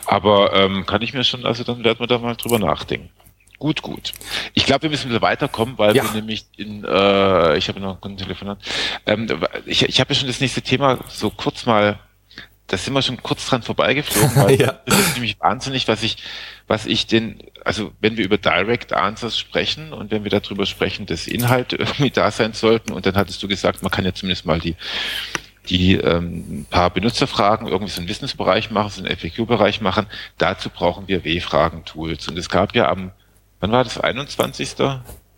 Aber ähm, kann ich mir schon, also dann werden wir da mal drüber nachdenken. Gut, gut. Ich glaube, wir müssen wieder weiterkommen, weil ja. wir nämlich in, äh, ich habe noch ein Telefonat. Ähm, ich ich habe ja schon das nächste Thema so kurz mal da sind wir schon kurz dran vorbeigeflogen, weil [laughs] ja. das ist nämlich wahnsinnig, was ich, was ich den, also wenn wir über Direct Answers sprechen und wenn wir darüber sprechen, dass Inhalte irgendwie da sein sollten und dann hattest du gesagt, man kann ja zumindest mal die, die ähm, paar Benutzerfragen irgendwie so einen Wissensbereich machen, so einen FAQ-Bereich machen. Dazu brauchen wir W-Fragen-Tools. Und es gab ja am, wann war das, 21.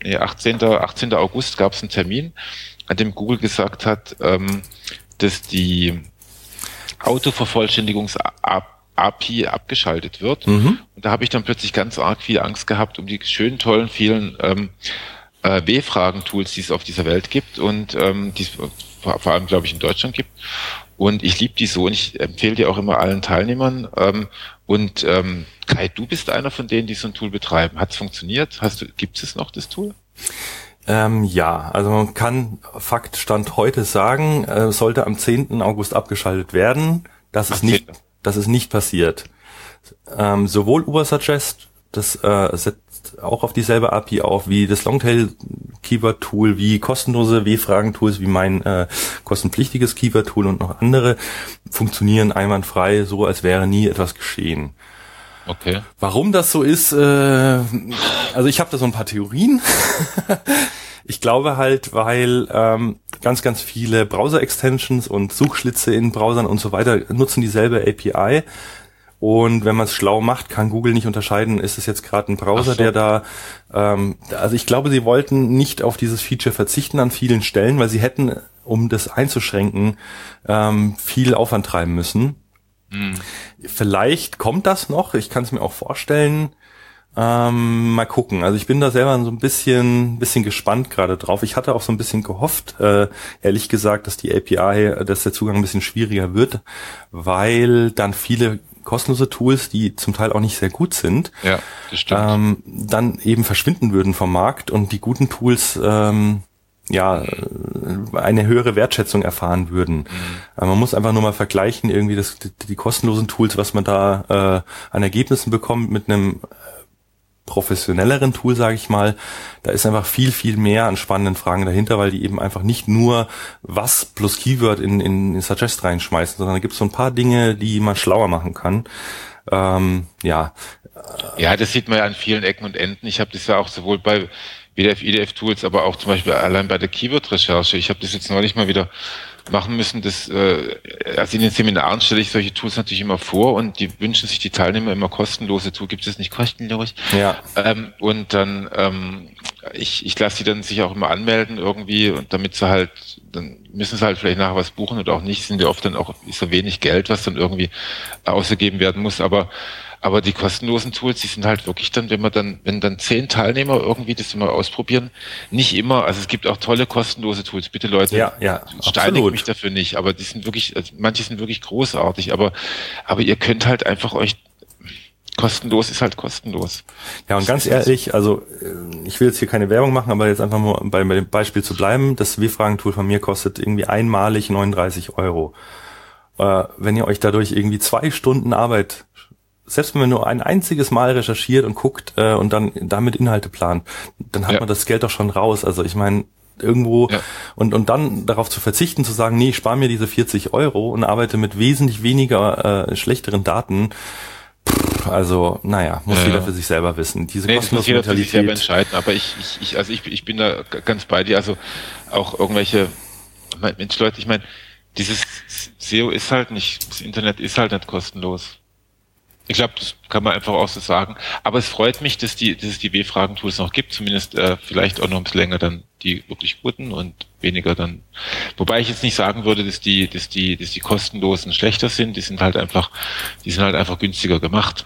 Nee, 18. 18. August gab es einen Termin, an dem Google gesagt hat, ähm, dass die Autovervollständigungs-API abgeschaltet wird. Mhm. Und da habe ich dann plötzlich ganz arg viel Angst gehabt um die schönen, tollen, vielen ähm, äh, W-Fragen-Tools, die es auf dieser Welt gibt und ähm, die es vor, allem, glaube ich, in Deutschland gibt. Und ich liebe die so und ich empfehle die auch immer allen Teilnehmern. Ähm, und ähm, Kai, du bist einer von denen, die so ein Tool betreiben. Hat es funktioniert? Hast du, gibt es noch das Tool? Ähm, ja, also man kann Fakt Stand heute sagen, äh, sollte am 10. August abgeschaltet werden. Das ist nicht, das ist nicht passiert. Ähm, sowohl Ubersuggest, das äh, setzt auch auf dieselbe API auf wie das Longtail Keyword Tool, wie kostenlose W-Fragen Tools, wie mein äh, kostenpflichtiges Keyword Tool und noch andere funktionieren einwandfrei, so als wäre nie etwas geschehen. Okay. Warum das so ist, äh, also ich habe da so ein paar Theorien. [laughs] ich glaube halt, weil ähm, ganz, ganz viele Browser-Extensions und Suchschlitze in Browsern und so weiter nutzen dieselbe API. Und wenn man es schlau macht, kann Google nicht unterscheiden, ist es jetzt gerade ein Browser, so. der da, ähm, also ich glaube, sie wollten nicht auf dieses Feature verzichten an vielen Stellen, weil sie hätten, um das einzuschränken, ähm, viel Aufwand treiben müssen. Hm. Vielleicht kommt das noch, ich kann es mir auch vorstellen. Ähm, mal gucken. Also ich bin da selber so ein bisschen, bisschen gespannt gerade drauf. Ich hatte auch so ein bisschen gehofft, äh, ehrlich gesagt, dass die API, dass der Zugang ein bisschen schwieriger wird, weil dann viele kostenlose Tools, die zum Teil auch nicht sehr gut sind, ja. Ähm, dann eben verschwinden würden vom Markt und die guten Tools ähm, ja eine höhere Wertschätzung erfahren würden. Mhm. Man muss einfach nur mal vergleichen, irgendwie das, die, die kostenlosen Tools, was man da äh, an Ergebnissen bekommt mit einem professionelleren Tool, sage ich mal, da ist einfach viel, viel mehr an spannenden Fragen dahinter, weil die eben einfach nicht nur was plus Keyword in, in, in Suggest reinschmeißen, sondern da gibt es so ein paar Dinge, die man schlauer machen kann. Ähm, ja. Ja, das sieht man ja an vielen Ecken und Enden. Ich habe das ja auch sowohl bei WDF, IDF Tools, aber auch zum Beispiel allein bei der Keyword-Recherche. Ich habe das jetzt neulich mal wieder machen müssen. Das, äh, also in den Seminaren stelle ich solche Tools natürlich immer vor und die wünschen sich die Teilnehmer immer kostenlose Tools. Gibt es nicht kostenlos? Ja. Ähm, und dann, ähm, ich, ich lasse sie dann sich auch immer anmelden irgendwie und damit sie halt, dann müssen sie halt vielleicht nachher was buchen oder auch nicht, sind ja oft dann auch, so wenig Geld, was dann irgendwie ausgegeben werden muss, aber aber die kostenlosen Tools, die sind halt wirklich dann, wenn man dann, wenn dann zehn Teilnehmer irgendwie das mal ausprobieren, nicht immer, also es gibt auch tolle kostenlose Tools. Bitte Leute, ja, ja, steinigt mich dafür nicht, aber die sind wirklich, also manche sind wirklich großartig, aber, aber ihr könnt halt einfach euch kostenlos ist halt kostenlos. Ja, und ganz ehrlich, also äh, ich will jetzt hier keine Werbung machen, aber jetzt einfach mal bei, bei dem Beispiel zu bleiben. Das W-Fragen-Tool von mir kostet irgendwie einmalig 39 Euro. Äh, wenn ihr euch dadurch irgendwie zwei Stunden Arbeit selbst wenn man nur ein einziges Mal recherchiert und guckt äh, und dann damit Inhalte plant, dann hat ja. man das Geld doch schon raus. Also ich meine, irgendwo ja. und, und dann darauf zu verzichten, zu sagen, nee, ich spare mir diese 40 Euro und arbeite mit wesentlich weniger äh, schlechteren Daten. also, naja, muss ja, jeder für sich selber wissen. Diese nee, das muss jeder für sich selber entscheiden, aber ich, ich, ich, also ich, ich bin da ganz bei dir, also auch irgendwelche, Mensch, Leute, ich meine, dieses SEO ist halt nicht, das Internet ist halt nicht kostenlos. Ich glaube, das kann man einfach auch so sagen. Aber es freut mich, dass, die, dass es die W-Fragen-Tools noch gibt, zumindest äh, vielleicht auch noch ein bisschen länger dann die wirklich guten und weniger dann. Wobei ich jetzt nicht sagen würde, dass die, dass die, dass die kostenlosen schlechter sind. Die sind halt einfach, die sind halt einfach günstiger gemacht.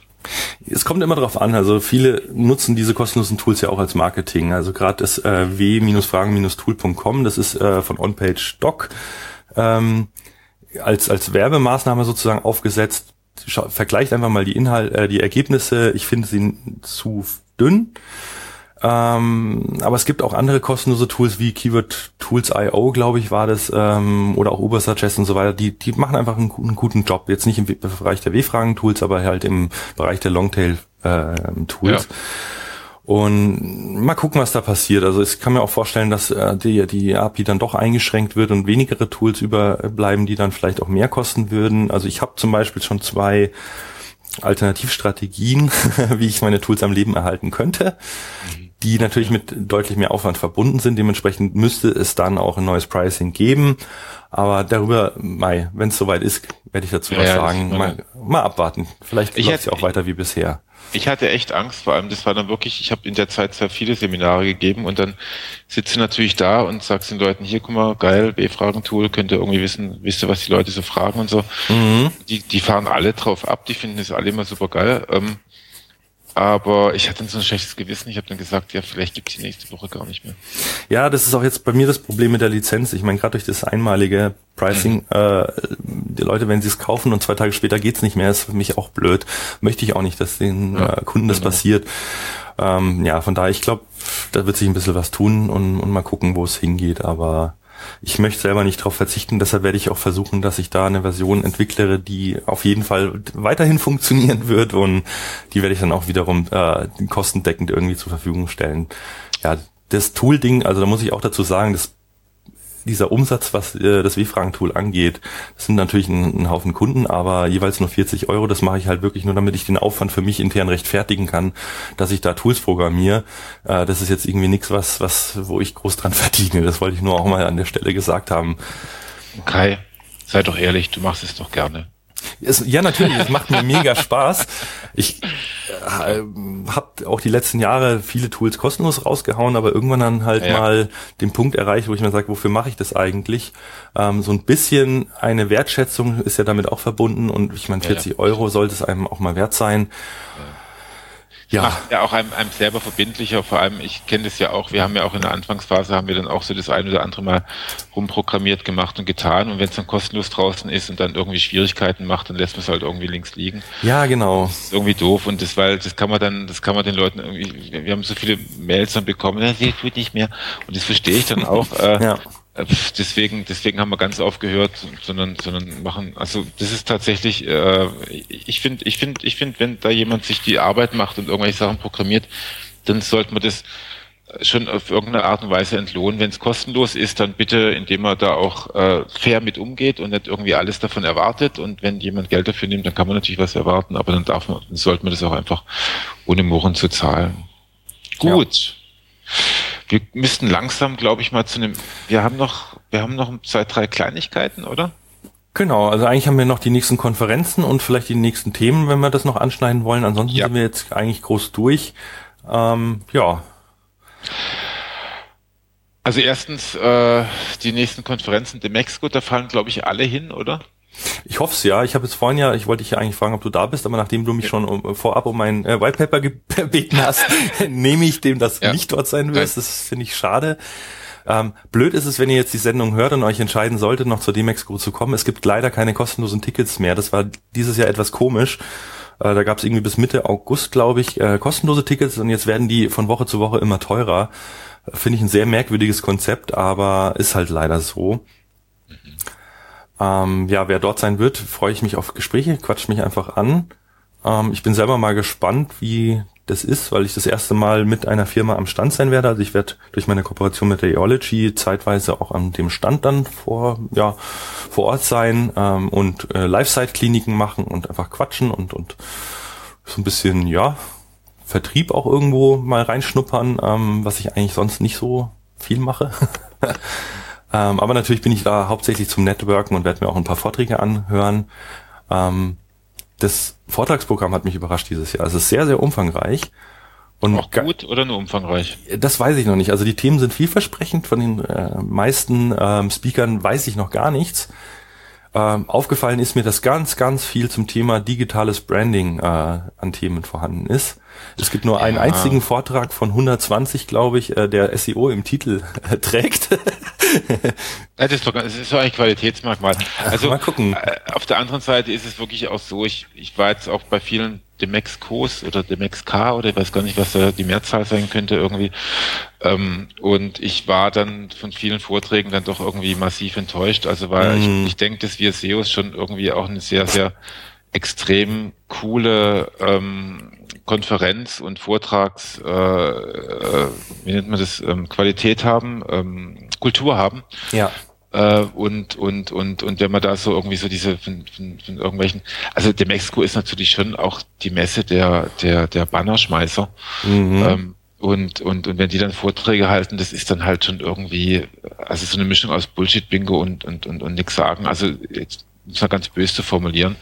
Es kommt immer darauf an, also viele nutzen diese kostenlosen Tools ja auch als Marketing. Also gerade das äh, w-fragen-tool.com, das ist äh, von OnPage Doc, ähm, als, als Werbemaßnahme sozusagen aufgesetzt vergleicht einfach mal die Inhalt, äh, die Ergebnisse. Ich finde sie zu dünn. Ähm, aber es gibt auch andere kostenlose Tools wie Keyword Tools IO, glaube ich, war das, ähm, oder auch Ubersuggest und so weiter. Die, die machen einfach einen, einen guten Job. Jetzt nicht im Bereich der W-Fragen-Tools, aber halt im Bereich der Longtail-Tools. Äh, und mal gucken, was da passiert. Also ich kann mir auch vorstellen, dass äh, die, die API dann doch eingeschränkt wird und wenigere Tools überbleiben, die dann vielleicht auch mehr kosten würden. Also ich habe zum Beispiel schon zwei Alternativstrategien, [laughs] wie ich meine Tools am Leben erhalten könnte, die natürlich mit deutlich mehr Aufwand verbunden sind. Dementsprechend müsste es dann auch ein neues Pricing geben. Aber darüber, Mai, wenn es soweit ist, werde ich dazu ja, was sagen. Mal, mal abwarten. Vielleicht läuft es ja auch weiter wie bisher. Ich hatte echt Angst, vor allem das war dann wirklich, ich habe in der Zeit sehr viele Seminare gegeben und dann sitze natürlich da und sagst den Leuten, hier guck mal, geil, B-Fragen-Tool, könnt ihr irgendwie wissen, wisst ihr, was die Leute so fragen und so. Mhm. Die, die fahren alle drauf ab, die finden es alle immer super geil. Ähm, aber ich hatte dann so ein schlechtes Gewissen. Ich habe dann gesagt, ja, vielleicht gibt's die nächste Woche gar nicht mehr. Ja, das ist auch jetzt bei mir das Problem mit der Lizenz. Ich meine, gerade durch das einmalige Pricing, mhm. äh, die Leute, wenn sie es kaufen und zwei Tage später geht's nicht mehr, ist für mich auch blöd. Möchte ich auch nicht, dass den ja, äh, Kunden das genau. passiert. Ähm, ja, von daher, ich glaube, da wird sich ein bisschen was tun und, und mal gucken, wo es hingeht. Aber ich möchte selber nicht darauf verzichten, deshalb werde ich auch versuchen, dass ich da eine Version entwicklere, die auf jeden Fall weiterhin [laughs] funktionieren wird und die werde ich dann auch wiederum äh, kostendeckend irgendwie zur Verfügung stellen. Ja, das Tool-Ding, also da muss ich auch dazu sagen, das dieser Umsatz, was äh, das W-Fragen-Tool angeht, das sind natürlich ein, ein, Haufen Kunden, aber jeweils nur 40 Euro. Das mache ich halt wirklich nur, damit ich den Aufwand für mich intern rechtfertigen kann, dass ich da Tools programmiere. Äh, das ist jetzt irgendwie nichts, was, was, wo ich groß dran [laughs] verdiene. Das wollte ich nur auch mal an der Stelle gesagt haben. Kai, sei doch ehrlich, du machst es doch gerne. Es, ja, natürlich, es macht mir mega Spaß. Ich äh, habe auch die letzten Jahre viele Tools kostenlos rausgehauen, aber irgendwann dann halt ja. mal den Punkt erreicht, wo ich mir sage, wofür mache ich das eigentlich? Ähm, so ein bisschen eine Wertschätzung ist ja damit auch verbunden und ich meine, 40 ja, ja. Euro sollte es einem auch mal wert sein. Ja. macht ja auch einem, einem selber verbindlicher. Vor allem, ich kenne das ja auch, wir haben ja auch in der Anfangsphase, haben wir dann auch so das eine oder andere Mal rumprogrammiert, gemacht und getan. Und wenn es dann kostenlos draußen ist und dann irgendwie Schwierigkeiten macht, dann lässt man es halt irgendwie links liegen. Ja, genau. Das ist irgendwie doof. Und das, weil das kann man dann, das kann man den Leuten irgendwie, wir haben so viele Mails dann bekommen, das tut nicht mehr. Und das verstehe ich dann auch. Äh, ja. Äh, deswegen, deswegen haben wir ganz aufgehört, sondern, sondern machen, also das ist tatsächlich, äh, ich finde, ich finde, ich finde, wenn da jemand sich die Arbeit macht und irgendwelche Sachen programmiert, dann sollte man das schon auf irgendeine Art und Weise entlohnen. Wenn es kostenlos ist, dann bitte, indem man da auch äh, fair mit umgeht und nicht irgendwie alles davon erwartet. Und wenn jemand Geld dafür nimmt, dann kann man natürlich was erwarten, aber dann darf man, dann sollte man das auch einfach ohne Murren zu zahlen. Gut. Ja. Wir müssten langsam, glaube ich, mal zu einem. Wir haben noch, wir haben noch zwei, drei Kleinigkeiten, oder? Genau, also eigentlich haben wir noch die nächsten Konferenzen und vielleicht die nächsten Themen, wenn wir das noch anschneiden wollen. Ansonsten ja. sind wir jetzt eigentlich groß durch. Ähm, ja. Also erstens, äh, die nächsten Konferenzen, de Mexiko, da fallen, glaube ich, alle hin, oder? Ich hoffe es ja. Ich habe jetzt vorhin ja, ich wollte dich ja eigentlich fragen, ob du da bist, aber nachdem du mich schon um, vorab um mein äh, White Paper [laughs] gebeten hast, [laughs] nehme ich dem, dass ja. nicht dort sein wirst. Das finde ich schade. Ähm, blöd ist es, wenn ihr jetzt die Sendung hört und euch entscheiden solltet, noch zur D-Max-Crew zu kommen. Es gibt leider keine kostenlosen Tickets mehr. Das war dieses Jahr etwas komisch. Äh, da gab es irgendwie bis Mitte August, glaube ich, äh, kostenlose Tickets und jetzt werden die von Woche zu Woche immer teurer. Finde ich ein sehr merkwürdiges Konzept, aber ist halt leider so. Ähm, ja, wer dort sein wird, freue ich mich auf Gespräche, quatscht mich einfach an. Ähm, ich bin selber mal gespannt, wie das ist, weil ich das erste Mal mit einer Firma am Stand sein werde. Also ich werde durch meine Kooperation mit der Eology zeitweise auch an dem Stand dann vor, ja, vor Ort sein ähm, und äh, Live-Site-Kliniken machen und einfach quatschen und, und so ein bisschen, ja, Vertrieb auch irgendwo mal reinschnuppern, ähm, was ich eigentlich sonst nicht so viel mache. [laughs] Ähm, aber natürlich bin ich da hauptsächlich zum Networken und werde mir auch ein paar Vorträge anhören. Ähm, das Vortragsprogramm hat mich überrascht dieses Jahr. Es ist sehr, sehr umfangreich. Und auch gut oder nur umfangreich? Das weiß ich noch nicht. Also die Themen sind vielversprechend. Von den äh, meisten ähm, Speakern weiß ich noch gar nichts. Ähm, aufgefallen ist mir, dass ganz, ganz viel zum Thema digitales Branding äh, an Themen vorhanden ist. Es gibt nur ja. einen einzigen Vortrag von 120, glaube ich, äh, der SEO im Titel äh, trägt. [laughs] das, ist doch, das ist doch ein Qualitätsmerkmal. Also Mal gucken. Äh, auf der anderen Seite ist es wirklich auch so, ich, ich war jetzt auch bei vielen Demex Co's oder Demex K oder ich weiß gar nicht, was da die Mehrzahl sein könnte irgendwie. Ähm, und ich war dann von vielen Vorträgen dann doch irgendwie massiv enttäuscht. Also weil mm. ich, mhm. ich denke, dass wir SEOs schon irgendwie auch eine sehr, sehr extrem coole ähm, Konferenz und Vortrags, äh, äh, wie nennt man das, ähm, Qualität haben, ähm, Kultur haben. Ja. Äh, und, und, und, und wenn man da so irgendwie so diese von, von, von irgendwelchen, also der Mexiko ist natürlich schon auch die Messe der, der, der Bannerschmeißer. Mhm. Ähm, und, und, und wenn die dann Vorträge halten, das ist dann halt schon irgendwie, also so eine Mischung aus Bullshit-Bingo und, und, und, und nix sagen. Also jetzt muss man ganz böse zu formulieren.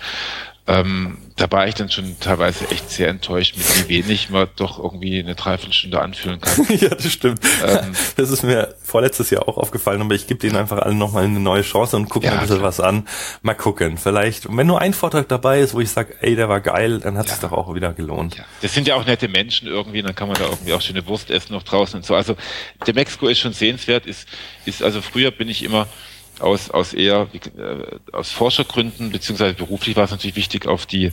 Ähm, da war ich dann schon teilweise echt sehr enttäuscht, mit wie wenig man doch irgendwie eine Dreiviertelstunde anfühlen kann. [laughs] ja, das stimmt. Ähm, das ist mir vorletztes Jahr auch aufgefallen, aber ich gebe denen einfach allen nochmal eine neue Chance und gucke ja, mir ein bisschen was an. Mal gucken. Vielleicht, wenn nur ein Vortrag dabei ist, wo ich sage, ey, der war geil, dann hat es ja. doch auch wieder gelohnt. Ja. Das sind ja auch nette Menschen irgendwie, dann kann man da irgendwie auch schöne Wurst essen noch draußen und so. Also der Mexiko ist schon sehenswert, ist, ist also früher bin ich immer aus, aus eher äh, aus Forschergründen, beziehungsweise beruflich war es natürlich wichtig, auf die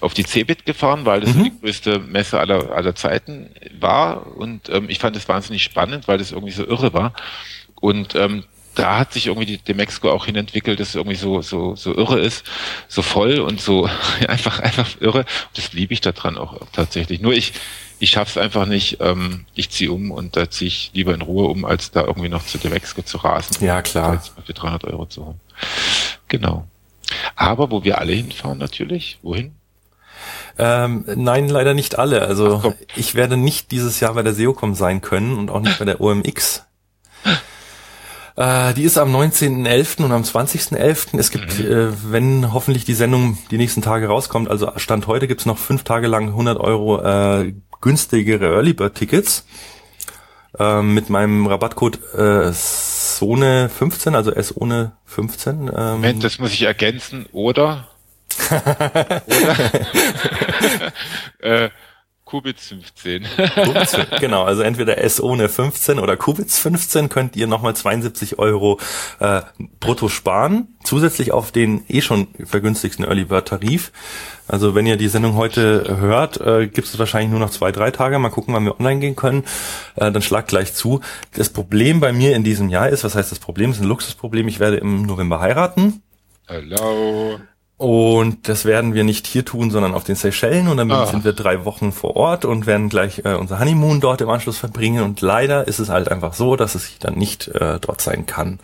auf die CeBIT gefahren, weil das mhm. die größte Messe aller, aller Zeiten war. Und ähm, ich fand es wahnsinnig spannend, weil das irgendwie so irre war. Und ähm, da hat sich irgendwie die, die Mexiko auch hinentwickelt, dass es irgendwie so, so, so irre ist, so voll und so [laughs] einfach, einfach irre. Und das liebe ich daran auch tatsächlich. Nur ich, ich schaff's einfach nicht. Ähm, ich ziehe um und da ziehe ich lieber in Ruhe um, als da irgendwie noch zu Demexco zu rasen. Ja, klar. Für 300 Euro zu holen. Genau. Aber wo wir alle hinfahren natürlich, wohin? Ähm, nein, leider nicht alle. Also Ach, ich werde nicht dieses Jahr bei der SEOCom sein können und auch nicht bei der OMX. [laughs] Äh, die ist am 19.11. und am 20.11. Es gibt, mhm. äh, wenn hoffentlich die Sendung die nächsten Tage rauskommt, also Stand heute gibt's noch fünf Tage lang 100 Euro äh, günstigere Early Bird Tickets äh, mit meinem Rabattcode äh, Sone 15, also S ohne 15. Ähm, Moment, das muss ich ergänzen, oder? [laughs] oder? [laughs] äh, Kubitz 15. Kubitz, genau, also entweder S ohne 15 oder Kubitz 15 könnt ihr nochmal 72 Euro äh, brutto sparen, zusätzlich auf den eh schon vergünstigsten Early Bird Tarif. Also wenn ihr die Sendung heute hört, äh, gibt es wahrscheinlich nur noch zwei, drei Tage. Mal gucken, wann wir online gehen können. Äh, dann schlagt gleich zu. Das Problem bei mir in diesem Jahr ist, was heißt das Problem? Das ist ein Luxusproblem. Ich werde im November heiraten. Hello. Und das werden wir nicht hier tun, sondern auf den Seychellen. Und dann ah. sind wir drei Wochen vor Ort und werden gleich äh, unser Honeymoon dort im Anschluss verbringen. Und leider ist es halt einfach so, dass es dann nicht äh, dort sein kann.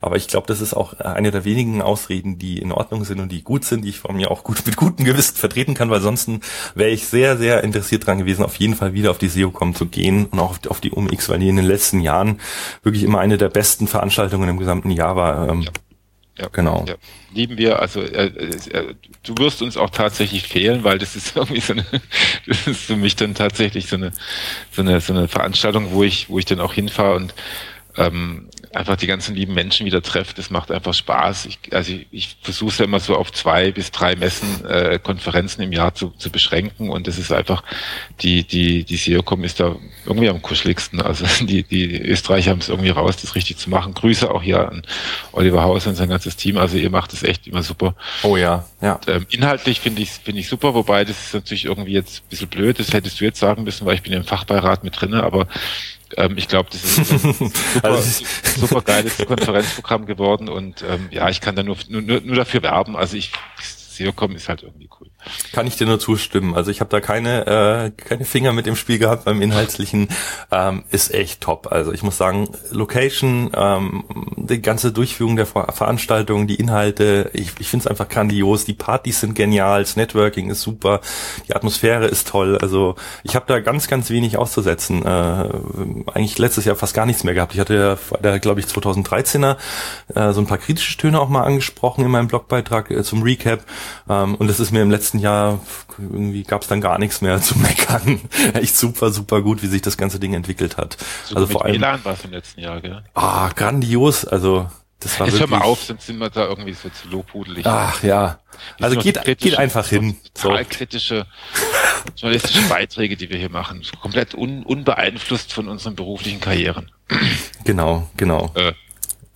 Aber ich glaube, das ist auch eine der wenigen Ausreden, die in Ordnung sind und die gut sind, die ich von mir auch gut mit gutem Gewissen vertreten kann, weil sonst wäre ich sehr, sehr interessiert dran gewesen, auf jeden Fall wieder auf die SEOCom zu gehen und auch auf die UMX, weil die in den letzten Jahren wirklich immer eine der besten Veranstaltungen im gesamten Jahr war. Ähm, ja. Ja, genau. Ja. Lieben wir, also äh, äh, du wirst uns auch tatsächlich fehlen, weil das ist [laughs] irgendwie so eine, das ist für mich dann tatsächlich so eine, so eine, so eine Veranstaltung, wo ich, wo ich dann auch hinfahre und ähm, einfach die ganzen lieben Menschen wieder trefft. Das macht einfach Spaß. Ich, also ich, ich versuche es ja immer so auf zwei bis drei Messen, äh, Konferenzen im Jahr zu, zu beschränken und das ist einfach, die, die, die SEOCom ist da irgendwie am kuscheligsten. Also [laughs] die, die Österreicher haben es irgendwie raus, das richtig zu machen. Grüße auch hier an Oliver Haus und sein ganzes Team. Also ihr macht es echt immer super. Oh ja, ja. Und, ähm, inhaltlich finde ich finde ich super, wobei das ist natürlich irgendwie jetzt ein bisschen blöd. Das hättest du jetzt sagen müssen, weil ich bin im Fachbeirat mit drinne, aber ähm, ich glaube, das ist ein [laughs] super, also, super geiles Konferenzprogramm geworden und ähm, ja, ich kann da nur, nur, nur dafür werben. Also ich SEOCom ist halt irgendwie. Kann ich dir nur zustimmen. Also ich habe da keine, äh, keine Finger mit im Spiel gehabt beim Inhaltlichen. Ähm, ist echt top. Also ich muss sagen, Location, ähm, die ganze Durchführung der Ver Veranstaltung, die Inhalte, ich, ich finde es einfach grandios. Die Partys sind genial, das Networking ist super, die Atmosphäre ist toll. Also ich habe da ganz, ganz wenig auszusetzen. Äh, eigentlich letztes Jahr fast gar nichts mehr gehabt. Ich hatte ja, glaube ich, 2013er äh, so ein paar kritische Töne auch mal angesprochen in meinem Blogbeitrag äh, zum Recap. Ähm, und das ist mir im letzten Jahr, irgendwie gab es dann gar nichts mehr [laughs] zu meckern. Echt super, super gut, wie sich das ganze Ding entwickelt hat. So also vor allem. WLAN war es im letzten Jahr, gell? Ah, grandios. Also das war Jetzt wirklich. hör mal auf, sonst sind wir da irgendwie so zu lobhudelig. Ach ja. Also geht, geht einfach hin. Total so. kritische journalistische Beiträge, die wir hier machen. Komplett un, unbeeinflusst von unseren beruflichen Karrieren. Genau, genau. Äh,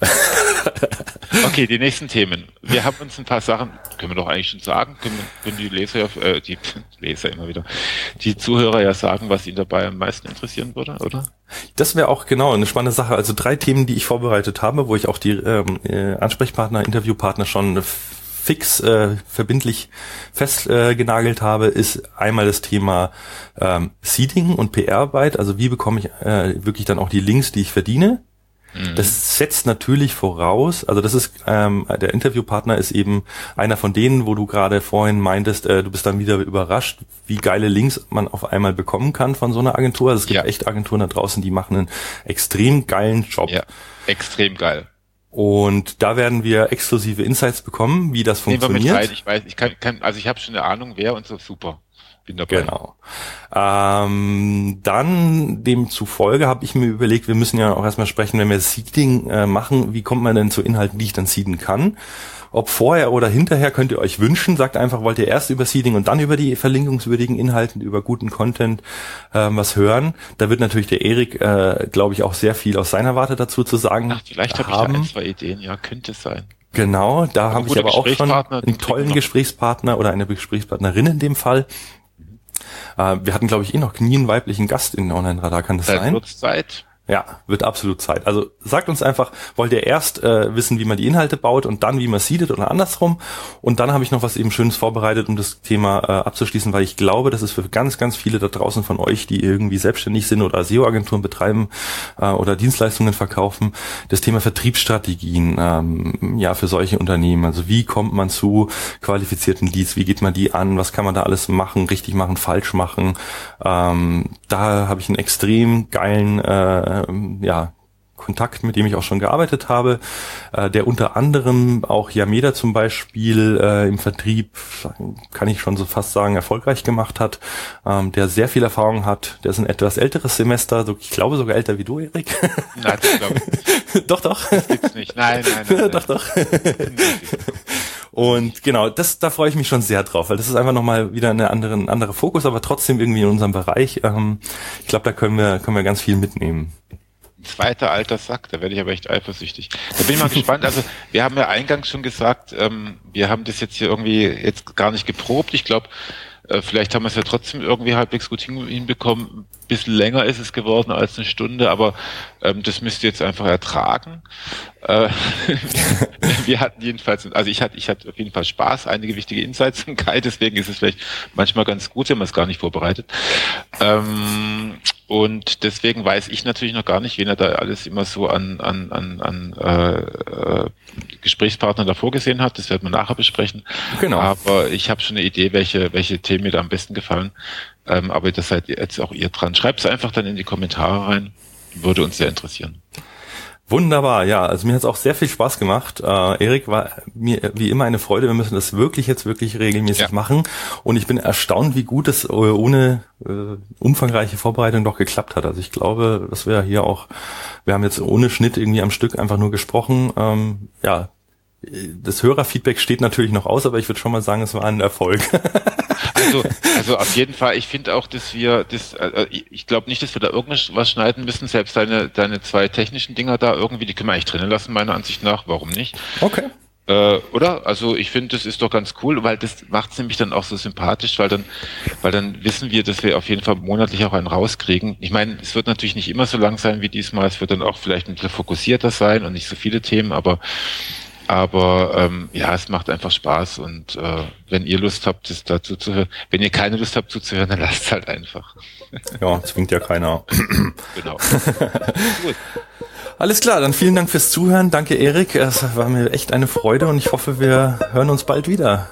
[laughs] okay, die nächsten Themen. Wir haben uns ein paar Sachen, können wir doch eigentlich schon sagen, können, können die Leser, äh, die [laughs] Leser immer wieder, die Zuhörer ja sagen, was ihnen dabei am meisten interessieren würde, oder? Das wäre auch genau eine spannende Sache. Also drei Themen, die ich vorbereitet habe, wo ich auch die ähm, äh, Ansprechpartner, Interviewpartner schon fix äh, verbindlich festgenagelt äh, habe, ist einmal das Thema ähm, Seeding und PR-Arbeit. Also wie bekomme ich äh, wirklich dann auch die Links, die ich verdiene? Mhm. Das setzt natürlich voraus, also das ist, ähm, der Interviewpartner ist eben einer von denen, wo du gerade vorhin meintest, äh, du bist dann wieder überrascht, wie geile Links man auf einmal bekommen kann von so einer Agentur. Also es gibt ja. echt Agenturen da draußen, die machen einen extrem geilen Job. Ja, extrem geil. Und da werden wir exklusive Insights bekommen, wie das Nehmen funktioniert. Wir mit rein. Ich weiß, ich kann, kann also ich habe schon eine Ahnung, wer und so super bin dabei. Genau. Ähm, dann demzufolge habe ich mir überlegt, wir müssen ja auch erstmal sprechen, wenn wir Seeding äh, machen, wie kommt man denn zu Inhalten, die ich dann seeden kann? Ob vorher oder hinterher könnt ihr euch wünschen, sagt einfach, wollt ihr erst über Seeding und dann über die verlinkungswürdigen Inhalten, über guten Content ähm, was hören. Da wird natürlich der Erik, äh, glaube ich, auch sehr viel aus seiner Warte dazu zu sagen. Ach, vielleicht habe ich da ein, zwei Ideen, ja, könnte es sein. Genau, da habe ich aber auch schon einen tollen Gesprächspartner oder eine Gesprächspartnerin in dem Fall, äh, wir hatten, glaube ich, eh noch nie einen weiblichen Gast in Online-Radar, kann das Seit sein? Zeit. Ja, wird absolut Zeit. Also sagt uns einfach, wollt ihr erst äh, wissen, wie man die Inhalte baut und dann, wie man seedet oder andersrum. Und dann habe ich noch was eben Schönes vorbereitet, um das Thema äh, abzuschließen, weil ich glaube, dass es für ganz, ganz viele da draußen von euch, die irgendwie selbstständig sind oder SEO-Agenturen betreiben äh, oder Dienstleistungen verkaufen, das Thema Vertriebsstrategien ähm, ja für solche Unternehmen. Also wie kommt man zu qualifizierten Leads, wie geht man die an, was kann man da alles machen, richtig machen, falsch machen. Ähm, da habe ich einen extrem geilen äh, äh, ja, Kontakt, mit dem ich auch schon gearbeitet habe, äh, der unter anderem auch Yameda zum Beispiel äh, im Vertrieb, kann ich schon so fast sagen, erfolgreich gemacht hat, ähm, der sehr viel Erfahrung hat, der ist ein etwas älteres Semester, so, ich glaube sogar älter wie du, Erik. Nein, das glaube ich [laughs] Doch, doch. Das gibt's nicht. Nein, nein, nein. [laughs] doch, doch. [laughs] Und genau, das, da freue ich mich schon sehr drauf, weil das ist einfach nochmal wieder eine andere, ein anderer Fokus, aber trotzdem irgendwie in unserem Bereich. Ähm, ich glaube, da können wir, können wir ganz viel mitnehmen. Zweiter alter Sack, da werde ich aber echt eifersüchtig. Da bin ich mal gespannt. Also wir haben ja eingangs schon gesagt, ähm, wir haben das jetzt hier irgendwie jetzt gar nicht geprobt. Ich glaube, äh, vielleicht haben wir es ja trotzdem irgendwie halbwegs gut hinbekommen. Bisschen länger ist es geworden als eine Stunde, aber ähm, das müsst ihr jetzt einfach ertragen. Äh, [laughs] wir hatten jedenfalls, also ich hatte, ich hatte auf jeden Fall Spaß, einige wichtige Insights im Kai, deswegen ist es vielleicht manchmal ganz gut, wenn man es gar nicht vorbereitet. Ähm, und deswegen weiß ich natürlich noch gar nicht, wen er da alles immer so an, an, an, an äh, äh, Gesprächspartner davor gesehen hat. Das werden wir nachher besprechen. Genau. Aber ich habe schon eine Idee, welche, welche Themen mir da am besten gefallen. Ähm, aber das seid jetzt auch ihr dran. Schreibt es einfach dann in die Kommentare rein. Würde uns sehr interessieren. Wunderbar, ja. Also mir hat es auch sehr viel Spaß gemacht. Äh, Erik war mir wie immer eine Freude. Wir müssen das wirklich jetzt wirklich regelmäßig ja. machen. Und ich bin erstaunt, wie gut es äh, ohne äh, umfangreiche Vorbereitung doch geklappt hat. Also ich glaube, dass wir hier auch, wir haben jetzt ohne Schnitt irgendwie am Stück einfach nur gesprochen. Ähm, ja, das Hörerfeedback steht natürlich noch aus, aber ich würde schon mal sagen, es war ein Erfolg. [laughs] also, also auf jeden Fall, ich finde auch, dass wir das, äh, ich glaube nicht, dass wir da irgendwas schneiden müssen, selbst deine, deine zwei technischen Dinger da irgendwie, die können wir eigentlich drinnen lassen, meiner Ansicht nach. Warum nicht? Okay. Äh, oder? Also ich finde, das ist doch ganz cool, weil das macht es nämlich dann auch so sympathisch, weil dann, weil dann wissen wir, dass wir auf jeden Fall monatlich auch einen rauskriegen. Ich meine, es wird natürlich nicht immer so lang sein wie diesmal, es wird dann auch vielleicht ein bisschen fokussierter sein und nicht so viele Themen, aber aber ähm, ja, es macht einfach Spaß und äh, wenn ihr Lust habt, das dazu zu hören, wenn ihr keine Lust habt zuzuhören, dann lasst es halt einfach. Ja, zwingt ja keiner. genau. [laughs] Gut. Alles klar, dann vielen Dank fürs Zuhören. Danke, Erik. Es war mir echt eine Freude und ich hoffe, wir hören uns bald wieder.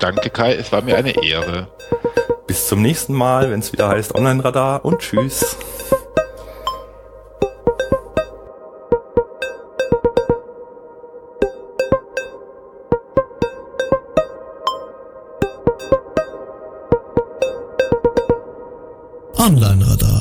Danke, Kai. Es war mir eine Ehre. Bis zum nächsten Mal, wenn es wieder heißt Online-Radar und tschüss. Online-Radar.